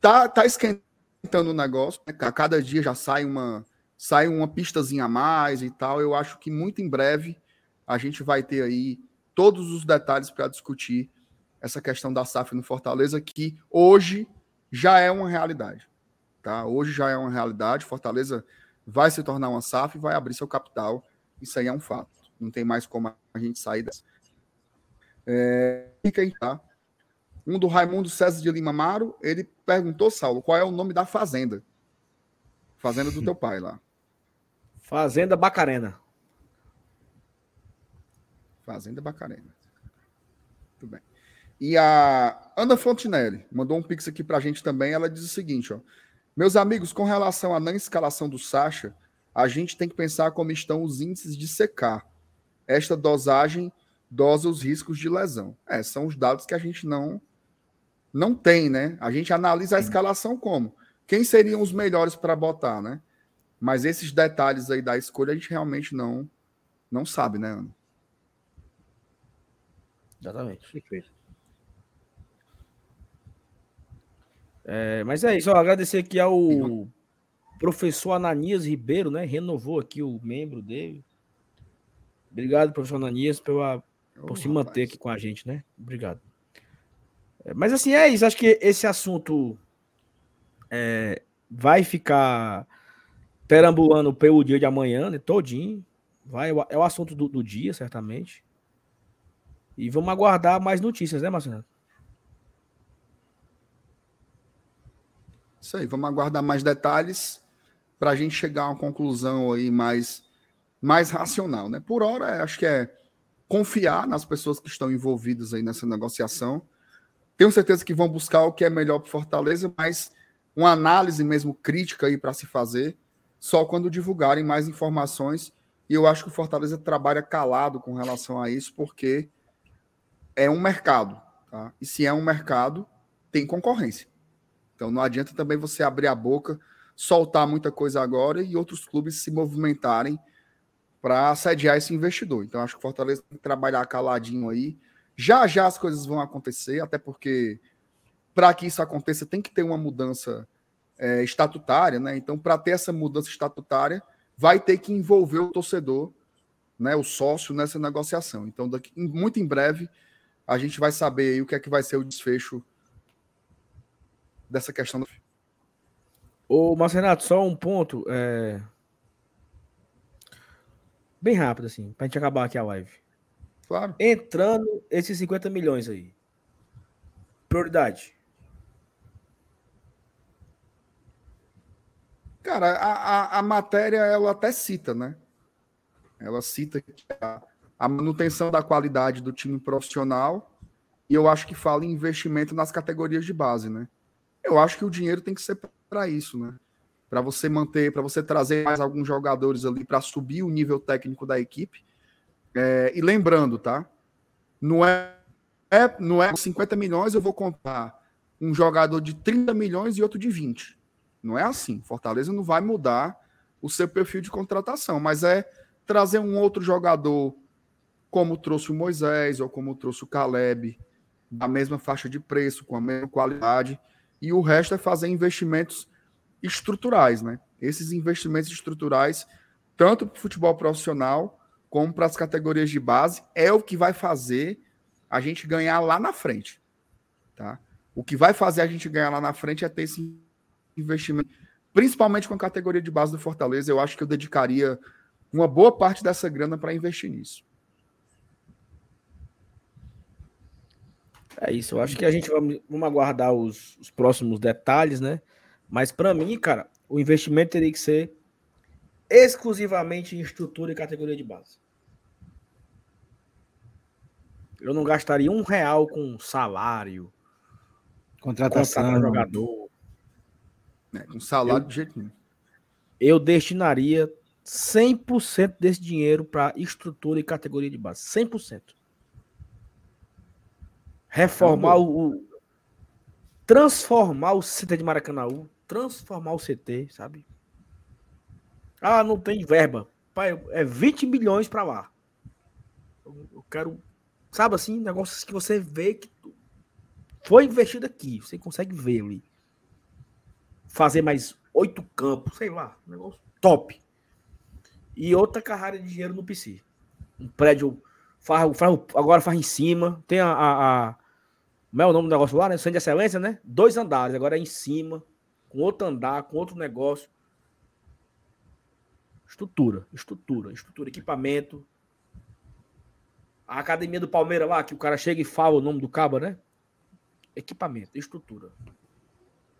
tá, tá esquentando o negócio, né? a cada dia já sai uma, sai uma pistazinha a mais e tal. Eu acho que muito em breve a gente vai ter aí todos os detalhes para discutir essa questão da SAF no Fortaleza, que hoje já é uma realidade. Tá? Hoje já é uma realidade. Fortaleza vai se tornar uma SAF e vai abrir seu capital. Isso aí é um fato. Não tem mais como a gente sair dessa. É, fica aí, tá? Um do Raimundo César de Lima Amaro, ele perguntou, Saulo, qual é o nome da fazenda? Fazenda do teu pai lá. Fazenda Bacarena. Fazenda Bacarena. Muito bem. E a Ana Fontinelli mandou um pix aqui para a gente também. Ela diz o seguinte: ó, meus amigos, com relação à não escalação do Sacha, a gente tem que pensar como estão os índices de secar. Esta dosagem dosa os riscos de lesão. É, são os dados que a gente não não tem, né? A gente analisa a escalação como quem seriam os melhores para botar, né? Mas esses detalhes aí da escolha a gente realmente não não sabe, né, Ana? Exatamente. Perfeito. É, mas é isso, ó, agradecer aqui ao professor Ananias Ribeiro, né? Renovou aqui o membro dele. Obrigado, professor Ananias, pela, oh, por se rapaz. manter aqui com a gente, né? Obrigado. É, mas assim, é isso. Acho que esse assunto é, vai ficar perambulando pelo dia de amanhã, né? Todinho. Vai, é o assunto do, do dia, certamente. E vamos aguardar mais notícias, né, Marcelo? Isso aí, vamos aguardar mais detalhes para a gente chegar a uma conclusão aí mais, mais racional, né? Por hora, acho que é confiar nas pessoas que estão envolvidas aí nessa negociação. Tenho certeza que vão buscar o que é melhor para Fortaleza, mas uma análise mesmo crítica aí para se fazer só quando divulgarem mais informações. E eu acho que o Fortaleza trabalha calado com relação a isso, porque é um mercado. Tá? E se é um mercado, tem concorrência. Então não adianta também você abrir a boca, soltar muita coisa agora e outros clubes se movimentarem para sediar esse investidor. Então acho que o Fortaleza tem que trabalhar caladinho aí. Já já as coisas vão acontecer, até porque para que isso aconteça tem que ter uma mudança é, estatutária, né? Então para ter essa mudança estatutária vai ter que envolver o torcedor, né, o sócio nessa negociação. Então daqui muito em breve a gente vai saber aí o que é que vai ser o desfecho dessa questão do. Ô, Marcenato, só um ponto. É... Bem rápido, assim, pra gente acabar aqui a live. Claro. Entrando esses 50 milhões aí. Prioridade. Cara, a, a, a matéria ela até cita, né? Ela cita que a, a manutenção da qualidade do time profissional e eu acho que fala em investimento nas categorias de base, né? Eu acho que o dinheiro tem que ser para isso, né? Para você manter, para você trazer mais alguns jogadores ali para subir o nível técnico da equipe. É, e lembrando, tá? Não é, é, não é 50 milhões, eu vou contar um jogador de 30 milhões e outro de 20. Não é assim. Fortaleza não vai mudar o seu perfil de contratação, mas é trazer um outro jogador como trouxe o Moisés ou como trouxe o Caleb, da mesma faixa de preço, com a mesma qualidade, e o resto é fazer investimentos estruturais, né? Esses investimentos estruturais, tanto para o futebol profissional como para as categorias de base, é o que vai fazer a gente ganhar lá na frente, tá? O que vai fazer a gente ganhar lá na frente é ter esse investimento, principalmente com a categoria de base do Fortaleza. Eu acho que eu dedicaria uma boa parte dessa grana para investir nisso. É isso, eu acho que a gente vai, vamos aguardar os, os próximos detalhes, né? Mas para mim, cara, o investimento teria que ser exclusivamente em estrutura e categoria de base. Eu não gastaria um real com salário, contratação, jogador. É, com salário eu, de jeito nenhum. Eu destinaria 100% desse dinheiro para estrutura e categoria de base. 100%. Reformar é o. Transformar o CT de Maracanãú. Transformar o CT, sabe? Ah, não tem verba. Pai, é 20 milhões para lá. Eu quero. Sabe assim, negócios que você vê que foi investido aqui. Você consegue ver ali. Fazer mais oito campos, sei lá. Negócio top. E outra carrada de dinheiro no PC. Um prédio. Faz, faz, agora faz em cima. Tem a, a, a como é o nome do negócio lá, né? Centro de Excelência, né? Dois andares, agora é em cima, com outro andar, com outro negócio. Estrutura, estrutura, estrutura, equipamento. A academia do Palmeiras lá, que o cara chega e fala o nome do cabo, né? Equipamento, estrutura.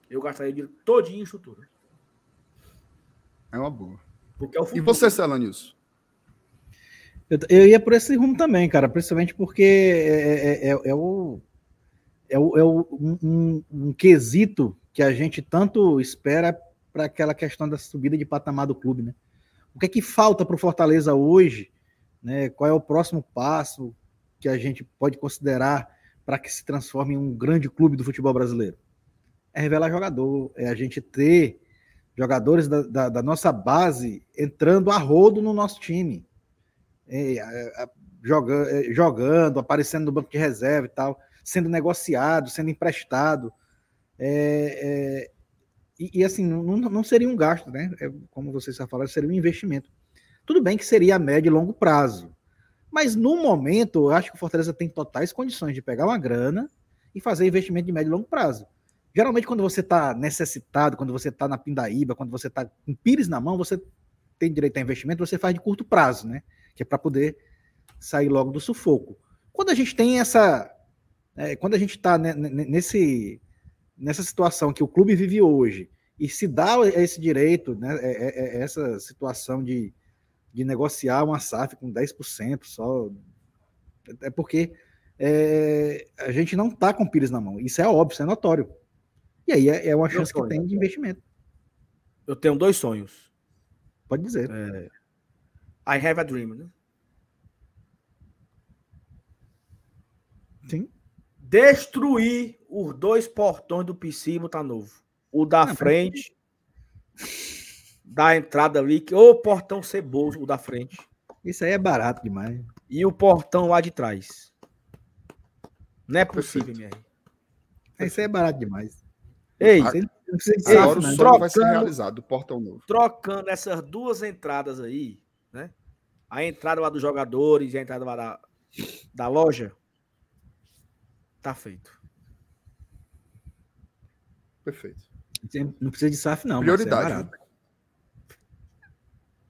Eu gastaria dinheiro todinho em estrutura. É uma boa. Porque é o futuro. E você, Celanilson? Eu, eu ia por esse rumo também, cara, principalmente porque é, é, é, é o é, o, é o, um, um, quesito que a gente tanto espera para aquela questão da subida de patamar do clube, né? O que é que falta para o Fortaleza hoje? Né? Qual é o próximo passo que a gente pode considerar para que se transforme em um grande clube do futebol brasileiro? É revelar jogador, é a gente ter jogadores da, da, da nossa base entrando a rodo no nosso time, é, é, é é, jogando, aparecendo no banco de reserva e tal sendo negociado, sendo emprestado. É, é, e, e, assim, não, não seria um gasto, né? É, como vocês já falaram, seria um investimento. Tudo bem que seria a médio e longo prazo. Mas no momento, eu acho que o Fortaleza tem totais condições de pegar uma grana e fazer investimento de médio e longo prazo. Geralmente, quando você está necessitado, quando você está na pindaíba, quando você está com pires na mão, você tem direito a investimento, você faz de curto prazo, né? Que é para poder sair logo do sufoco. Quando a gente tem essa é, quando a gente está nesse, nessa situação que o clube vive hoje e se dá esse direito, né, é, é, é essa situação de, de negociar uma SAF com 10% só, é porque é, a gente não está com pires na mão. Isso é óbvio, isso é notório. E aí é, é uma chance que tem de investimento. Eu tenho dois sonhos. Pode dizer. É, I have a dream, né? Sim destruir os dois portões do PC tá novo. O da Não, frente, da entrada ali, que o portão ceboso, o da frente. Isso aí é barato demais. E o portão lá de trás. Não é possível, minha Isso aí é barato demais. Ei, Ei agora o sonho vai ser realizado, o portão novo. Trocando essas duas entradas aí, né? A entrada lá dos jogadores e a entrada lá da, da loja, Tá feito. Perfeito. Não precisa de SAF, não. Prioridade.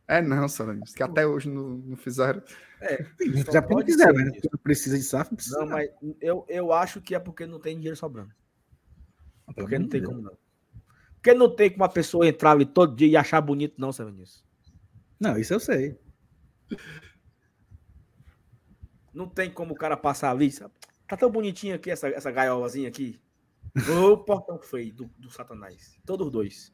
É não, Saranis, que até hoje não, não fizeram. É, Já quando quiser, né? Não precisa de SAF, não precisa. Não, mas eu, eu acho que é porque não tem dinheiro sobrando. Porque não tem como não. Porque não tem como uma pessoa entrar ali todo dia e achar bonito, não, nisso. Não, isso eu sei. Não tem como o cara passar ali. sabe? Tá tão bonitinho aqui essa, essa gaiolazinha aqui. Ô, portão feio do, do Satanás. Todos os dois.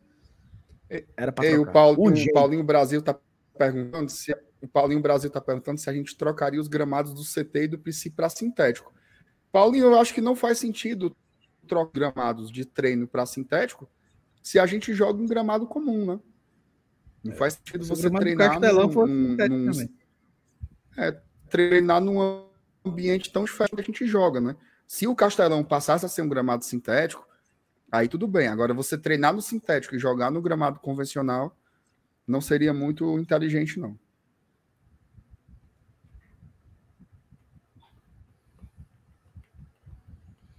Era pra Ei, o, trocar. Paulo, o Urgente. Paulinho Brasil tá perguntando se o Paulinho Brasil tá perguntando se a gente trocaria os gramados do CT e do PC para sintético. Paulinho, eu acho que não faz sentido trocar gramados de treino para sintético se a gente joga um gramado comum, né? Não faz sentido Se o você treinar num, num- num- é, treinar num ambiente tão diferente que a gente joga, né? Se o Castelão passasse a ser um gramado sintético, aí tudo bem. Agora, você treinar no sintético e jogar no gramado convencional não seria muito inteligente, não.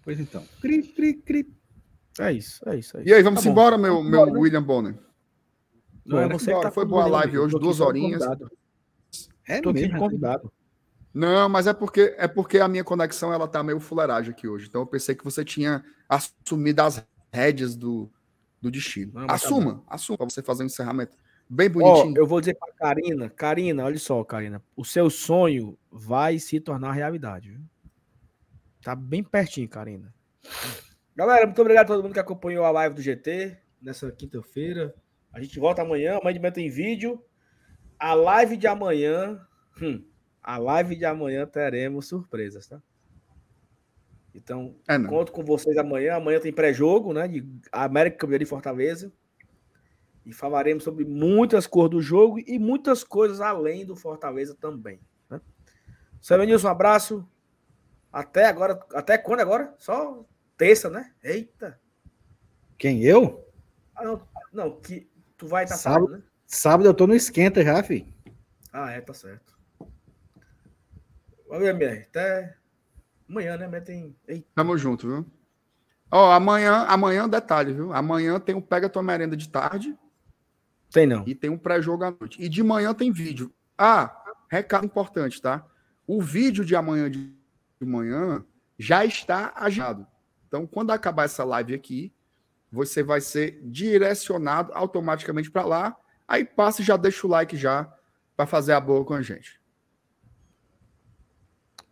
Pois então. Cri, cri, cri. É isso, é isso. É isso. E aí, vamos Tá bom. embora, meu, meu Embora, né? William Bonner? Não, é Bora, você que bora. tá Foi boa a live hoje, aqui duas horinhas. convidado. É Tô aqui de mesmo. convidado. Não, mas é porque é porque a minha conexão ela tá meio fuleiragem aqui hoje. Então eu pensei que você tinha assumido as rédeas do, do destino. Não, mas tá assuma, assuma pra você fazer um encerramento bem bonitinho. eu vou dizer pra Karina, Karina, olha só, Karina, o seu sonho vai se tornar realidade, viu? Tá bem pertinho, Karina. Galera, muito obrigado a todo mundo que acompanhou a live do GT nessa quinta-feira. A gente volta amanhã, amanhã de manhã tem vídeo. A live de amanhã, hum, a live de amanhã teremos surpresas, tá? Então, É. Conto com vocês amanhã. Amanhã tem pré-jogo, né? De América Campeão de Fortaleza. E falaremos sobre muitas cores do jogo e muitas coisas além do Fortaleza também. Né? Semenilson, um abraço. Até agora. Até quando agora? Só terça, né? Eita. Quem, eu? Ah, não, não, que tu vai estar Sábado. sábado, né? Sábado eu tô no esquenta já, fi. Ah, é, tá certo. Valeu, MR. Até amanhã, né? Mas tem. Eita. Tamo junto, viu? Ó, amanhã, amanhã, detalhe, viu? Amanhã tem um Pega Tua Merenda de tarde Tem não. e tem um pré-jogo à noite. E de manhã tem vídeo. Ah, recado importante, tá? O vídeo de amanhã de de manhã já está agendado. Então, quando acabar essa live aqui, você vai ser direcionado automaticamente para lá. Aí passa e já deixa o like já para fazer a boa com a gente.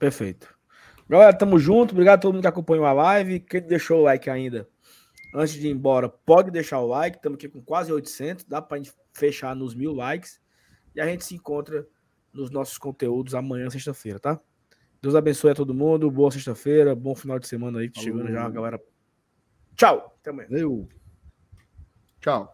Perfeito. Galera, tamo junto. Obrigado a todo mundo que acompanhou a live. Quem deixou o like ainda, antes de ir embora, pode deixar o like. Estamos aqui com quase 800. Dá pra gente fechar nos mil likes. E a gente se encontra nos nossos conteúdos amanhã, sexta-feira, tá? Deus abençoe a todo mundo. Boa sexta-feira. Bom final de semana aí. Falou. Chegando já, galera. Tchau. Até amanhã. Eu. Tchau.